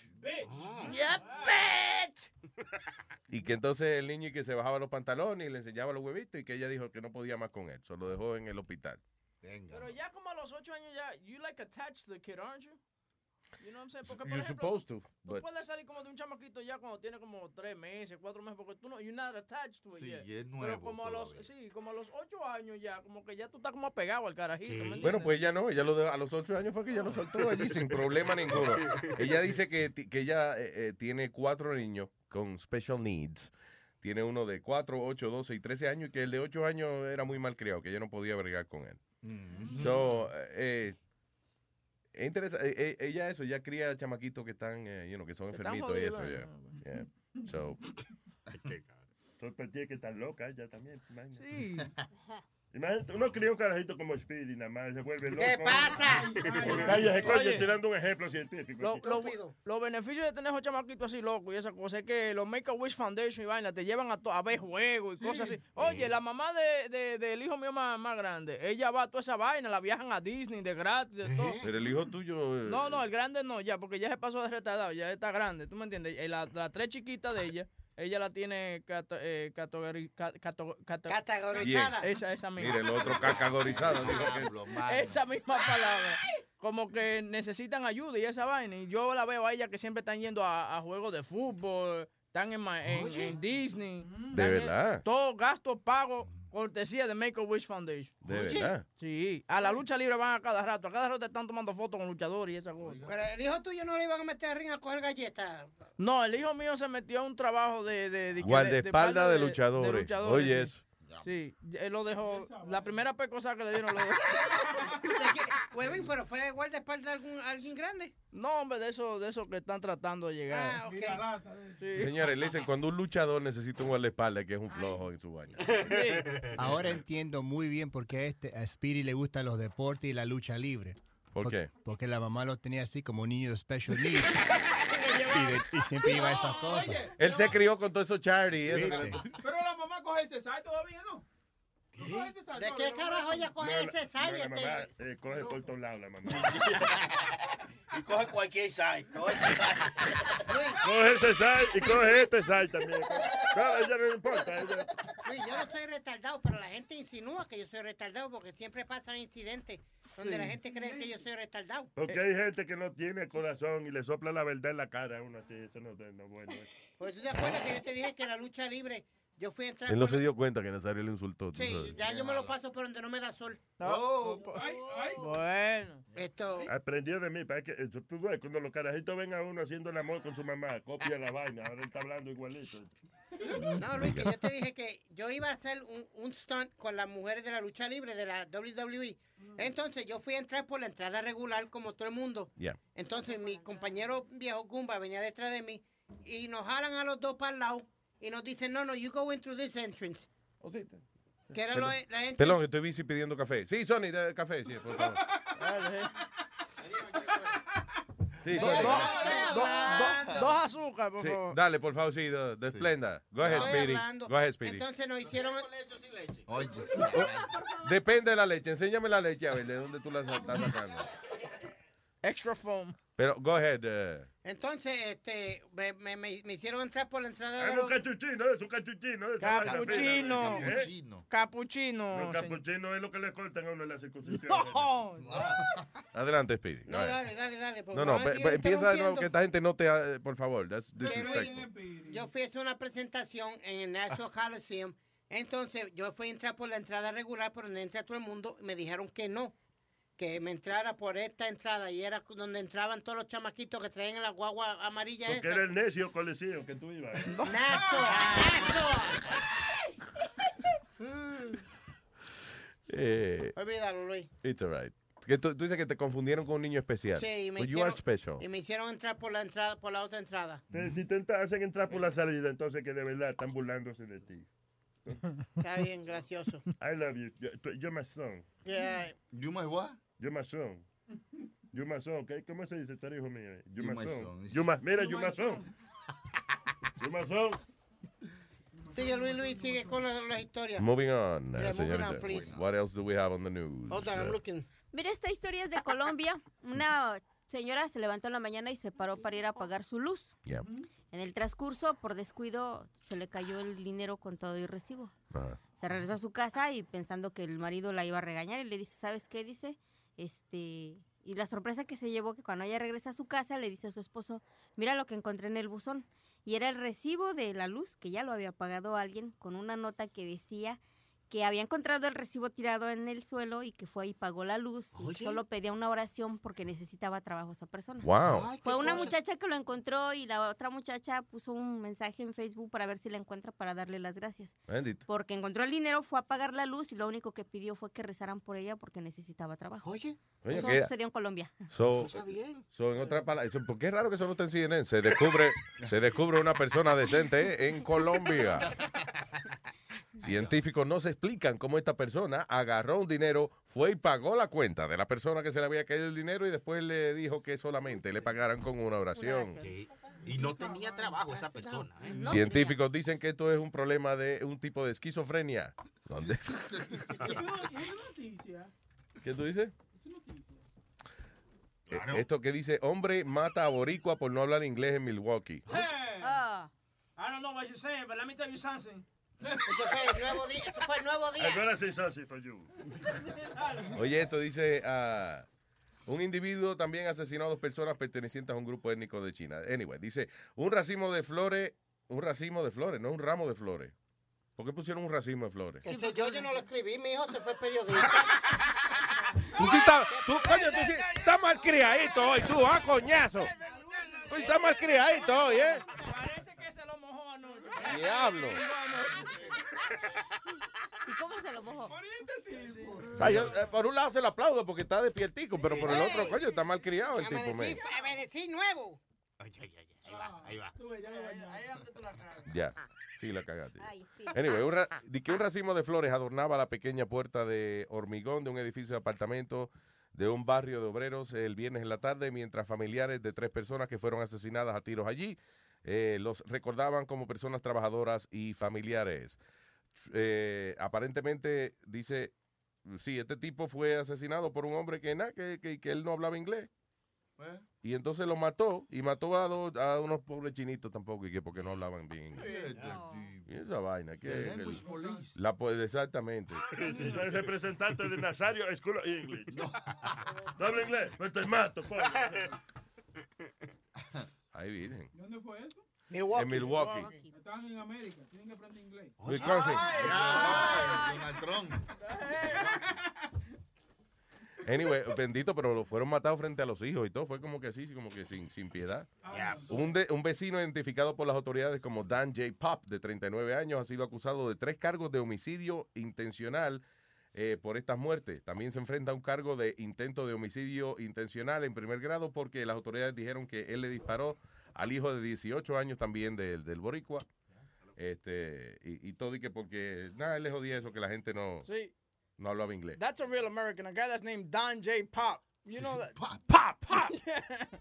Y que entonces el niño y que se bajaba los pantalones y le enseñaba los huevitos y que ella dijo que no podía más con él. Solo lo dejó en el hospital. Pero ya como a los ocho años ya, you like attached the kid, aren't you? You know what I'm saying? Porque, por You're ejemplo, supposed to, Tú but- puedes salir como de un chamaquito ya cuando tiene como tres meses, cuatro meses, porque tú no, you're not attached to it Sí, yet. y es Pero nuevo como a los, sí, como a los ocho años ya, como que ya tú estás como apegado al carajito. Bueno, pues ella no, ella lo de- a los ocho años fue que ella lo soltó allí sin problema ninguno. Ella dice que, que ella eh, eh, tiene cuatro niños con special needs. Tiene uno de cuatro, ocho, doce y trece años y que el de ocho años era muy mal criado, que ella no podía bregar con él. So, eh, es interesante. ella eso, ella cría chamaquitos que están, eh, you know, que son enfermitos y eso, jodidos, yeah. Yeah. So, Sospeché que están locas ella también. Sí. Imagínate, uno cría un carajito como Speedy, nada más, se vuelve loco. ¿Qué pasa? Cállate, coño, Oye. estoy dando un ejemplo científico. Lo- lo- Los beneficios de tener esos chamaquitos así locos y esa cosa es que los Make-A-Wish Foundation y vaina te llevan a, to- a ver juegos y cosas así. Oye, la mamá de, de- del hijo mío más, más grande, ella va a toda esa vaina, la viajan a Disney de gratis, de todo. Pero el hijo tuyo. eh, No, no, el grande no, ya, porque ya se pasó de retardado, ya está grande, ¿tú me entiendes? Y la, la tres chiquitas de ella, ella la tiene cato- eh, categori- ca- cato- cato- Categorizada. Esa, esa misma. Mira, el otro que- Esa misma palabra. Como que necesitan ayuda y esa vaina. Y yo la veo a ella que siempre están yendo a, a juegos de fútbol, están en, ma- en- en Disney. ¿De en- verdad? Todos gastos pagos, cortesía de Make-A-Wish Foundation. ¿De Oye. verdad? Sí. A la lucha libre van a cada rato. A cada rato están tomando fotos con luchadores y esas cosas. Pero el hijo tuyo no le iban a meter a ring a coger galletas. No, el hijo mío se metió a un trabajo de... de, de- Guardaespaldas de, de- luchadores. luchadores, Oye, sí. eso. Sí, él lo dejó. La primera pecosa que le dieron lo Huevín, pero fue guardaespaldas de algún, alguien grande. No, hombre, de eso, de eso que están tratando de llegar. Ah, ok. Sí. Señores, le dicen cuando un luchador necesita un guardaespaldas que es un flojo en su baño. Ahora entiendo muy bien por qué a, este, a Speedy le gustan los deportes y la lucha libre. ¿Por qué? Porque la mamá lo tenía así como un niño de special needs. y, de- y siempre iba a esas cosas. Él se crió con todo eso charity. y eso que ¿Viste? le- Pero la coge ese site todavía, ¿no? ¿No coge ese site ¿De qué carajo ella coge No, ese no, mamá eh, coge por todos lados la mamá. Y coge cualquier site. coge ese site. coge ese site y coge este site también. Claro, a ella no le importa. ella- yo no soy retardado, pero la gente insinúa que yo soy retardado porque siempre pasan incidentes donde la gente cree que yo soy retardado. Porque hay gente que no tiene corazón y le sopla la verdad en la cara a uno así. Eso no, no es bueno. eh. Pues tú te acuerdas que yo te dije que la lucha libre, yo fui a entrar. Él no se dio cuenta que Nazario le insultó. tú Sí, sabes. ya yo me lo paso por donde no me da sol. Bueno. Esto. Aprendió de mí. para que, tú ves, cuando los carajitos ven a uno haciendo el amor con su mamá, copia la vaina. Ahora él está hablando igualito. No, Luis, que yo te dije que yo iba a hacer un, un stunt con las mujeres de la lucha libre de la WWE. Entonces yo fui a entrar por la entrada regular como todo el mundo. Ya. Entonces mi compañero viejo Gumba venía detrás de mí y nos jalan a los dos para el lado y nos dicen, no, no, you go in through this entrance. Que era lo, Perdón, la gente... Perdón, estoy busy pidiendo café. Sí, Sony, de café, sí, por favor. Sí, Sony. dos azúcar, por Sí, favor. dale, por favor, sí, de, de Splenda. Go ahead, Estoy Speedy. hablando. Go ahead, Speedy. Entonces nos hicieron... Oye. Depende de la leche. Enséñame la leche, a ver, de dónde tú la estás sacando. Extra foam. Pero, go ahead. eh. Entonces, este, me, me- me- hicieron entrar por la entrada de Es un cachuchino, es un cachuchino. Capuchino. fina. ¿Eh? Capuchino. Los capuchinos es lo que le cortan a uno en la circuncisión. No. Adelante, Speedy. No, dale, dale, dale. porque No, no, empieza de nuevo que esta gente no te... eh, Por favor, yo fui a hacer una presentación en el National Coliseum. Entonces, yo fui a entrar por la entrada regular, por donde entra todo el mundo, y me dijeron que no, que me entrara por esta entrada, y era donde entraban todos los chamaquitos que traían la guagua amarilla Porque esa. era el necio coliseo que tú ibas. ¡Nazo! ¡Nazo! Eh, Olvídalo, Luis. it's all right. Que tú, tú dices que te confundieron con un niño especial. Sí, y me But you hicieron, are special. y me hicieron entrar por la entrada, por la otra entrada. Si te hacen entrar por la salida, entonces que de verdad están burlándose de ti. Está bien, gracioso. I love you. You're my son. Yeah. You my what? Son. ¿qué? ¿Cómo se dice? Eres hijo mío. You my- Mira, my son. Sigue, Luis, Luis, sigue con las, las historias. Moving on, Yeah, uh, moving señorita. on, please. What else do we have on the news? Hold on, I'm Uh, looking. Mira, esta historia es de Colombia. Una señora se levantó en la mañana y se paró para ir a apagar su luz. Yeah. En el transcurso, por descuido, se le cayó el dinero con todo y recibo. Ajá. Se regresó a su casa y pensando que el marido la iba a regañar y le dice, ¿sabes qué? Dice, este... Y la sorpresa que se llevó que cuando ella regresa a su casa le dice a su esposo, mira lo que encontré en el buzón. Y era el recibo de la luz, que ya lo había pagado alguien, con una nota que decía que había encontrado el recibo tirado en el suelo y que fue y pagó la luz. Y solo pedía una oración porque necesitaba trabajo esa persona. Wow. Ay, Fue una cosa. muchacha que lo encontró y la otra muchacha puso un mensaje en Facebook para ver si la encuentra para darle las gracias. Bendito. Porque encontró el dinero, fue a pagar la luz y lo único que pidió fue que rezaran por ella porque necesitaba trabajo. Oye, Oye, eso sucedió en Colombia. So, Está bien. so, en otras palabras, eso- ¿por qué es raro que eso no está en CNN? Se descubre, se descubre una persona decente ¿eh? en Colombia. Científicos no se explican cómo esta persona agarró un dinero, fue y pagó la cuenta de la persona que se le había caído el dinero y después le dijo que solamente le pagaran con una oración. Sí. Y no tenía trabajo esa persona. ¿eh? Científicos dicen que esto es un problema de un tipo de esquizofrenia. ¿Dónde? ¿Qué tú dices? Eh, Esto que dice, hombre mata a boricua por no hablar inglés en Milwaukee. Ah. I don't know what you're saying, but let me tell you something. Esto fue el nuevo día. Esto fue el nuevo día. Oye, esto dice, ah, un individuo también asesinó a dos personas pertenecientes a un grupo étnico de China. Anyway, dice, un racimo de flores, un racimo de flores, no un ramo de flores. ¿Por qué pusieron un racimo de flores? Ese yo, yo no lo escribí, mi hijo se fue periodista. Tú sí estás, tú, coño, tú sí estás mal criadito hoy, tú, ah, coñazo. Tú estás mal criadito hoy, ¿eh? Parece que se lo mojó anoche. Diablo. ¿Y cómo se lo mojó? Ah, yo, eh, por un lado se lo aplaudo porque está despiertico, pero por el otro, coño, está mal criado el tipo. Amanecí, man. amanecí nuevo. Ahí va, ahí va. Ya, sí la cagaste. Anyway, un ra- di que un racimo de flores adornaba la pequeña puerta de hormigón de un edificio de apartamentos de un barrio de obreros el viernes en la tarde, mientras familiares de tres personas que fueron asesinadas a tiros allí eh, los recordaban como personas trabajadoras y familiares. Eh, aparentemente dice, sí, este tipo fue asesinado por un hombre que, nada, que, que, que él no hablaba inglés. ¿Eh? Y entonces lo mató y mató a, dos- a unos pobres chinitos tampoco y que porque no hablaban bien inglés. Y esa vaina que la po- exactamente. Soy representante de Nazario School of English. No. habla inglés? Pues te mato, pobre. Ahí vienen. ¿Dónde fue eso? En Milwaukee. Están en América, tienen que aprender inglés. Wisconsin. Ay, Donald Trump. Anyway, bendito, pero lo fueron matados frente a los hijos y todo. Fue como que así, como que sin, sin piedad. Un, de- un vecino identificado por las autoridades como Dan J. Pop, de 39 años, ha sido acusado de tres cargos de homicidio intencional eh, por estas muertes. También se enfrenta a un cargo de intento de homicidio intencional en primer grado porque las autoridades dijeron que él le disparó al hijo de 18 años también del, del boricua. Este, y, y todo y que porque, nada, él le jodía eso, que la gente no, Sí. no hablaba inglés. That's a real American. A guy that's named Don J. Pop. You know that? Pop, pop, pop.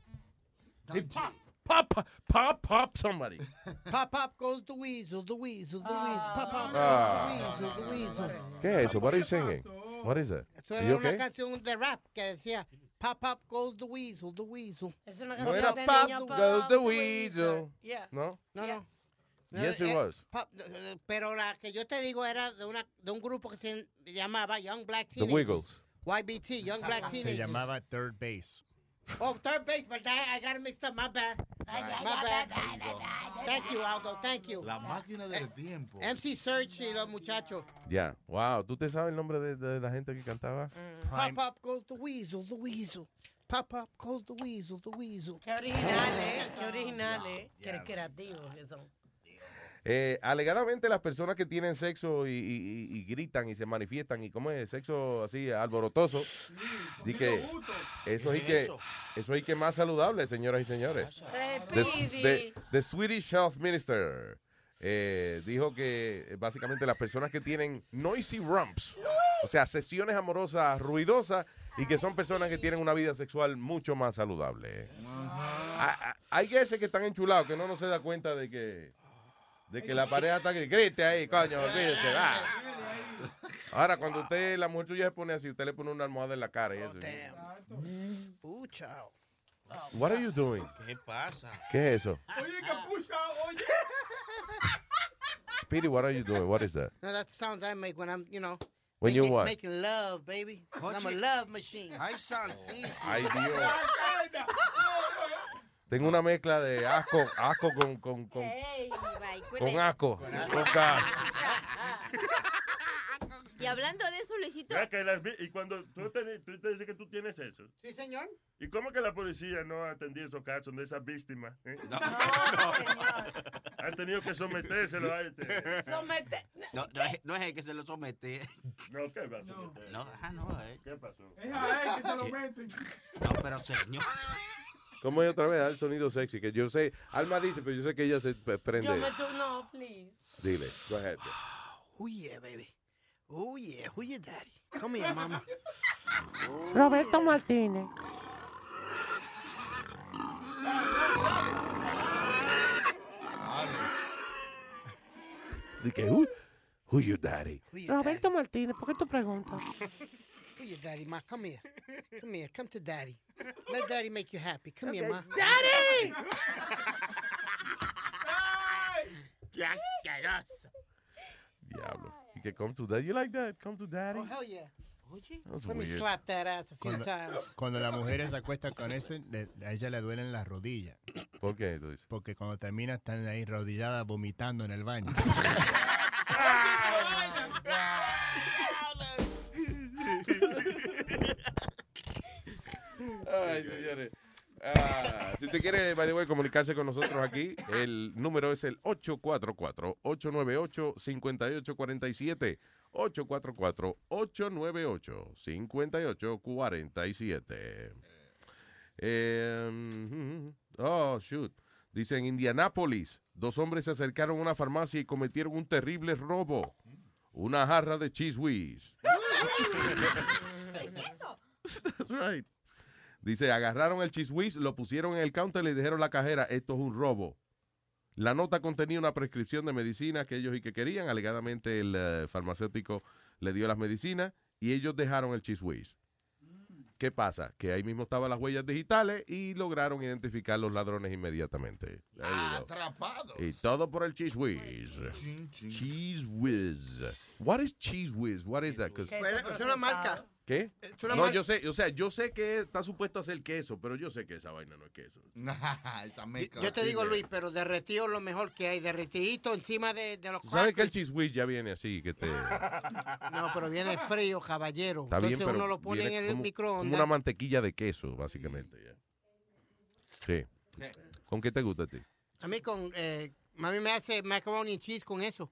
Hey, pop, pop, pop, pop, pop, somebody. Pop, pop goes the weasel, the weasel, the weasel. Pop, pop Ah. goes the weasel, the weasel. ¿Qué es eso? What are you singing? What is that? Esto Are era you una canción de rap que decía Pop, pop goes the weasel, the weasel. Es una No era Pop Goes the Weasel. Yeah. ¿No? No, no. Yes, it eh, was. Pop- eh, pero la que yo te digo era de, una, de un grupo que se llamaba Young Black Teenagers. The Wiggles. YBT, Young Black Teenagers. Se Teenagers. llamaba Third Base. Oh, third base, but I, I got it mixed up. My bad. My bad. Thank you, Aldo. Thank you. La máquina del tiempo. MC Search y los muchachos. Ya. Wow. ¿Tú te sabes el nombre de, de la gente que cantaba? Pop, pop goes the weasel, the weasel. Pop, pop goes the weasel, the weasel. Qué original, ¿eh? Qué original, ¿eh? Qué creativos que son. Eh, alegadamente las personas que tienen sexo y, y- y- y gritan y se manifiestan y como es sexo así alborotoso, di que eso es que eso es que más saludable, señoras y señores. The, the- the Swedish Health Minister eh, dijo que eh, básicamente las personas que tienen noisy rumps, o sea, sesiones amorosas ruidosas y que son personas que tienen una vida sexual mucho más saludable. Hay veces que están enchulados que no no se da cuenta de que de que la pareja está que grite ahí, coño, olvídese, va. Ahora, cuando usted, la mujer suya se pone así, usted le pone una almohada en la cara y eso. Chao. What are you doing? ¿Qué pasa? ¿Qué es eso? Oye, capucha, oye. Speedy, what are you doing? What is that? No, that's the sounds I make when I'm, you know, When you making, what? making love, baby. I'm a love machine. Ay, santísimo. Ay, Dios. Tengo una mezcla de asco, asco con, con, con, Ey, bye, con cuele. asco. Con Y hablando de eso, Luisito. Ya que las vi- y cuando tú te, tú te dices que tú tienes eso, Sí, señor. ¿y cómo que la policía no ha atendido esos casos de esas víctimas? eh? Han tenido que sometérselo a este. Somete. No, no, es, no es el que se lo somete. No, ¿qué va a someter? No, ah, no, eh. ¿Qué pasó? Es a él que se lo meten. No, pero señor. ¿Cómo es otra vez? Da el sonido sexy, que yo sé, Alma dice, pero yo sé que ella se prende. Yo me tu no, please. Dile, go ahead. Oh yeah, baby. Oh yeah, who your daddy? Come here, mama. Roberto Martínez. Dije, who, who your daddy? Who your Roberto Martínez, ¿por qué tú preguntas? Who your daddy, ma? Come here. Come here. Come to daddy. Let daddy make you happy. Come here, ma. ¡Daddy! ¡Qué asqueroso! Diablo. Y que come to daddy. You like that? Come to daddy. Oh, hell yeah. Oye, That's let me weird. slap that ass a few Cuando, times. cuando la mujer se acuesta con ese, le- a ella le duelen las rodillas. ¿Por qué tú dices? Porque cuando termina están ahí rodilladas vomitando en el baño. Ay, señores. Ah, si usted quiere, by the way, comunicarse con nosotros aquí, el número es el 844-898-5847. 844-898-5847. Eh, oh, shoot. Dice en Indianápolis, dos hombres se acercaron a una farmacia y cometieron un terrible robo. Una jarra de cheese whiz. That's right. Dice, agarraron el cheese whiz, lo pusieron en el counter y le dijeron a la cajera, esto es un robo. La nota contenía una prescripción de medicina que ellos y que querían. Alegadamente el eh, farmacéutico le dio las medicinas y ellos dejaron el cheese whiz. ¿Qué pasa? Que ahí mismo estaban las huellas digitales y lograron identificar los ladrones inmediatamente. There you go. Atrapado. Y todo por el cheese whiz. Cheese whiz. What is cheese whiz? What is that? es una marca. ¿Qué? Una No, yo sé, o sea, yo sé que está supuesto a ser queso, pero yo sé que esa vaina no es queso. Esa mezcla Yo te digo, Luis, pero derretido es lo mejor que hay. Derretidito encima de, de los Tú sabes que el cheese ya viene así, que te... No, pero viene frío, caballero. Está bien, Entonces pero uno lo pone en el como- Como microondas. una mantequilla de queso, básicamente. ya. Sí. ¿Con qué te gusta a ti? A mí con... Eh, mami me hace macaroni and cheese con eso.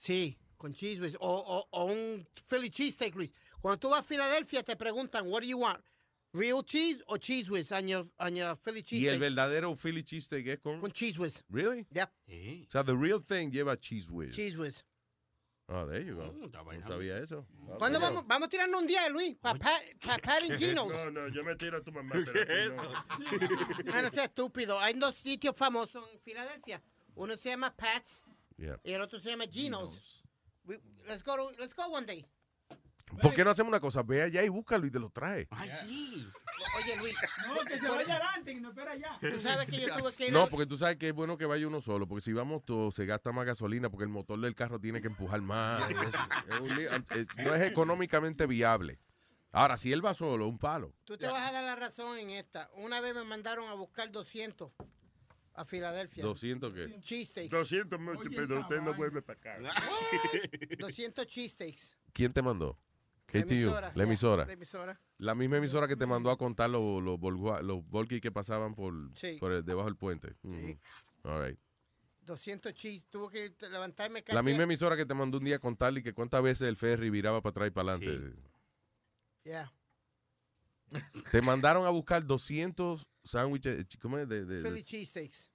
Sí, con cheese. O, o, o un Philly cheesesteak, Luis. Cuando tú vas a Filadelfia te preguntan, what do you want? Real cheese or cheese whiz on your, on your Philly Y el verdadero Philly cheesesteak es con... Con cheese whiz. Really? Yep. O sea, the real thing lleva cheese whiz. Cheese whiz. Oh, there you go. Mm, No sabía eso. Ah, ¿Cuándo vamos, vamos a tirarnos un día, Luis? Para Pat, pa Gino's. No, no, yo me tiro a tu mamá. ¿Qué es no. Ah, no sea estúpido. Hay dos sitios famosos en Filadelfia. Uno se llama Pat's Yeah. y el otro se llama Gino's. We- let's go to- let's go one day. ¿Por qué no hacemos una cosa? Ve allá y búscalo y te lo trae. Ay, sí. Oye, Luis. No, que se vaya adelante y no espera allá. Tú sabes que yo tuve que ir No, porque tú sabes que es bueno que vaya uno solo, porque si vamos todos se gasta más gasolina, porque el motor del carro tiene que empujar más. y eso. Es un lío. Es- no es económicamente viable. Ahora, si él va solo, un palo. Tú te vas a dar la razón en esta. Una vez me mandaron a buscar 200 a Filadelfia. 200 qué. Cheesesteaks. 200 mucho, pero usted no vuelve para acá. 200 cheesesteaks. ¿Quién te mandó? La KTU, emisora, la emisora. la emisora. La misma emisora que te mandó a contar los los los volquis que pasaban por, Sí. por el- debajo del puente. All right. 200 cheese. Tuve que levantarme casi. La misma emisora que te mandó un día a contarle que cuántas veces el ferry viraba para atrás y para adelante. Yeah. Te mandaron a buscar 200 sándwiches. ¿Cómo es? De, de- de- Philly cheesesteaks.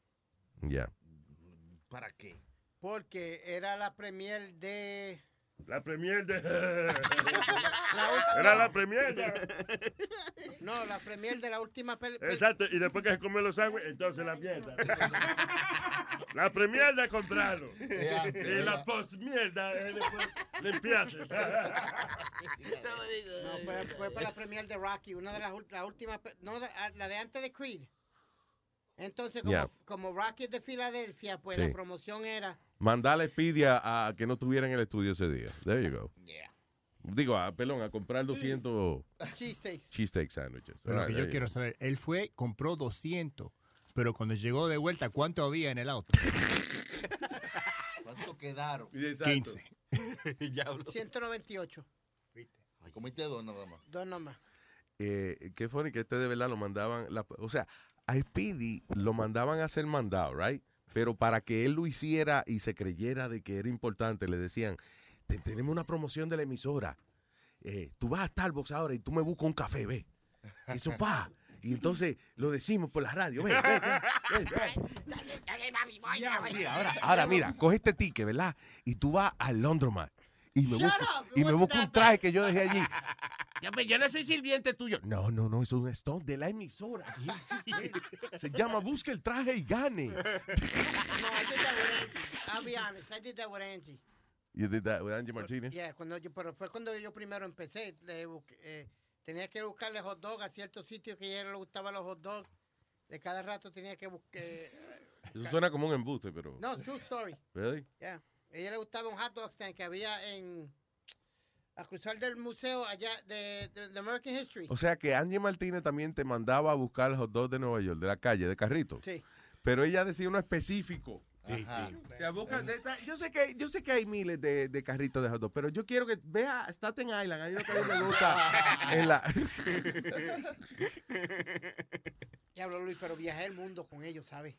Ya. ¿Para qué? Porque era la premier de. La premier de... La Era la premier. No, la premier de la última pel- pel- Exacto, y después que se comió los sándwiches, entonces la mierda. La premierda de comprarlo. Y la ya. posmierda es después limpiarse. No, fue, fue para la premier de Rocky, una de las la últimas, no, de- a- la de antes de Creed. Entonces, como, es de Filadelfia, pues Sí. la promoción era Mandarle Speedy a, a que no estuviera en el estudio ese día. There you go. Digo, a, perdón, a comprar 200 cheesesteaks. cheesesteak sandwiches. Pero lo All que right, yo quiero saber, él fue, compró 200, pero cuando llegó de vuelta, ¿cuánto había en el auto? ¿Cuánto quedaron? 15. 198. Comiste dos nada más. Dos nomás. go. Eh, qué funny que este de verdad lo mandaban. la- o sea, a Speedy lo mandaban a hacer mandado, right? Pero para que él lo hiciera y se creyera de que era importante, le decían: "Te- Tenemos una promoción de la emisora. Eh, tú vas a Starbucks ahora y tú me buscas un café, ve. Y eso, pa. Y entonces lo decimos por la radio. Ven, ven, ven. Dale, mami, voy, voy. Sí, ahora, ahora mira, coge este ticket, ¿verdad? Y tú vas al Laundromat y me busco, y me busco un traje que yo dejé allí. Ya, yo no soy sirviente tuyo. No, no, no, es un stone de la emisora. Se llama Busca el traje y gane. No, I did that with Angie. I'll be honest, I did that with Angie. You did that with Angie Martinez? Yeah, cuando yo, pero fue cuando yo primero empecé. le busqué, eh, tenía que buscarle hot dog a ciertos sitios que a ella le gustaban los hot dogs. De cada rato tenía que buscar. Eso suena como un embuste, pero. No, true story. Really? Yeah. A ella le gustaba un hot dog stand que había en. A cruzar del museo allá de, de- de American History. O sea que Angie Martínez también te mandaba a buscar el hot dog de Nueva York, de la calle, de carrito. Sí. Pero ella decía uno específico. O sea, busca- de- yo sé que yo sé que hay miles de, de carritos de hot dog, pero yo quiero que vea Staten Island, ahí lo que a mí me gusta en la Diablo Luis, pero viajé el mundo con ellos, ¿sabes?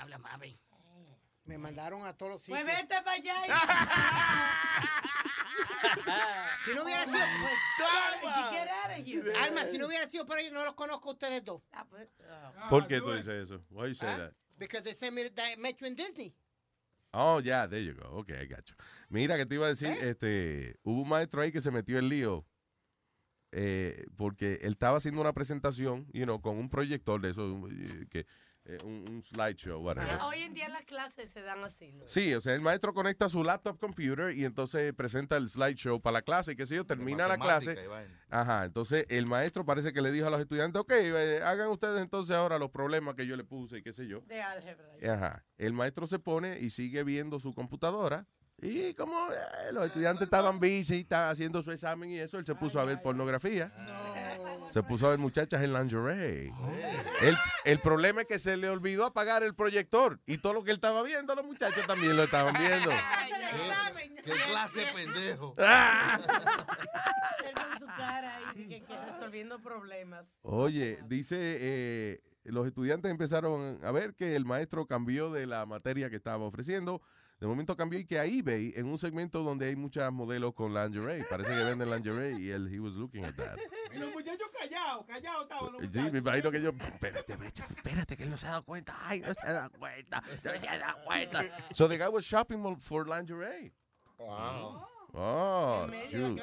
Habla, mami. Me mandaron a todos los Pues sitios. vete para allá. Si no hubiera sido. Here. Alma, si no hubiera sido por ellos, no los conozco a ustedes dos. Ah, pues, ¿Por qué tú dices eso? Why you say Ah, that? Because they sent me that met you in Disney. Oh, yeah, there you go. Okay, I got you. Mira, que te iba a decir, este, hubo un maestro ahí que se metió en lío eh, porque él estaba haciendo una presentación, you know, con un proyector de eso, eh, que, eh, un, un slideshow, whatever. Hoy en día las clases se dan así. Luis. Sí, o sea, el maestro conecta su laptop computer y entonces presenta el slideshow para la clase y qué sé yo, termina la clase. Ajá, entonces el maestro parece que le dijo a los estudiantes, ok, eh, hagan ustedes entonces ahora los problemas que yo le puse y qué sé yo. De álgebra. Ajá, el maestro se pone y sigue viendo su computadora y como eh, los estudiantes estaban busy, estaban haciendo su examen y eso, él se puso a ver pornografía. Se puso a ver muchachas en lingerie. El, el problema es que se le olvidó apagar el proyector y todo lo que él estaba viendo, los muchachos también lo estaban viendo. ¿Qué clase de pendejo? Ah. Él con su cara ahí que, que resolviendo problemas. Oye, dice, eh, los estudiantes empezaron a ver que el maestro cambió de la materia que estaba ofreciendo. De momento cambió y que a eBay, en un segmento donde hay muchas modelos con lingerie, parece que venden lingerie y él, he was looking at that. Y los muchachos callados, callados estaban los Sí, muchachos. me imagino que yo, espérate, espérate, que él no se ha dado cuenta. Ay, no se ha dado cuenta, no se ha dado cuenta. So the guy was shopping for lingerie. Wow. Oh, shoot.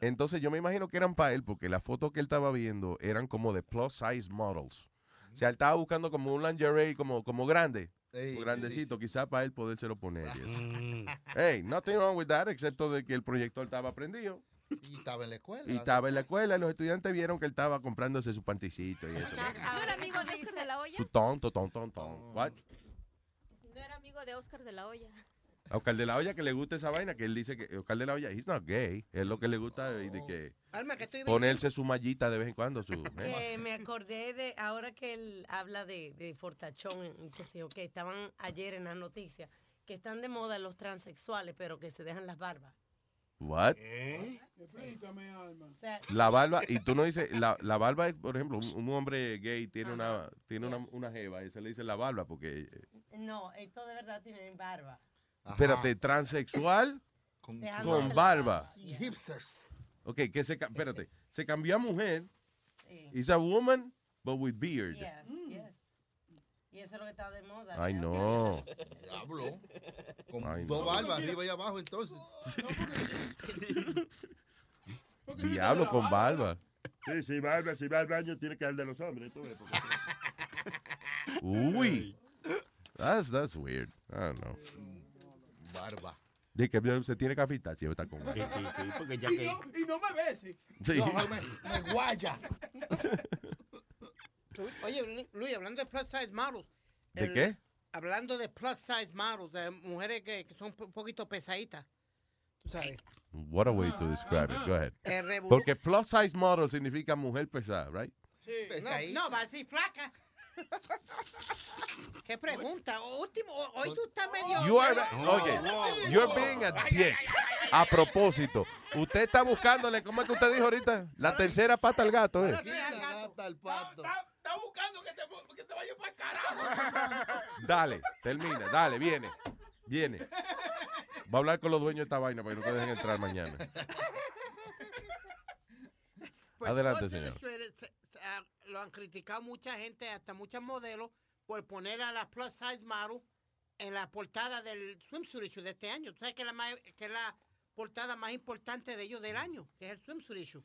Entonces yo me imagino que eran para él porque las fotos que él estaba viendo eran como de plus size models. O sea, él estaba buscando como un lingerie como, como grande, Ey, como grandecito, quizás para él podérselo poner. Mm. hey, nothing wrong with that, excepto de que el proyector estaba prendido Y estaba en la escuela. y estaba en la escuela y los estudiantes vieron que él estaba comprándose su panticito y eso. ¿No era amigo de Oscar de la Hoya? Su tonto, tonto, tonto. What? ¿No era amigo de Oscar de la Hoya? A Oscar de la Hoya que le gusta esa vaina, que él dice que Oscar de la Hoya, he's not gay. Es lo que le gusta y de que Alma, que estoy ponerse su mallita de vez en cuando. Su, Que me acordé de, ahora que él habla de, de Fortachón, y qué sé yo, que estaban ayer en las noticias, que están de moda los transexuales, pero que se dejan las barbas. What? Explícame, Alma. O sea, La barba, y tú no dices, la, la barba es, por ejemplo, un, un hombre gay tiene una tiene una, una jeva y se le dice la barba porque, eh, no, esto de verdad tienen barba. Espérate, transexual Con, con barba. hipsters. Ok, que se, espérate, se cambió a mujer, Sí. is a woman, but with beard. Yes, yes. Y eso es lo que está de moda. Ay, ¿sí? no. Diablo. Con Ay, dos no. barbas arriba y abajo, entonces. Diablo con barba. Sí, si va, al- si va al baño tiene que dar de los hombres. tú ves, Uy. That's, that's weird. I don't know. Barba. De que se tiene que afeitar si está con Sí, sí, sí, porque ya Y que... no, y no me beses. Sí. No, me, me guaya. Tú- Oye, Lu- Luis, hablando de plus size models. ¿De el- qué? Hablando de plus size models, de mujeres que, que son un poquito pesaditas. Tú sabes. What a way to describe it. Go ahead. Revolú- Porque plus size model significa mujer pesada, right? Sí. No, no, va a decir flaca. ¿Qué pregunta? Último, hoy tú estás medio. You are, oye, you're being a dick. A propósito, usted está buscándole, ¿cómo es que usted dijo ahorita? La tercera pata al gato, ¿eh? Al pato. Está, está buscando que te, que te vayas para el carajo. Dale, termina, dale, viene, viene. Va a hablar con los dueños de esta vaina para que no te dejen entrar mañana. Pues, Adelante, Sports señor. Illustrated, se- se- ah, lo han criticado mucha gente, hasta muchos modelos, por poner a la plus size model en la portada del swimsuit issue de este año. Tú sabes que es la, más- que es la portada más importante de ellos del año, que es el swimsuit issue.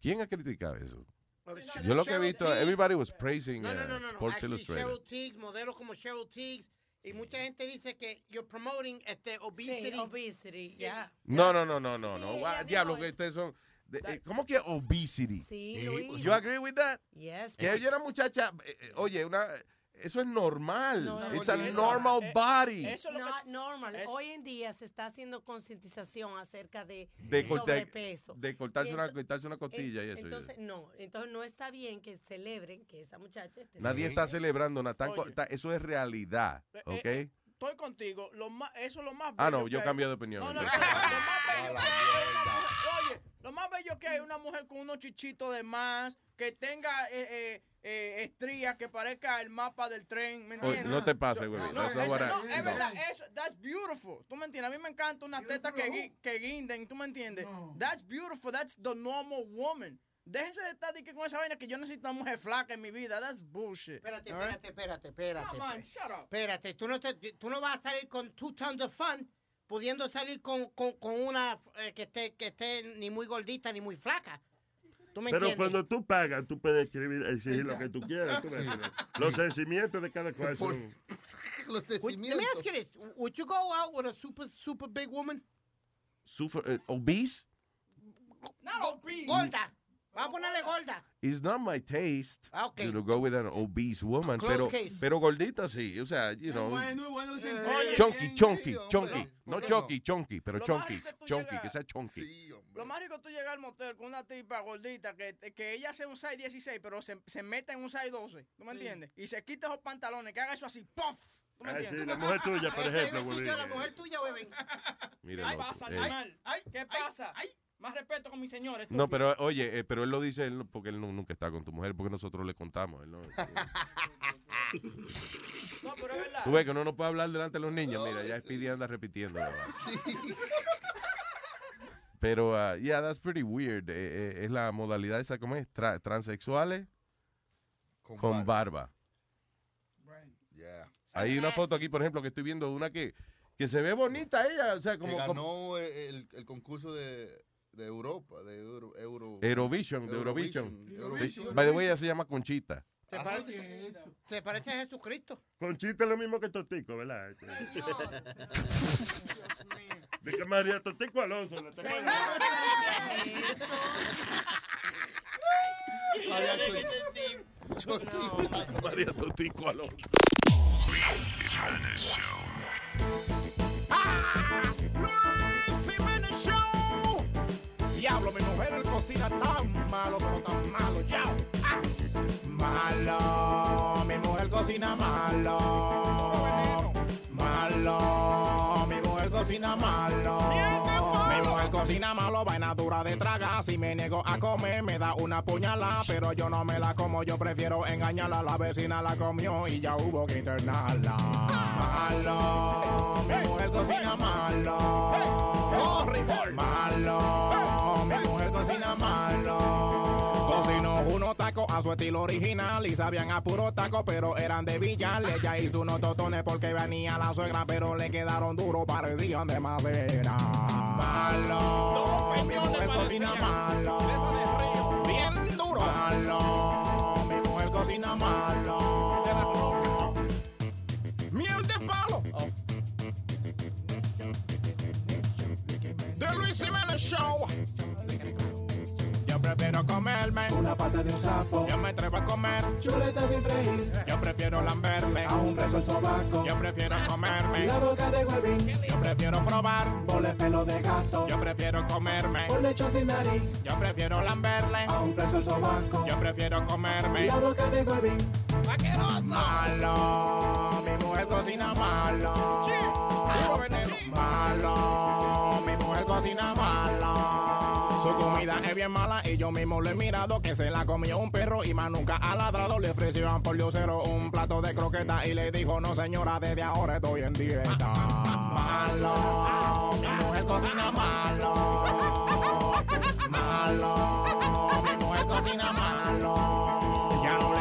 ¿Quién ha criticado eso? Yo lo que he visto, Teague. everybody was praising No, no, uh, no, no, no. Sports Illustrated. Cheryl Teagues, modelos como Cheryl Teagues, y mucha gente dice que you're promoting este obesity. Sí, obesity, ya. No, no, no, no, no, no. Diablo, que ustedes son. De- eh, ¿Cómo que obesity? Sí, Eh. You agree with that? Yes. Que ella era muchacha, eh, eh, oye, una, eso es normal. No, no, It's no, a no, normal eh, body. Eso es not normal. Hoy en día se está haciendo concientización acerca de, De, sobrepeso. de cortarse, una, cortarse una costilla y eso. Entonces, no, entonces no está bien que celebren que esa muchacha esté Nadie está celebrando nada. tan co- Oye. está- eso es realidad, Eh, ¿ok? eh, Estoy contigo. Lo más, eso es lo más ah, no, yo cambié de opinión. No, no, no, Oye, lo más bello que hay una mujer con unos chichitos de más, que tenga eh, eh, eh, estrías, que parezca el mapa del tren, ¿me Oye, entiendes? no te pases, So- güey. No, That's not eso- no, es no. verdad, eso, that's beautiful. ¿Tú me entiendes? A mí me encanta una teta que, que guinden, ¿tú me entiendes? That's beautiful, that's the normal woman. Déjense de estar que con esa vaina que yo necesito una mujer flaca en mi vida. That's bullshit. Espérate, espérate, espérate, espérate. Espérate, tú no, te- tú no vas a salir con two tons of fun pudiendo salir con, con, con una eh, que, esté, que esté ni muy gordita ni muy flaca. ¿Tú me Pero entiendes? cuando tú pagas, tú puedes escribir, exigir lo que tú quieras. tú me. Los sentimientos de cada cual son... Los Would- Let me ask you this. Would you go out with a super, super big woman? Super, eh, obese No, Gorda. Vamos a ponerle gorda. is not my taste Ah, ok. to go with an obese woman, Close pero, case. pero gordita sí, o sea, you know, Bueno, bueno, Eh, chunky, chunky, hombre. chunky, no ¿por qué chunky, chunky, pero chunky, chunky, que sea chunky. Sí, hombre. Lo más rico es tú llegar al motel con una tipa gordita que, que ella sea un size 16, pero se, se mete en un size 12. ¿Tú me entiendes? Y se quita esos pantalones, que haga eso así, ¡puff! ¿Tú me Ah, sí, entiendes? la mujer tuya, por ejemplo, güey. la mujer tuya, bebé. Mira, Ay, loco, pasa, eh. Ay, ¿qué pasa? Ay, más respeto con mis señores. No, pero oye, eh, pero él lo dice él porque él no- nunca está con tu mujer, porque nosotros le contamos. él no- No, pero es verdad. Tú ves que uno no puede hablar delante de los niños. Mira, ya Speedy anda repitiendo. Pero, uh, yeah, that's pretty weird. Eh, eh, es la modalidad esa, ¿cómo es? Tra- transexuales Con con barba. Yeah. Hay una foto aquí, por ejemplo, que estoy viendo una que, que se ve bonita ella. O sea, Que como, ganó como eh, el, el concurso de, de Europa, de Euro, Euro- Eurovision, de Eurovision. Eurovision. Sí. By the way, ella se llama Conchita. ¿Te parece, te parece a Jesucristo? Conchita es lo mismo que Totico, ¿verdad? De que María Totico Alonso. la tengo ahí. María Cho- Chochita. María Totico Alonso. Tan malo, pero tan malo, ya. Ah. Malo, mi mujer cocina malo. Malo, mi mujer cocina malo. Mi mujer cocina malo, vaina dura de traga. Si me niego a comer, me da una puñalada. Pero yo no me la como, yo prefiero engañarla. La vecina la comió y ya hubo que internarla. Malo, mi mujer cocina malo. Malo, mi mujer cocina malo. Cocinó unos tacos a su estilo original y sabían a puro taco, pero eran de Villar. Ella hizo unos totones porque venía la suegra, pero le quedaron duros, parecían de madera. Malo, mi mujer cocina malo. Bien duro. Malo, mi mujer cocina malo. Prefiero comerme una pata de un sapo. Yo me atrevo a comer chuletas sin freír. Yo prefiero lamberme a un beso el sobaco. Yo prefiero comerme la boca de huevín. Yo prefiero probar el pelo de gato. Yo prefiero comerme un lecho sin nariz. Yo prefiero lamberle a un beso el sobaco. Yo prefiero comerme la boca de huevín. Malo, mi mujer cocina malo. Malo, Su comida es bien mala y yo mismo lo he mirado que se la comió un perro y más nunca ha ladrado. Le ofrecieron por diosero un plato de croqueta y le dijo, no señora, desde ahora estoy en dieta. Malo, mi mujer cocina malo. Malo, mi mujer cocina malo.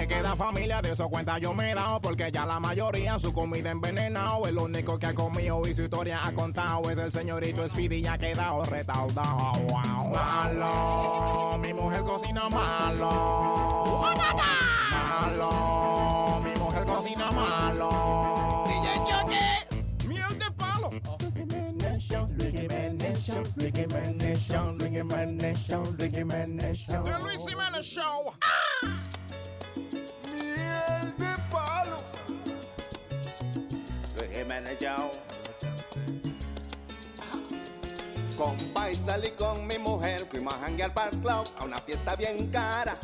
Ya la familia, de eso cuenta yo me he dado, porque ya la mayoría su comida envenenado. El único que ha comido y su historia ha contado es el señorito Speedy y ha quedado retardado. Wow. Malo, mi mujer cocina malo. Malo, mi mujer cocina malo. DJ Chucky, miel de palo. Ricky Jiménez Show, Ricky Jiménez Show, Ricky Jiménez Show, Ricky Jiménez Show. The Luis Jiménez Show. Show. Compa y con mi mujer, fuimos a janguear para club a una fiesta bien cara.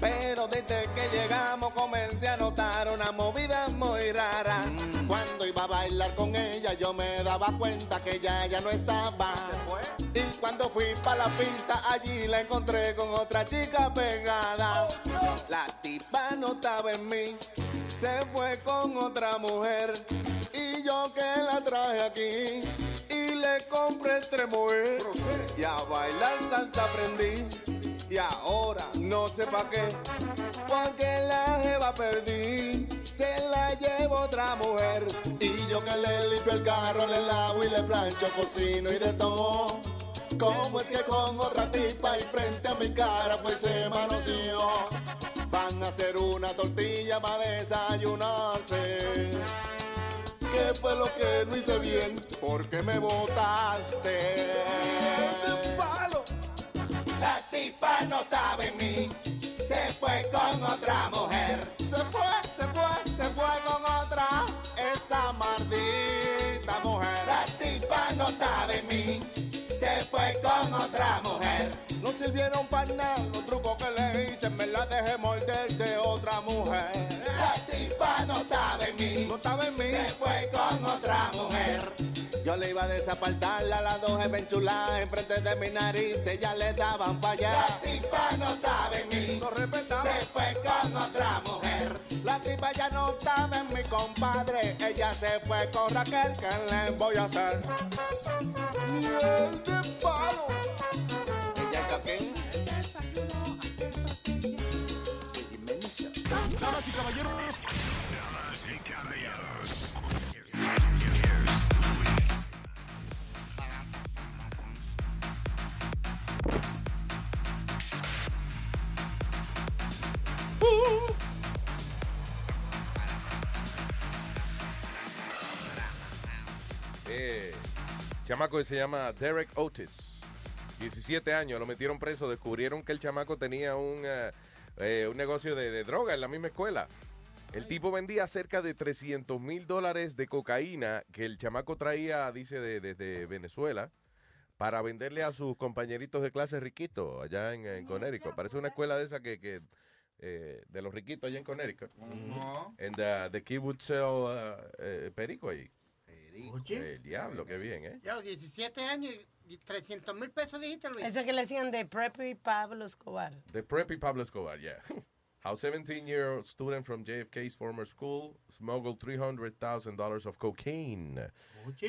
Pero desde que llegamos comencé a notar una movida muy rara. Cuando iba a bailar con ella yo me daba cuenta que ella ya no estaba. Cuando fui para la pista allí la encontré con otra chica pegada. La tipa no estaba en mí, se fue con otra mujer. Y yo que la traje aquí y le compré entre mujer. Y a bailar salsa aprendí. Y ahora no sé pa' qué, porque la jeva perdí. Se la llevo otra mujer. Y yo que le limpio el carro, le lavo y le plancho, cocino y de todo. ¿Cómo es que con otra tipa y frente a mi cara pues se manoseó? Van a hacer una tortilla para desayunarse. ¿Qué fue lo que no hice bien? Porque me botaste. La tipa no estaba en mí, se fue con otra mujer. Se fue, se fue, se fue con otra, esa maldita mujer. La tipa no estaba en mí, fue con otra mujer. No sirvieron para nada los trucos que le hice, me la dejé morder de otra mujer. La tipa no estaba en mí, no estaba en mí, se fue con otra mujer. Yo le iba a desapartar a las dos enchuladas enfrente de mi nariz, ella le daban para allá. La tipa no estaba en mí, no se fue con otra mujer. La tipa ya no estaba en mi compadre, ella se fue con Raquel, ¿qué le voy a hacer? Miel de palo. Ella es Joaquín. Damas y caballeros. Damas y caballeros. Eh, chamaco que se llama Derek Otis. 17 años, lo metieron preso. Descubrieron que el chamaco tenía un, eh, eh, un negocio de, de droga en la misma escuela. El tipo vendía cerca de 300 mil dólares de cocaína que el chamaco traía, dice, de- desde Venezuela para venderle a sus compañeritos de clase riquitos allá en, en Connecticut. Parece una escuela de esa que, que, eh, de los riquitos allá en Connecticut. And uh, the kid would sell uh, perico ahí. El diablo, qué bien, ¿eh? Ya, 17 años y 300 mil pesos dijiste, Luis. Ese que le decían de Preppy Pablo Escobar. The preppy Pablo Escobar, yeah. How 17-year-old student from JFK's former school smuggled $300,000 of cocaine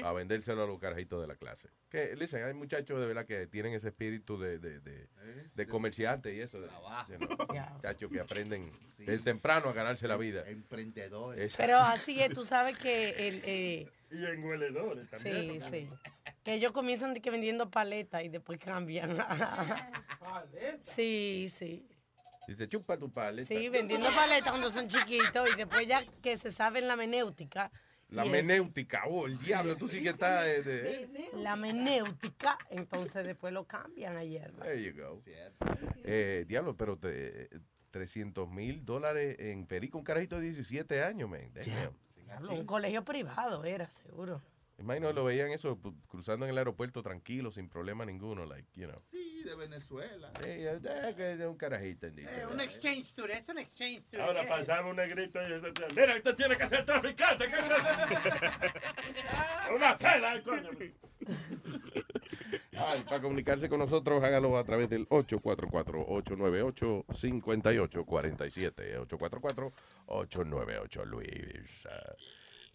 a vendérselo a los carajitos de la clase. Que, listen, hay muchachos de verdad que tienen ese espíritu de, de, de, de comerciante y eso. De, you know, muchachos que aprenden desde temprano a ganarse la vida. Emprendedores. Pero así es, tú sabes que el... eh, Y engueledores sí, también. sí. Que ellos comienzan de que vendiendo paletas y después cambian. sí, sí. Dice, chupa tu paleta. Sí, vendiendo paletas cuando son chiquitos y después ya que se saben la menéutica. La menéutica, oh, el diablo, tú sí que estás... eh, de- La menéutica, entonces después lo cambian ayer. There you go. Eh, diablo, pero te, 300 mil dólares en perico, un carajito de 17 años, man. Un colegio privado era, seguro. Imagino lo veían eso pu- cruzando en el aeropuerto tranquilo, sin problema ninguno, like, you know. Sí, de Venezuela. Es un carajito. Eh, un exchange student, es un exchange student. Ahora Eh, pasaba un negrito y mira, usted tiene que ser traficante. ¿qué es Una pela, coño. Para comunicarse con nosotros, hágalo a través del 844-898-5847. 844-898 Luis.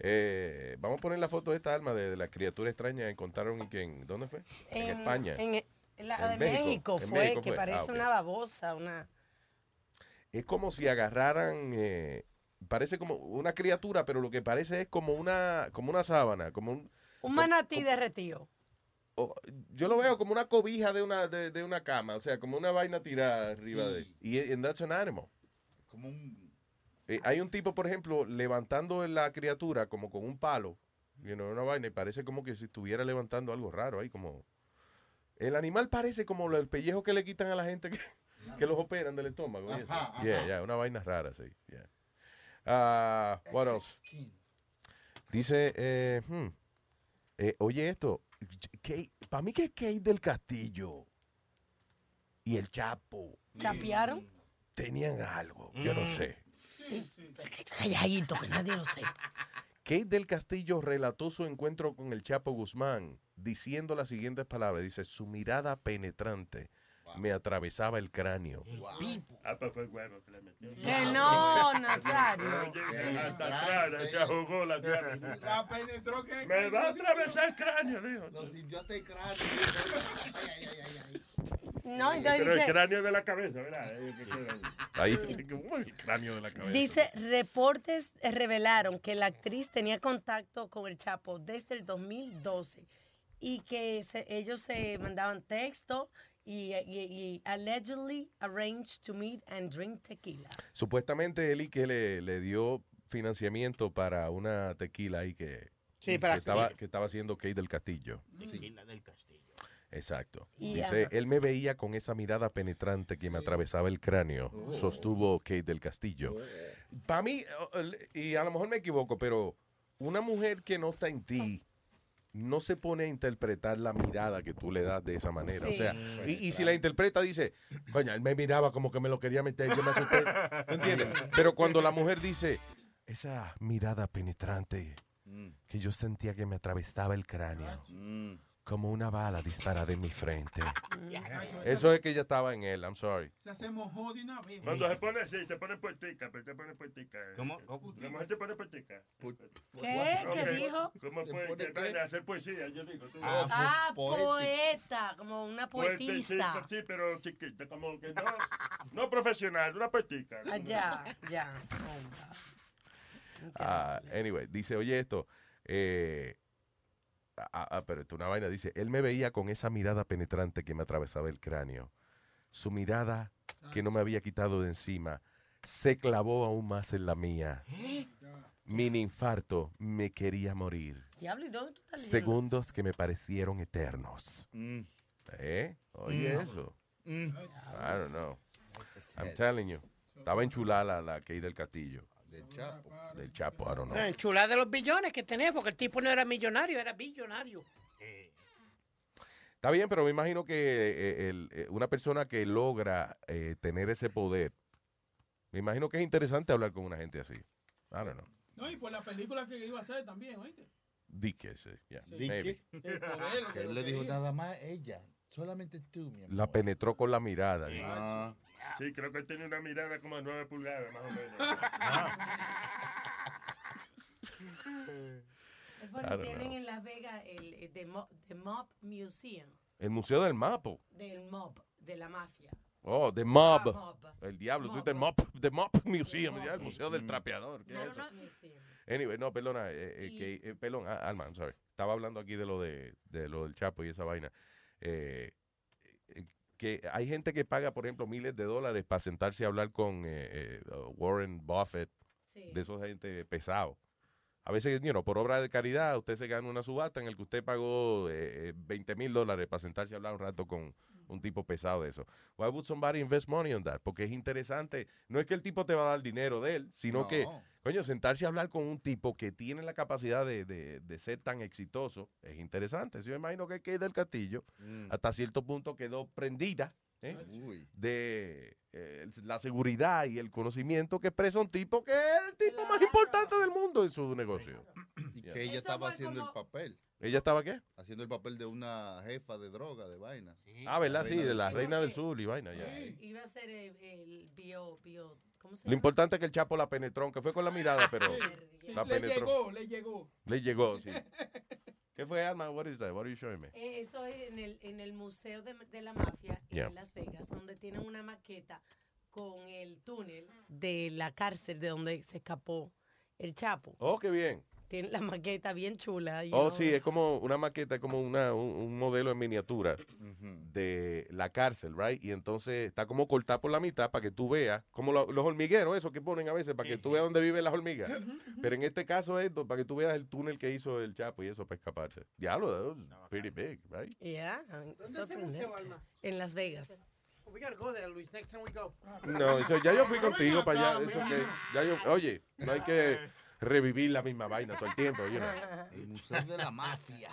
Eh, vamos a poner la foto de esta alma de, de la criatura extraña que encontraron y que en, ¿dónde fue? En, España. En, en la En de México, fue, México que fue. parece Ah, una babosa, una... es como si agarraran, eh, parece como una criatura, pero lo que parece es como una, como una sábana, como un, Un manatí derretido. Yo lo veo como una cobija de una, de, de una cama, o sea, como una vaina tirada arriba de, y and that's an animal. Como un... Eh, hay un tipo, por ejemplo, levantando la criatura como con un palo, you know, una vaina, y parece como que si estuviera levantando algo raro ahí, como... El animal parece como el pellejo que le quitan a la gente que, que los operan del estómago. eso. Ajá, Yeah, ajá. yeah, una vaina rara, sí. Yeah. Ah, what else? Dice, eh, hmm, eh, oye esto, para mí que Kate del Castillo y el Chapo ¿Chapearon? tenían algo, yo no sé. Calladito, que nadie lo sepa. Kate del Castillo relató su encuentro con el Chapo Guzmán diciendo las siguientes palabras. Dice, su mirada penetrante me atravesaba el cráneo. Ah, pues fue el huevo que le metió. Que no, Nazario. Oye, hasta atrás, se ahogó la diabla. La penetró que. Me va a atravesar el cráneo, dijo. Lo sintió hasta el cráneo. Ay, ay, ay, ay, ay. No, entonces Pero el dice, cráneo de la cabeza, ¿verdad? Eh, Ahí. El cráneo de la cabeza. dice, reportes revelaron que la actriz tenía contacto con el Chapo desde el 2012 y que se- ellos se mandaban texto y, y- y allegedly arranged to meet and drink tequila. Supuestamente Eli que le, le dio financiamiento para una tequila ahí que, Sí, que para- estaba, que estaba haciendo Kate del Castillo. Tequila del Castillo. Exacto. Y, Dice, él me veía con esa mirada penetrante que me atravesaba el cráneo, sostuvo Kate del Castillo. Para mí, y a lo mejor me equivoco, pero una mujer que no está en ti no se pone a interpretar la mirada que tú le das de esa manera. O sea, y, y si la interpreta dice, coño, él me miraba como que me lo quería meter, yo me asusté. ¿Me entiendes? Pero cuando la mujer dice, esa mirada penetrante que yo sentía que me atravesaba el cráneo, como una bala disparada en mi frente. Eso es que ella estaba en él, I'm sorry. Se hace mojó de una vez. Cuando se pone así, se pone puertica, pero se pone puertica. ¿Cómo? La mujer se pone puertica. ¿Qué? ¿Qué dijo? ¿Cómo ¿Se puede hacer poesía? Yo digo. tú. Ah, poeta, como una Poetisa, poetisa. Sí, pero chiquita, como que no, no profesional, una puertica. Ah, ya, ya. Ah, anyway, dice, oye esto, eh, ah, ah, pero esto es una vaina, dice, él me veía con esa mirada penetrante que me atravesaba el cráneo. Su mirada que no me había quitado de encima se clavó aún más en la mía. Mini infarto, me quería morir. Diablo, ¿y dónde tú estás leyendo? Segundos que me parecieron eternos. ¿Eh? Oye Mm. eso. I don't know. I'm telling you. Estaba enchulada la, la Kay del Castillo. Del Chapo. Del Chapo, I don't know. Eh, chulada de los billones que tenía, porque el tipo no era millonario, era billonario. Está bien, pero me imagino que eh, el- eh, una persona que logra eh, tener ese poder, me imagino que es interesante hablar con una gente así. I don't know. No, y por la película que iba a hacer también, ¿oíste? Dique, sí. yeah, por él, Que le dijo dijo. nada más ella. Solamente tú, mi amor. La penetró con la mirada. Ah. Sí, creo que él tiene una mirada como de 9 pulgadas, más o menos. Don't tienen know. en Las Vegas el, el The, Mo- The Mob Museum, El Museo del Mapo. del mob, de la mafia. Oh, The Mob. Ah, mob. El diablo. Tú dices el Mob, The Mob Museum. ya, el Museo del Trapeador. ¿qué es eso? Anyway, no, perdona, eh, eh, que, eh, perdón, ah, Alma, I'm sorry. Estaba hablando aquí de lo de, de lo del Chapo y esa vaina. Eh, eh, que hay gente que paga, por ejemplo, miles de dólares para sentarse a hablar con eh, eh, Warren Buffett, de esos gente pesado. A veces, you know, por obra de caridad, usted se gana una subasta en el que usted pagó eh, eh, 20 mil dólares para sentarse a hablar un rato con un tipo pesado de eso. Why would somebody invest money on that? Porque es interesante. No es que el tipo te va a dar dinero de él, sino No. que, coño, sentarse a hablar con un tipo que tiene la capacidad de, de- de ser tan exitoso es interesante. Yo me imagino que Kate del Castillo, Mm. hasta cierto punto, quedó prendida ¿eh? Uy. de eh, la seguridad y el conocimiento que expresa un tipo que es el tipo más importante del mundo en su negocio. Y que ella estaba haciendo el papel. ¿Ella estaba qué? Haciendo el papel de una jefa de droga, de vaina. Ah, ¿verdad? Sí, de la Sí, reina del sur y vaina. ya. Iba a ser el, el bio, bio, ¿cómo se Lo llama? importante es que el Chapo la penetró, aunque fue con la mirada, pero Sí, la le penetró. llegó, le llegó. Le llegó, sí. ¿Qué fue, Alma? What is that? What are you showing me? Eh, Eso es en el, en el Museo de, de la Mafia Yeah. en Las Vegas, donde tienen una maqueta con el túnel de la cárcel de donde se escapó el Chapo. Oh, qué bien. Tiene la maqueta bien chula. Oh, know. sí, es como una maqueta, es como una, un, un modelo en miniatura de la cárcel, right? Y entonces está como cortada por la mitad para que tú veas, como lo- los hormigueros, eso que ponen a veces, para que tú veas dónde viven las hormigas. Pero en este caso es para que tú veas el túnel que hizo el Chapo y eso para escaparse. Diablo, that was pretty big, right? Yeah, ¿Dónde es ese museo, Alma? En Las Vegas. We gotta go there, Luis, next time we go. No, eso, ya yo fui contigo para allá. Eso que, ya yo, oye, no hay que revivir la misma vaina todo el tiempo. you know. El Museo de la Mafia.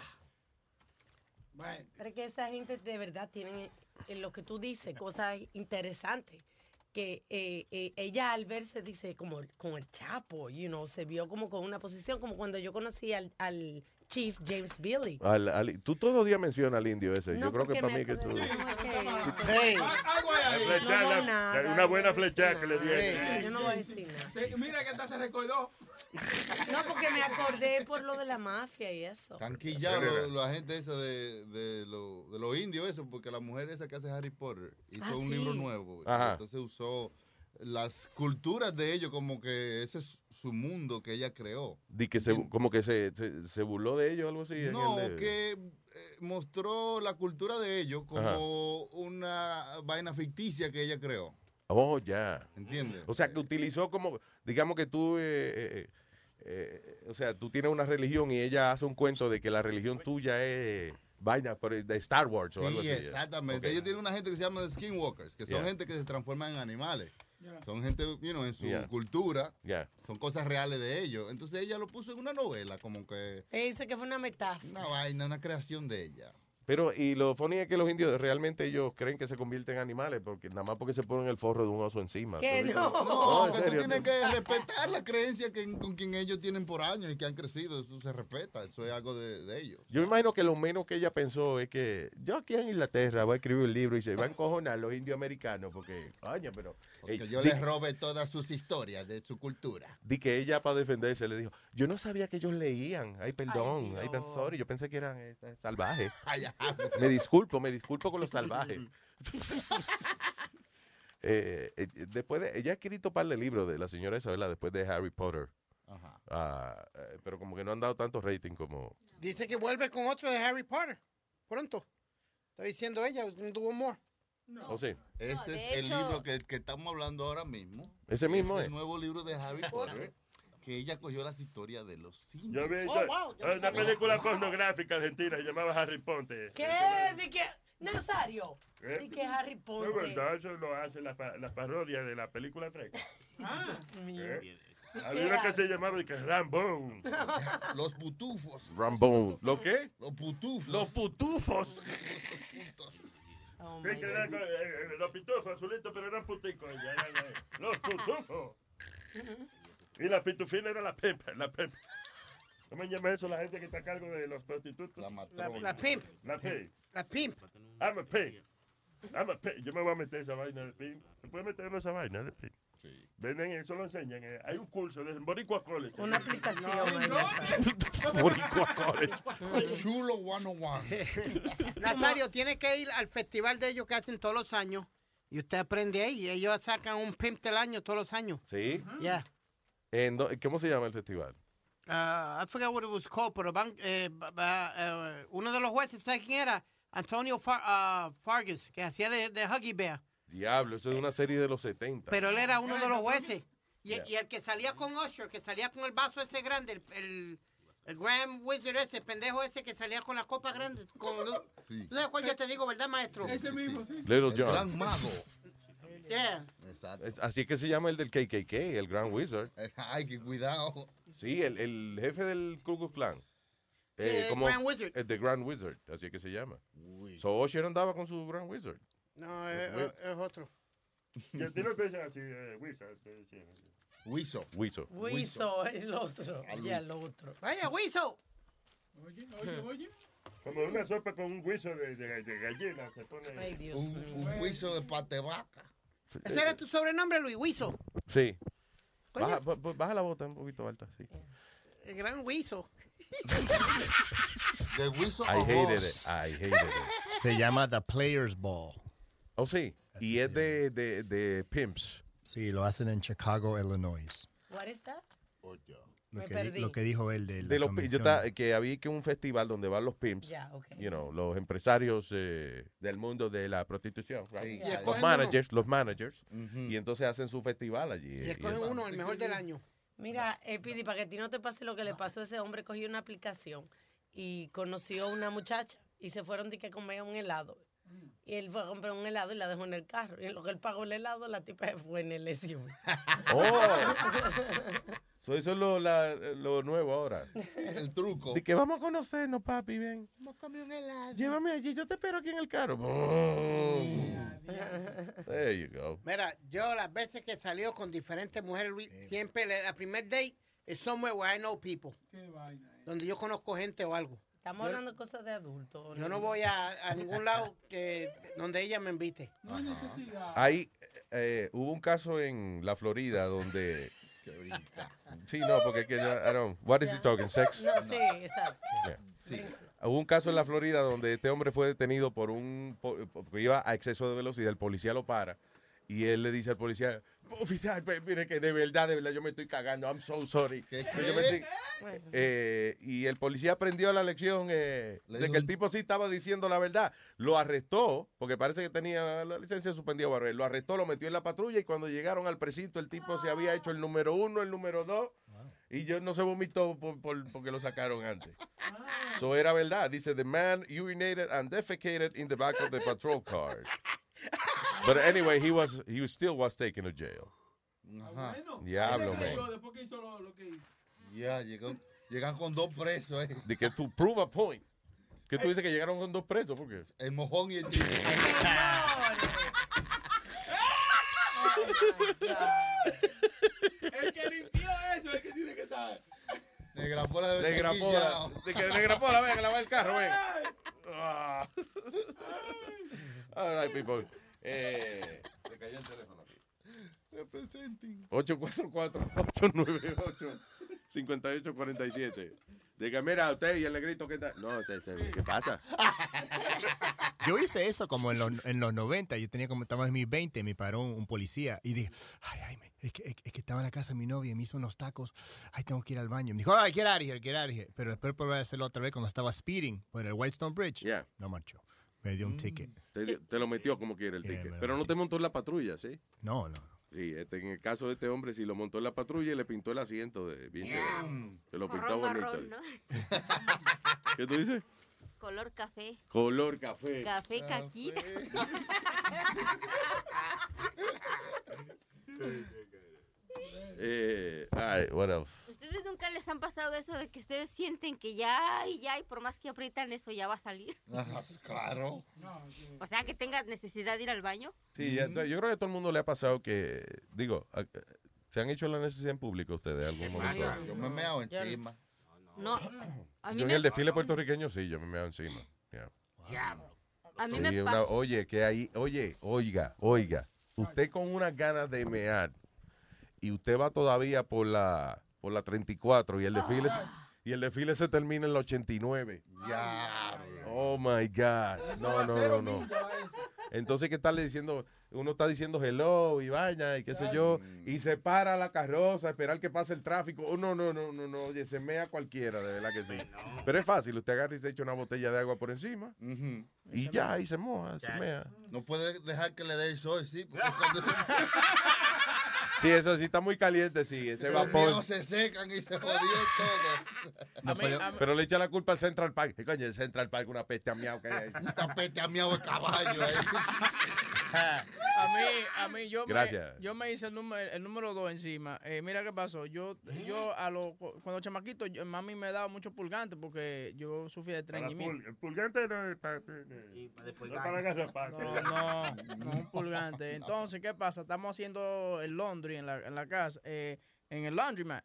Pero es que esa gente de verdad tiene, en lo que tú dices, cosas interesantes. Que eh, eh, ella al verse dice como con el Chapo, you know, se vio como con una posición, como cuando yo conocí al, al Chief James Billy. Al- al- tú todos los días mencionas al indio ese. No, yo creo que para mí que tú. Hey. Flecha, No, la- nada, la- una buena flecha que le nada. dieron. Yo no voy a decir nada. Mira que hasta se recordó. No, porque me acordé por lo de la mafia y eso. Los- la gente esa de, de, lo- de los indios, eso, porque la mujer esa que hace Harry Potter hizo Ah, un sí. libro nuevo. Ajá. Entonces usó las culturas de ellos como que ese es su mundo que ella creó. Di que se, como que se, se, se burló de ellos algo así. No, de- que eh, mostró la cultura de ellos como una vaina ficticia que ella creó. Oh, ya. ¿Entiendes? O sea, que utilizó como, digamos que tú, eh, eh, eh, o sea, tú tienes una religión y ella hace un cuento de que la religión tuya es vaina de Star Wars o algo Sí, así. exactamente. Ok. Ellos tienen una gente que se llama skinwalkers, que son Yeah. gente que se transforma en animales. Son gente, you know, en su Yeah. cultura, Ya. son cosas reales de ellos. Entonces ella lo puso en una novela, como que Ella dice que fue una metáfora. una vaina, una creación de ella. Pero, y lo funny es que los indios realmente ellos creen que se convierten en animales, porque nada más porque se ponen el forro de un oso encima. Que no. No, tú serio. tienes que respetar la creencia que, con quien ellos tienen por años y que han crecido. Eso se respeta, eso es algo de, de ellos. Yo me imagino que lo menos que ella pensó es que yo aquí en Inglaterra voy a escribir un libro y se va a encojonar los indios americanos, porque, coño, pero... Que eh, yo di- les robe todas sus historias de su cultura. Di que ella para defenderse le dijo, yo no sabía que ellos leían. Ay, perdón, ay, Dios. sorry, yo pensé que eran eh, salvajes. Ay. Me disculpo, me disculpo con los salvajes. Eh, eh, después de, ella ha escrito un par de libros de la señora Isabela después de Harry Potter. Ajá. Ah, eh, pero como que no han dado tanto rating como... Dice que vuelve con otro de Harry Potter. Pronto. Está diciendo ella, tuvo more. ¿O sí? Ese es el libro que, que estamos hablando ahora mismo. Ese mismo es. El nuevo libro de Harry Potter. Que ella cogió las historias de los Yo indios. vi Oh, yo- wow, yo no una sabía. película pornográfica argentina llamaba Harry Ponte. ¿Qué? ¿De qué? Nazario. ¿Eh? ¿De qué Harry No, Potter? verdad, eso lo hacen las las parodias de la película Freca. Dios mío. ¿Eh? Había una que se llamaba que Rambo. Los putufos. Rambón. ¿Lo qué? Los putufos. Los putufos. Oh, que eran, eh, eh, los pitufos azulitos, pero eran puticos. eh, los putufos. Y la pitufina era la pepa, la pepa. ¿Cómo se llama eso la gente que está a cargo de los prostitutos? La La, matrona. la pimp. La pimp. La pimp. I'm a pimp. I'm a pimp. Yo me voy a meter esa vaina de pimp. ¿Se puede meter en esa vaina de pimp? Sí. Venden eso, lo enseñan. eh. Hay un curso de Boricua College. Una aplicación. ahí, Nazario. Boricua College. Chulo 101. Nazario, tiene que ir al festival de ellos que hacen todos los años. Y usted aprende ahí. Ellos sacan un pimp del año todos los años. ¿Sí? Yeah. En do- ¿Cómo se llama el festival? Uh, I forgot what it was called, pero van, eh, eh, uno de los jueces, ¿sabes quién era? Antonio Far- ah, Fargas, que hacía de, de Huggy Bear. Diablo, eso es una serie de los 70. Pero él era uno de los jueces. Y, Yeah. y el que salía con Usher, que salía con el vaso ese grande, el, el, el Grand Wizard ese, el pendejo ese que salía con la copa grande. Con, Sí. ¿Tú sabes cuál yo te digo, verdad, maestro? Ese mismo, sí. Little El John. gran mago. Yeah. Exacto. Es- Así que se llama el del KKK, el Grand Wizard. Ay, que cuidado. Sí, el, el jefe del Ku Klux Klan. Sí, el Grand Wizard. El de Grand Wizard, así que se llama. Uy. So Usher andaba con su Grand Wizard. No, es, es- es otro. Eh, Wizard, te decían así. Wiso. Wiso. Wiso, el otro. Ya, el otro. Vaya, Wiso. Oye, oye, oye. Como una sopa con un hueso de, de, de gallina. Se pone. Ay, Dios Un, mío. un de pate vaca. Ese era tu sobrenombre, Luis Wiso. Sí. Baja, ba- ba- baja la bota un poquito alta, sí. El gran Wiso. De wiso I hated it. I hated it. Se llama The Players Ball. Oh, sí. y es de, de, de pimps. Sí, lo hacen en Chicago, Illinois. What is that? Lo Me que, di- perdí. lo que dijo él de la De los, yo ta- que había que un festival donde van los pimps, Ya, ok. you know, los empresarios eh, del mundo de la prostitución, right? Sí. Y los managers, los managers, y entonces hacen su festival allí. Y eh, escogen uno, el mejor del año. Mira, eh, Pidi, para que a ti no te pase lo que le pasó a ese hombre, cogió una aplicación y conoció a una muchacha y se fueron de que a comer un helado. Y él fue a comprar un helado y la dejó en el carro. Y en lo que él pagó el helado, la tipa se fue en el SUV. Oh. So, eso es lo, la- lo nuevo ahora. El truco. De que vamos a conocernos, papi, ven. Vamos a comer un helado. Llévame allí, yo te espero aquí en el carro. There you go. Mira, yo las veces que salió con diferentes mujeres, Luis, siempre la, primer date es somewhere where I know people. Donde yo conozco gente o algo. Estamos Yo- hablando de cosas de adultos. Yo no voy a, a ningún lado que donde ella me invite. Ahí eh, hubo un caso en la Florida donde. Sí, no, porque que don't. What is he talking? Sex. No, sí, exacto. Yeah. Hubo un caso en la Florida donde este hombre fue detenido por un por- porque iba a exceso de velocidad. El policía lo para y él le dice al policía, oficial, mire que de verdad, de verdad, yo me estoy cagando. I'm so sorry. Yo me estoy- Eh, y el policía aprendió la lección eh, de que el tipo sí estaba diciendo la verdad. Lo arrestó, porque parece que tenía la licencia suspendida. Lo arrestó, lo metió en la patrulla y cuando llegaron al precinto el tipo se había hecho el número uno, el número dos. Y yo no se vomitó por, por- porque lo sacaron antes. So era verdad. Dice, the man urinated and defecated in the back of the patrol car. But anyway, he was he was still was taken to jail. Ajá. Diablo, man. Que hizo. Ya, llegó, llegan con dos presos, eh. De que to prove a point. Que tú dices que llegaron con dos presos, ¿por qué? El mojón y el El que limpió eso es el que tiene que estar. Negra Pola debe Negra Pola. De que Negra Pola, ven, que lava el carro, ven. All right, people. Eh, se cayó el teléfono aquí. Representing. 844-898-5847. Diga, mira, usted y el negrito, ¿qué tal? No, usted, usted, ¿qué pasa? Yo hice eso como en los, en los 90. Yo tenía como, estaba en mis 20, me paró un, un policía y dije, ay, ay, me- es que, es, es que estaba en la casa de mi novia y me hizo unos tacos. Ay, tengo que ir al baño. Me dijo, ay, get out of here, get out of here. Pero después probé a hacerlo otra vez cuando estaba speeding por el Whitestone Bridge. Yeah. No marchó. Me dio un ticket. Te, te lo metió como quiere el Yeah, ticket. Pero no te montó en la patrulla, ¿sí? No, no. Sí, este, en el caso de este hombre, sí lo montó en la patrulla y le pintó el asiento de bien chévere. Se lo pintó Marrón, bonito. marrón, ¿no? ¿Qué tú dices? Color café. Color café. Café caquita. Eh, ay, what else? ¿Ustedes nunca les han pasado eso de que ustedes sienten que ya y ya y por más que aprietan eso ya va a salir? Ajá, claro. O sea, que tengas necesidad de ir al baño. Sí, ya- yo creo que a todo el mundo le ha pasado que, digo, a- ¿se han hecho la necesidad en público ustedes algún momento? Yo me meo encima. No, a mí Yo en me, el desfile puertorriqueño sí, yo me meo encima. Yeah. a mí Sí, me una- pa- oye, que ahí, oye, oiga, oiga, usted con unas ganas de mear y usted va todavía por la por la 34 y el desfile se- y el desfile se termina en la 89. Ya. Oh my God. No, no, no, no. Entonces, ¿qué tal diciendo? Uno está diciendo hello y vaina y qué sé yo, y se para la carroza a esperar que pase el tráfico. Oh, no, no, no, no, no, oye, se mea cualquiera, de verdad que sí. Pero es fácil, usted agarra y se echa una botella de agua por encima y ya, y se moja, se mea. No puede dejar que le dé el sol, sí. Porque cuando Sí, eso sí está muy caliente, sí, ese esos vapor. se secan y se jodió todo. No pero le echa la culpa al Central Park. ¿Qué coño, el Central Park una peste a miau que hay ahí? Esta peste a miau el caballo. eh. A mí, a mí, yo Gracias. me, yo me hice el número, el número dos encima. Eh, mira qué pasó. Yo, yo a lo, cuando chamaquito, yo- mami me daba mucho pulgante porque yo sufrí de estreñimiento. pul- el pulgante no es para. No, no, no un pulgante. Entonces, ¿qué pasa? Estamos haciendo el laundry en la, en la casa, eh, en el laundromat.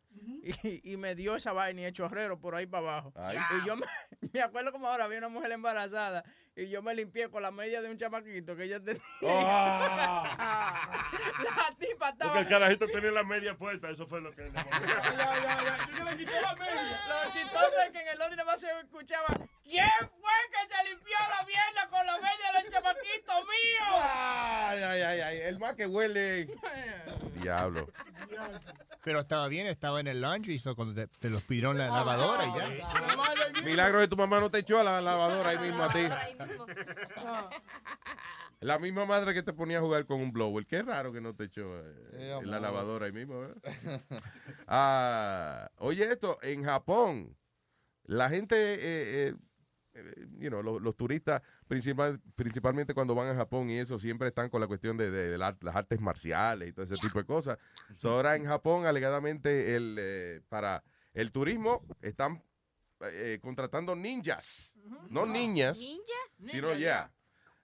y, y me dio esa vaina y el chorrero por ahí para abajo. Ay. Y yo me, me acuerdo como ahora había una mujer embarazada y yo me limpié con la media de un chamaquito que ella tenía. Ah. la tipa estaba... Porque el carajito tenía la media puesta, eso fue lo que le Lo chistoso es que en el laundry nada más se escuchaba ¿Quién fue que se limpió la pierna con la media del chamaquito mío? Ay, ay, ay, que huele. Diablo. Pero estaba bien, estaba en el laundry, so cuando te, te los pidieron la lavadora y ya. Milagro de tu mamá no te echó a la lavadora ahí mismo a ti. La misma madre que te ponía a jugar con un blower. Qué raro que no te echó eh, en la lavadora ahí mismo. ¿verdad? Ah, oye, esto, en Japón, la gente, eh, eh, eh, you know, los, los turistas, principal- principalmente cuando van a Japón y eso, siempre están con la cuestión de, de la- las artes marciales y todo ese tipo de cosas. So, ahora en Japón, alegadamente, el, eh, para el turismo, están eh, contratando ninjas. No niñas. ¿Ninjas? Sino ya.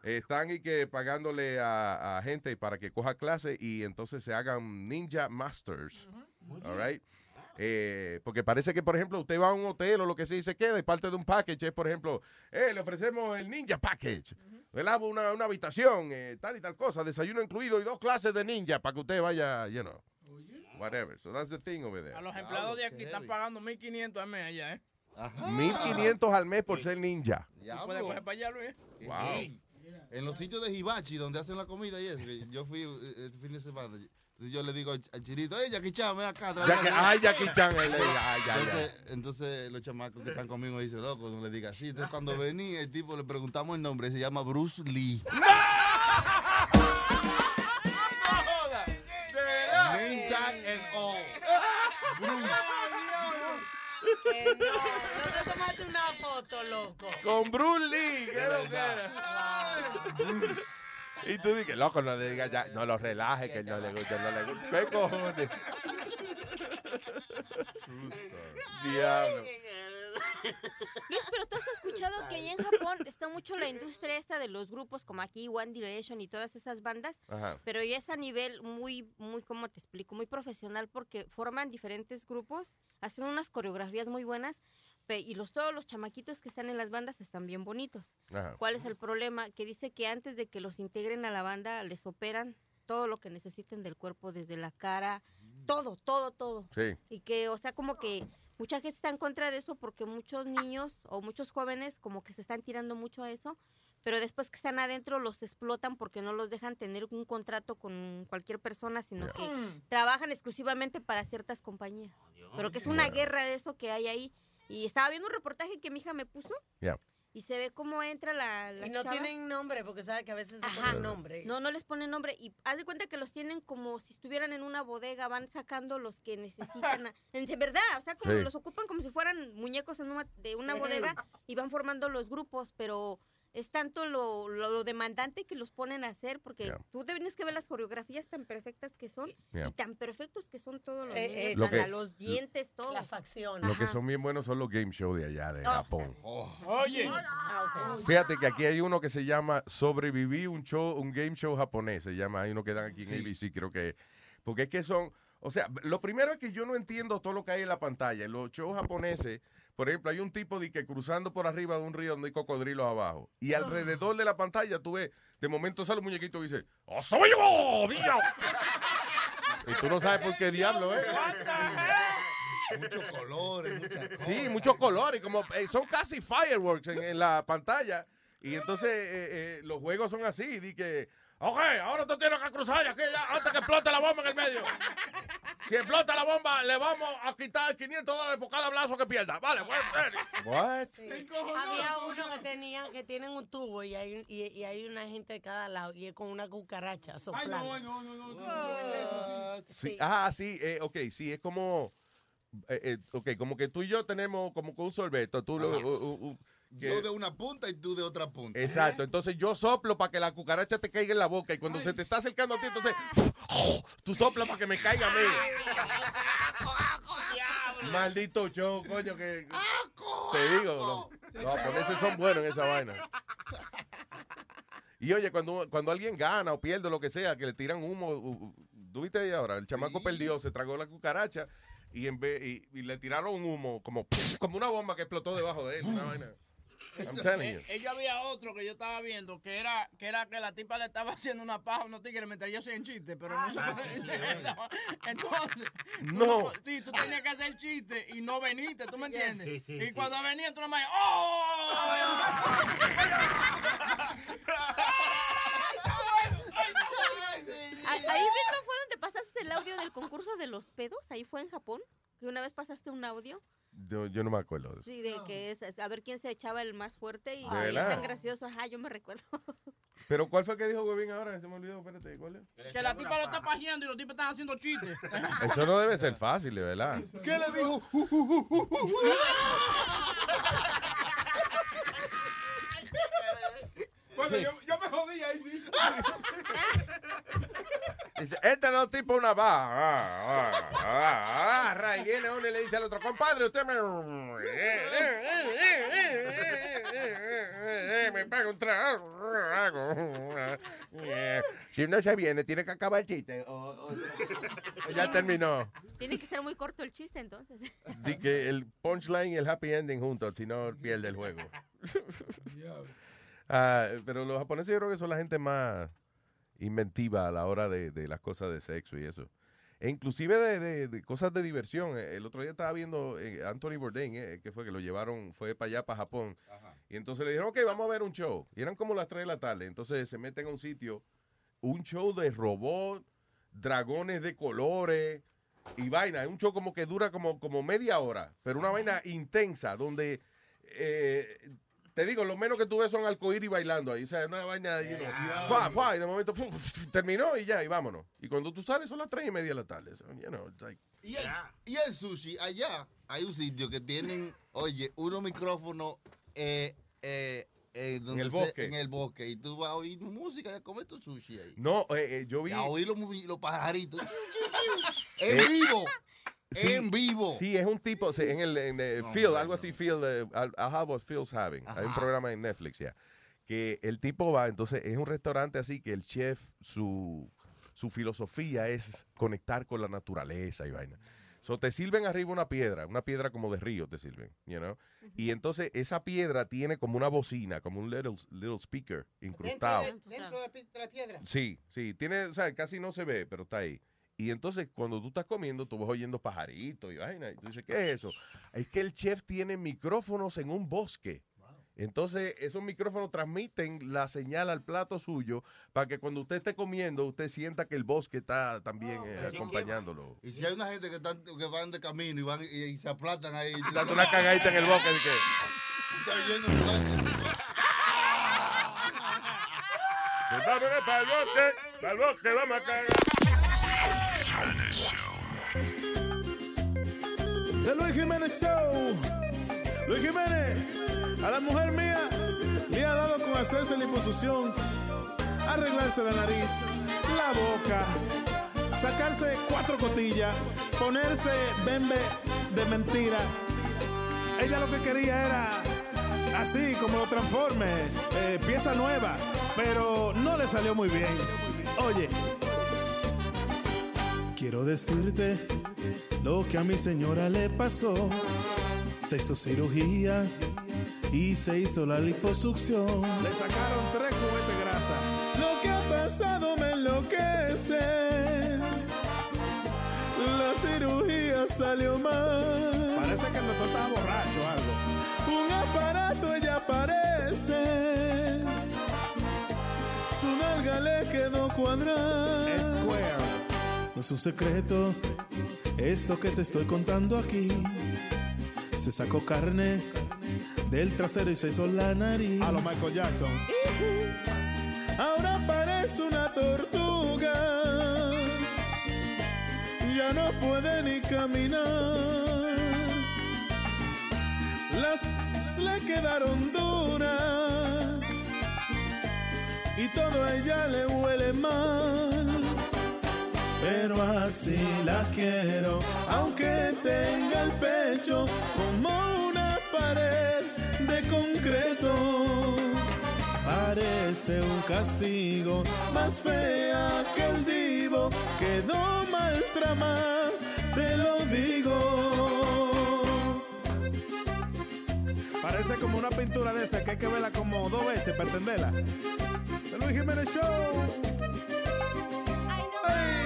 Están y que pagándole a, a gente para que coja clase y entonces se hagan ninja masters. All right? Eh, porque parece que, por ejemplo, usted va a un hotel o lo que sea y se queda y parte de un package es, por ejemplo, eh, le ofrecemos el ninja package. ¿verdad? Una, una habitación, eh, tal y tal cosa, desayuno incluido y dos clases de ninja para que usted vaya, you know, whatever. So that's the thing over there. A los empleados de aquí están pagando 1.500 al mes allá, ¿eh? 1500 al mes por ser ninja. Puede coger para allá, Luis. Wow. En los sitios de Hibachi, donde hacen la comida y eso, yo fui eh, este fin de semana. Entonces yo le digo al chinito, ¡Ey, Jackie Chan, ven acá! trae Jackie- ay, Jackie Chan, él le dice, ay, ya, ya. entonces, entonces los chamacos que están conmigo dicen, loco, no le digas así. Entonces cuando vení, el tipo le preguntamos el nombre, se llama Bruce Lee. Name tag and all. Bruce. Que no, no te tomaste una foto, loco. Con Bruce Lee, ¿qué lo que era? Y tú dices, loco, no le digas ya, no lo relaje, que no le gusta, no le gusta. ¿Qué cojones? Diablo. Luis, pero tú has escuchado que allá en Japón está mucho la industria esta de los grupos como aquí One Direction y todas esas bandas, Ajá. pero ya es a nivel muy, muy, ¿cómo te explico? Muy profesional porque forman diferentes grupos, hacen unas coreografías muy buenas y los todos los chamaquitos que están en las bandas están bien bonitos. Ajá. ¿Cuál es el problema? Que dice que antes de que los integren a la banda les operan todo lo que necesiten del cuerpo, desde la cara, todo, todo, todo. Sí. Y que, o sea, como que mucha gente está en contra de eso porque muchos niños o muchos jóvenes como que se están tirando mucho a eso, pero después que están adentro los explotan porque no los dejan tener un contrato con cualquier persona, sino que trabajan exclusivamente para ciertas compañías. pero que es una Yeah. guerra de eso que hay ahí. Y estaba viendo un reportaje que mi hija me puso Yeah. y se ve cómo entra la... Y las no chavas. tienen nombre, porque sabe que a veces se Ajá. ponen nombre. No, no les ponen nombre. Y haz de cuenta que los tienen como si estuvieran en una bodega, van sacando los que necesitan. a- en de verdad, o sea, como Sí. los ocupan como si fueran muñecos en una, de una bodega y van formando los grupos, pero es tanto lo, lo, lo demandante que los ponen a hacer, porque Yeah. tú tienes que ver las coreografías tan perfectas que son Yeah. y tan perfectos que son todos los Eh, eh, Lo hasta que es- los dientes, todo. La facción. Lo que son bien buenos son los game shows de allá, de Ah. Japón. Oye. Fíjate que aquí hay uno que se llama Sobreviví un show, un game show japonés. Se llama, hay uno que dan aquí en Sí. ABC, creo que. Porque es que son. O sea, lo primero es que yo no entiendo todo lo que hay en la pantalla. En los shows japoneses, por ejemplo, hay un tipo de que cruzando por arriba de un río donde hay cocodrilos abajo. Y alrededor de la pantalla tú ves, de momento sale un muñequito y dice, ¡Oh, soy yo! ¡Dios! y tú no sabes por qué diablo, ¿eh? Muchos colores, muchas cosas. Sí, muchos colores, como eh, son casi fireworks en, en la pantalla. Y entonces eh, eh, los juegos son así, di que, ok, ahora tú tienes que cruzar aquí ya, antes que explote la bomba en el medio. Si explota la bomba, le vamos a quitar 500 dólares por cada blazo que pierda. Vale, bueno, What? Sí. Había uno que tenían, que tienen un tubo y hay, y, y hay una gente de cada lado y es con una cucaracha soplando. no, no, no. Sí, Ah, sí, eh, ok, sí, es como, eh, eh, ok, como que tú y yo tenemos como que un sorbeto. Tú lo, que- Yo de una punta y tú de otra punta. Exacto, entonces yo soplo para que la cucaracha te caiga en la boca y cuando se te está acercando a ti, entonces tú soplas para que me caiga a mí. Maldito show, coño, que te digo, los, los japoneses son buenos en esa vaina. Y oye, cuando, cuando alguien gana o pierde o lo que sea, que le tiran humo, u- u- ¿tú viste ahí ahora? El chamaco perdió, se tragó la cucaracha y, en vez, y, y le tiraron un humo como, como una bomba que explotó debajo de él. Una vaina. I'm telling you. Eh, Ella había otro que yo estaba viendo que era que era que la tipa le estaba haciendo una paja a unos tigres mientras yo hacía un chiste, pero no se Entonces, No. sí, tú tenías que hacer el chiste y no veniste, ¿tú me entiendes? Sí, sí, y cuando venía tú nomás, ¡oh! Hay, el concurso de los pedos? Ahí fue en Japón. Que una vez pasaste un audio. Yo, yo no me acuerdo de eso. Sí, de que es, es a ver quién se echaba el más fuerte y ¿De se verdad? tan gracioso. Ajá, yo me recuerdo. Pero ¿cuál fue que dijo Huevín ahora? Se me olvidó, espérate, ¿cuál es? Que la tipa lo está pajeando y los tipos están haciendo chistes. Eso no debe ser fácil, de verdad. ¿Qué le dijo? Bueno, yo, yo me jodí ahí, sí. Dice, este no tipo una va. Ah, ah, ah, agarra y viene uno y le dice al otro, compadre, usted me... me paga un trago. Si no se viene, tiene que acabar el chiste. O- o- o ya terminó. Tiene que ser muy corto el chiste, entonces. Di que el punchline y el happy ending juntos, si no pierde el juego. Ah, pero los japoneses yo creo que son la gente más inventiva a la hora de, de las cosas de sexo y eso. E inclusive de, de- de cosas de diversión. Eh, El otro día estaba viendo eh, Anthony Bourdain, eh, que fue que lo llevaron, fue para allá, para Japón. Y entonces le dijeron, ok, vamos a ver un show. Y eran como las 3 de la tarde. Entonces se meten a un sitio, un show de robots, dragones de colores y vaina. Es un show como que dura como, como media hora, pero una vaina intensa, donde, eh, te digo, lo menos que tú ves son arcoíris bailando ahí. O sea, una vaina, you know, fua, fua, y de momento pum, terminó y ya, y vámonos. Y cuando tú sales son las 3 y media de la tarde. So, you know, it's like- Y el, y el sushi, allá hay un sitio que tienen, oye, unos micrófonos eh, eh, eh, donde el se- bosque. en el bosque. Y tú vas a oír música comer tu sushi ahí. No, eh, eh, yo vi... Y a oír los, los pajaritos. Eh, en vivo. Sí, en vivo. Sí, es un tipo, sí, en el en, eh, No, Phil, no, algo así, Phil, eh, I'll, have what Phil's having. Hay un programa en Netflix ya. Que el tipo va, entonces es un restaurante así que el chef, su, su filosofía es conectar con la naturaleza y vaina. So, te sirven arriba una piedra, una piedra como de río te sirven, you know? Y entonces esa piedra tiene como una bocina, como un little, little speaker Dentro, incrustado. de, dentro de la pi- de la piedra. Sí, sí, tiene, o sea, casi no se ve, pero está ahí. Y entonces cuando tú estás comiendo, tú vas oyendo pajaritos y vaina. Y tú dices, ¿qué es eso? Es que el chef tiene micrófonos en un bosque. Entonces, esos micrófonos transmiten la señal al plato suyo para que cuando usted esté comiendo, usted sienta que el bosque está también eh, acompañándolo. Y si hay una gente que, están, que van de camino y, van, y, y se aplastan ahí. Dando una cagadita en el bosque. de que- bosque, bosque, vamos a cagar. The Luis Jiménez Show. Luis Jiménez, a la mujer mía le ha dado con hacerse la liposucción, arreglarse la nariz, la boca, sacarse cuatro cotillas, ponerse bembe de mentira. Ella lo que quería era así como lo transforme, eh, pieza nueva, pero no le salió muy bien. Oye, quiero decirte lo que a mi señora le pasó. Se hizo cirugía y se hizo la liposucción. Le sacaron tres cubetes de grasa. Lo que ha pasado me enloquece. La cirugía salió mal. Parece que el doctor estaba borracho o algo. Un aparato ella parece. Su nalga le quedó cuadrada. Square. Es un secreto esto que te estoy contando aquí. Se sacó carne del trasero y se hizo la nariz. A lo Michael Jackson. Ahora parece una tortuga. Ya no puede ni caminar. Las le quedaron duras. Y todo a ella le huele mal pero así la quiero, aunque tenga el pecho como una pared de concreto. Parece un castigo, más fea que el divo, quedó mal tramada, te lo digo. Parece como una pintura de esa que hay que verla como dos veces para entenderla. Luis Jiménez Show. Ay,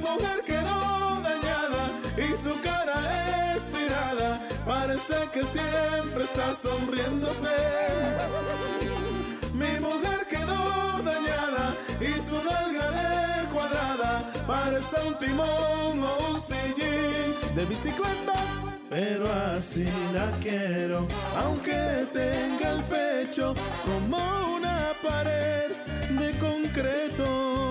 mujer quedó dañada y su cara estirada. Parece que siempre está sonriéndose. Mi mujer quedó dañada y su nalga de cuadrada. parece un timón o un sillín de bicicleta, pero así la quiero, aunque tenga el pecho como una pared de concreto.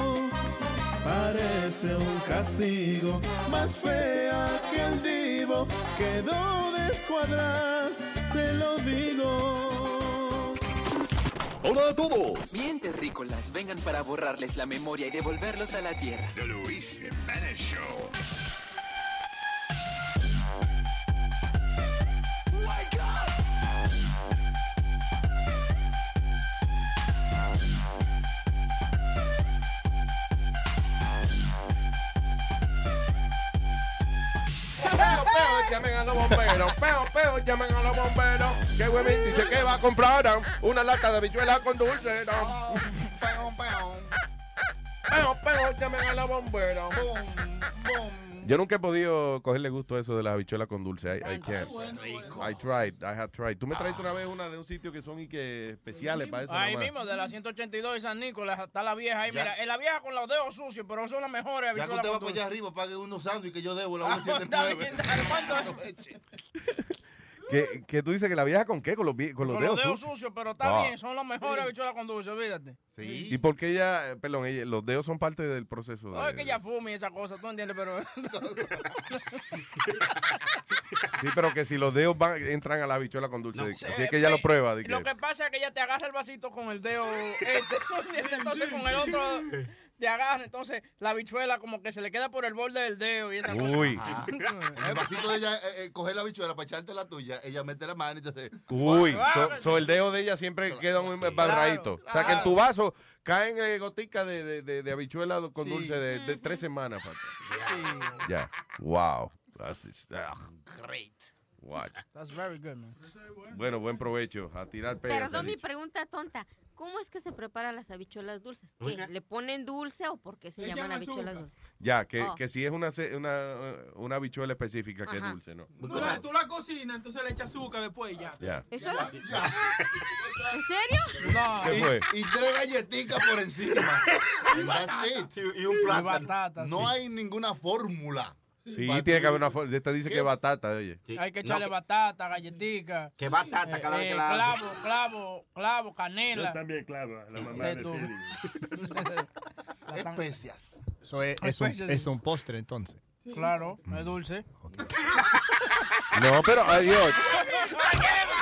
Parece un castigo, más fea que el divo, quedó descuadrada, te lo digo. Hola a todos. Bien, terrícolas, vengan para borrarles la memoria y devolverlos a la tierra. The Luis Jimenez Show. Llamen a los bomberos. Peo, peo, llamen a los bomberos. Que huevín dice que va a comprar una lata de habichuela con dulce. no. Peo, llamen a los bomberos. Yo nunca he podido cogerle gusto a eso de las habichuelas con dulce. I, I can't. I tried, I have tried. Tú me trajiste una vez una de un sitio que son y que especiales para eso. Ahí nomás. mismo, de la 182 de San Nicolás, está la vieja ahí. Mira, es la vieja con los dedos sucios, pero son las mejores. Ya que habichuelas usted va para allá arriba, pague unos sándwiches que yo debo, la Ah, está 179. ¿Qué, qué tú dices que la vieja con qué? Con los, con los Con dedos, los dedos sucios? sucios, pero está Ah. bien, son las mejores habichuelas con dulce, olvídate. ¿Y por qué ella, eh, perdón, ella- los dedos son parte del proceso? No, de- es que ya fume y esa cosa, tú entiendes, pero... Sí, pero que si los dedos van, entran a la habichuela con dulce. Sí, así es que ella lo prueba. de que- Lo que pasa es que ella te agarra el vasito con el dedo este, entonces con el otro te agarra, entonces la bichuela como que se le queda por el borde del dedo y esa Uy. cosa. En el vasito de ella, eh, eh, coger la bichuela para echarte la tuya, ella mete la mano y entonces. Uy, Ah, so, so el dedo de ella siempre queda muy barradito. O sea que en tu vaso caen eh, goticas de, de, de, de habichuela con Sí. dulce de, de tres semanas. Ya. Wow. That's this- ah. Great. What? That's very good, man. Bueno, buen provecho. A tirar pegas. Perdón mi dicho. pregunta tonta. ¿Cómo es que se preparan las habichuelas dulces? ¿Qué? Oiga. ¿Le ponen dulce o por qué se Le llaman llaman habichuelas azúcar. dulces? Ya, que, Oh. que si es una, ce- una, eh, una habichuela específica que es Ajá. dulce, ¿no? Tú la, tú la cocinas, entonces le echas azúcar después y ya. Ya. ¿Eso es? ¿En serio? No. ¿Qué fue? Y, y tres galletitas por encima. And that's it. Y un plátano. No hay ninguna fórmula. Sí, tiene que haber una forma. Esta dice que es batata, oye. Hay que echarle batata, galletica. Que batata cada vez que la hace. Clavo, clavo, clavo, canela. Yo también, claro, la mamá De. Especias. Eso es, es un, es un postre entonces. Claro, es dulce. No, pero adiós.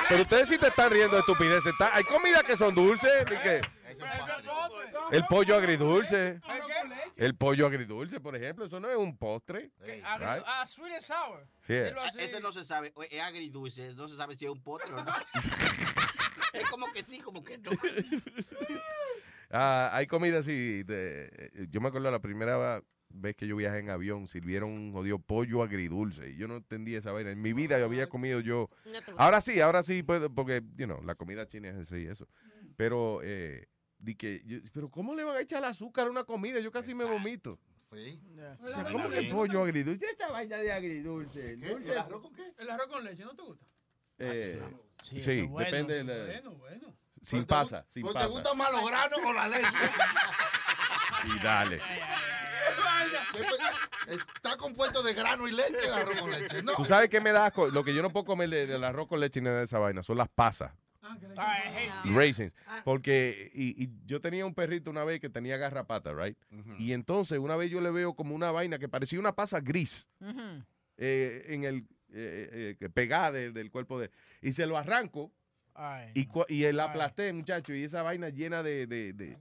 Pero ustedes sí te están riendo de estupideces. Está- Hay comidas que son dulces. ¿de qué? El pollo agridulce. El pollo agridulce, por ejemplo, eso no es un postre. Ah, sweet and sour. Sí. Ese no se sabe, es agridulce, no se sabe si es un postre o no. es como que sí, como que no. Ah, hay comidas así. de- yo me acuerdo la primera vez que yo viajé en avión, sirvieron un jodido pollo agridulce. Y yo no entendía esa vaina. En mi vida yo había comido yo. Ahora sí, ahora sí puedo, porque, you know, la comida china es así, eso. Pero, eh, di que, yo- pero ¿cómo le van a echar azúcar a una comida? Yo casi me vomito. Sí. Sea, ¿Cómo que pollo agridulce? Esta vaina de agridulce. ¿Qué? dulce. ¿El arroz con qué? ¿El arroz con leche no te gusta? Eh, Sí, sí, bueno. depende de la- Bueno, bueno. Sin ¿Pero te gu- pasa, sin pasa. ¿Te gustan más los granos o la leche? Y dale. Está compuesto de grano y leche el arroz con leche. No. ¿Tú sabes qué me da asco? Lo que yo no puedo comer de- del arroz con leche ni nada de esa vaina son las pasas. Ay, hey. Raisins. Porque y, y yo tenía un perrito una vez que tenía garrapata, right? Y entonces una vez yo le veo como una vaina que parecía una pasa gris eh, en el eh, eh, pegada de- del cuerpo de y se lo arranco Ay. y, y la aplasté, muchacho, y esa vaina llena de, de, de-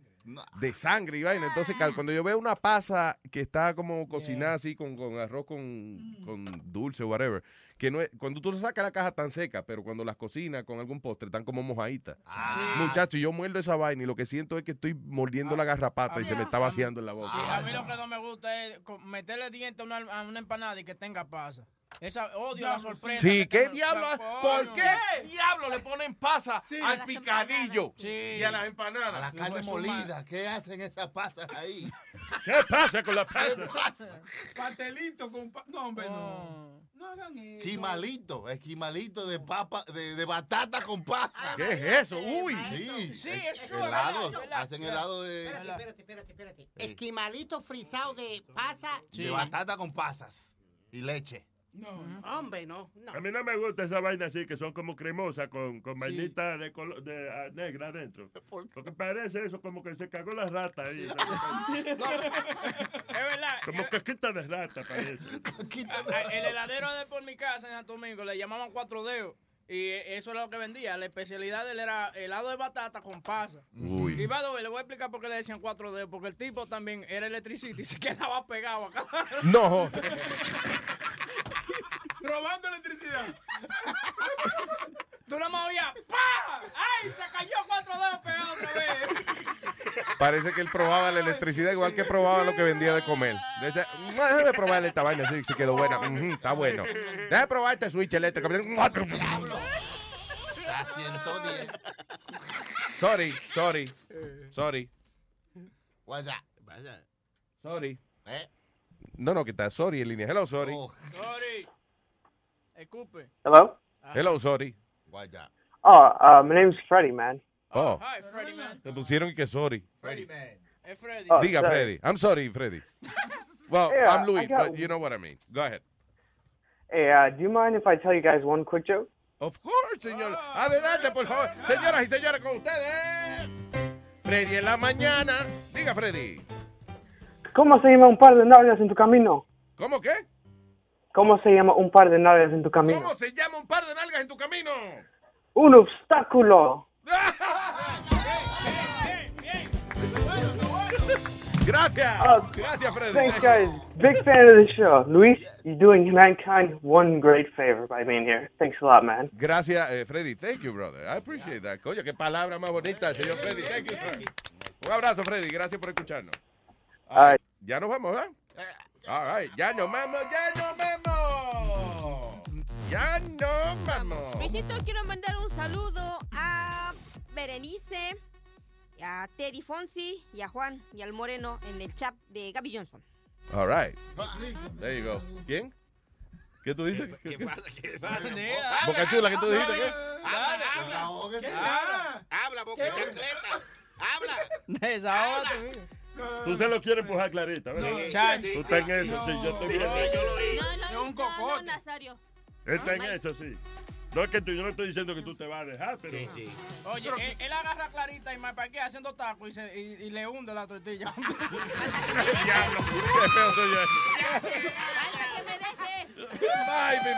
de sangre y vaina. Entonces, cuando yo veo una pasa que está como cocinada así con, con arroz con, con dulce o whatever, que no es, cuando tú sacas la caja tan seca, pero cuando las cocinas con algún postre están como mojaditas. Muchacho, yo muerdo esa vaina y lo que siento es que estoy mordiendo la garrapata y se me está vaciando en la boca. Sí, a mí lo que no me gusta es meterle dientes a una, a una empanada y que tenga pasa. Esa odio la sorpresa. Sí, que ¿qué diablo? ¿Por qué diablo le ponen pasa Sí. al las picadillo Sí. y a las empanadas? A la carne molida. ¿Qué hacen esas pasas ahí? ¿Qué pasa con la ¿Qué pasta? pasa? Pastelito con... pa- No, hombre, no. No hagan eso. Esquimalito, esquimalito de papa, de, de batata con pasa. ¿Qué es eso? Uy. Sí, Sí, eso helados, es hacen helado de, Espérate, espérate, espérate, espérate. Esquimalito frisado de pasa. de batata con pasas y leche. No. Hombre, no. no. A mí no me gusta esa vaina así, que son como cremosas con, con vainita de, colo- de ah, negra adentro. Porque parece eso como que se cagó la rata ahí. Es verdad. Como caquita de rata parece. El heladero de por mi casa en Santo Domingo le llamaban cuatro dedos. Y eso era lo que vendía. La especialidad de él era helado de batata con pasa. Uy. Y by the way, le voy a explicar por qué le decían cuatro dedos. Porque el tipo también era electricista y se quedaba pegado a cada No. Robando electricidad. Tú no me oías. ¡Pah! ¡Ay! Se cayó cuatro dedos pegados otra vez. Parece que él probaba la electricidad igual que probaba lo que vendía de comer. Decía, "Mm, Déjame probar esta vaina, sí, se quedó buena. Está bueno. Déjame probar este switch eléctrico. A 110. Sorry, sorry, sorry, Vaya. Vaya. sorry. ¿Eh? No, no, que está sorry en línea. Hello, sorry. Oh, Sorry. Escupe. Hello? Hello, sorry. vaya. Oh, uh, my name's Freddie, man. Oh, Hi, Freddy, man. te pusieron que sorry. Es Freddy. Oh, Diga, sorry. Freddy. I'm sorry, Freddy. Well, I'm Luis, I got- but you know what I mean. Go ahead. Hey, uh, do you mind if I tell you guys one quick joke? Of course, señor. Adelante, por favor. Señoras y señores, con ustedes. Freddy en la mañana. Diga, Freddy. ¿Cómo se llama un par de nalgas en tu camino? ¿Cómo qué? ¿Cómo se llama un par de nalgas en tu camino? ¿Cómo se llama un par de nalgas en tu camino? Un obstáculo. Gracias. Uh, Gracias, Freddy. Thanks, guys. Big fan of the show. Luis, you're doing mankind one great favor by being here. Thanks a lot, man. Gracias, eh, Freddy. Thank you, brother. I appreciate that. Coño, qué palabra más bonita, señor Freddy. Thank you, sir. Un abrazo, Freddy. Gracias por escucharnos. All right. Ya nos vamos, ¿eh? All right. Ya nos vamos, ya nos vamos. Ya nos vamos. Luisito, quiero mandar un saludo a Berenice, a Teddy Fonsi y a Juan y al Moreno en el chat de Gaby Johnson. All right. There you go. ¿Quién? ¿Qué tú dices? ¿Qué pasa? ¿Qué pasa? Boca Chula, ¿qué tú dijiste? ¿Qué? Habla, habla. Ah, Habla, boca chancleta. Habla. Desahógate, mira. Tú se lo quieres empujar clarita, ¿verdad? Sí. Tú estás en eso, sí, yo estoy. No, no, no, no, no, Nazario. Él está en eso, sí. No es que tú, yo no estoy diciendo que tú te vas a dejar, pero... Oye, él, él agarra clarita y me parquea haciendo tacos y, se- y- y le hunde la tortilla. Diablo, qué feo soy yo. Falta que me deje.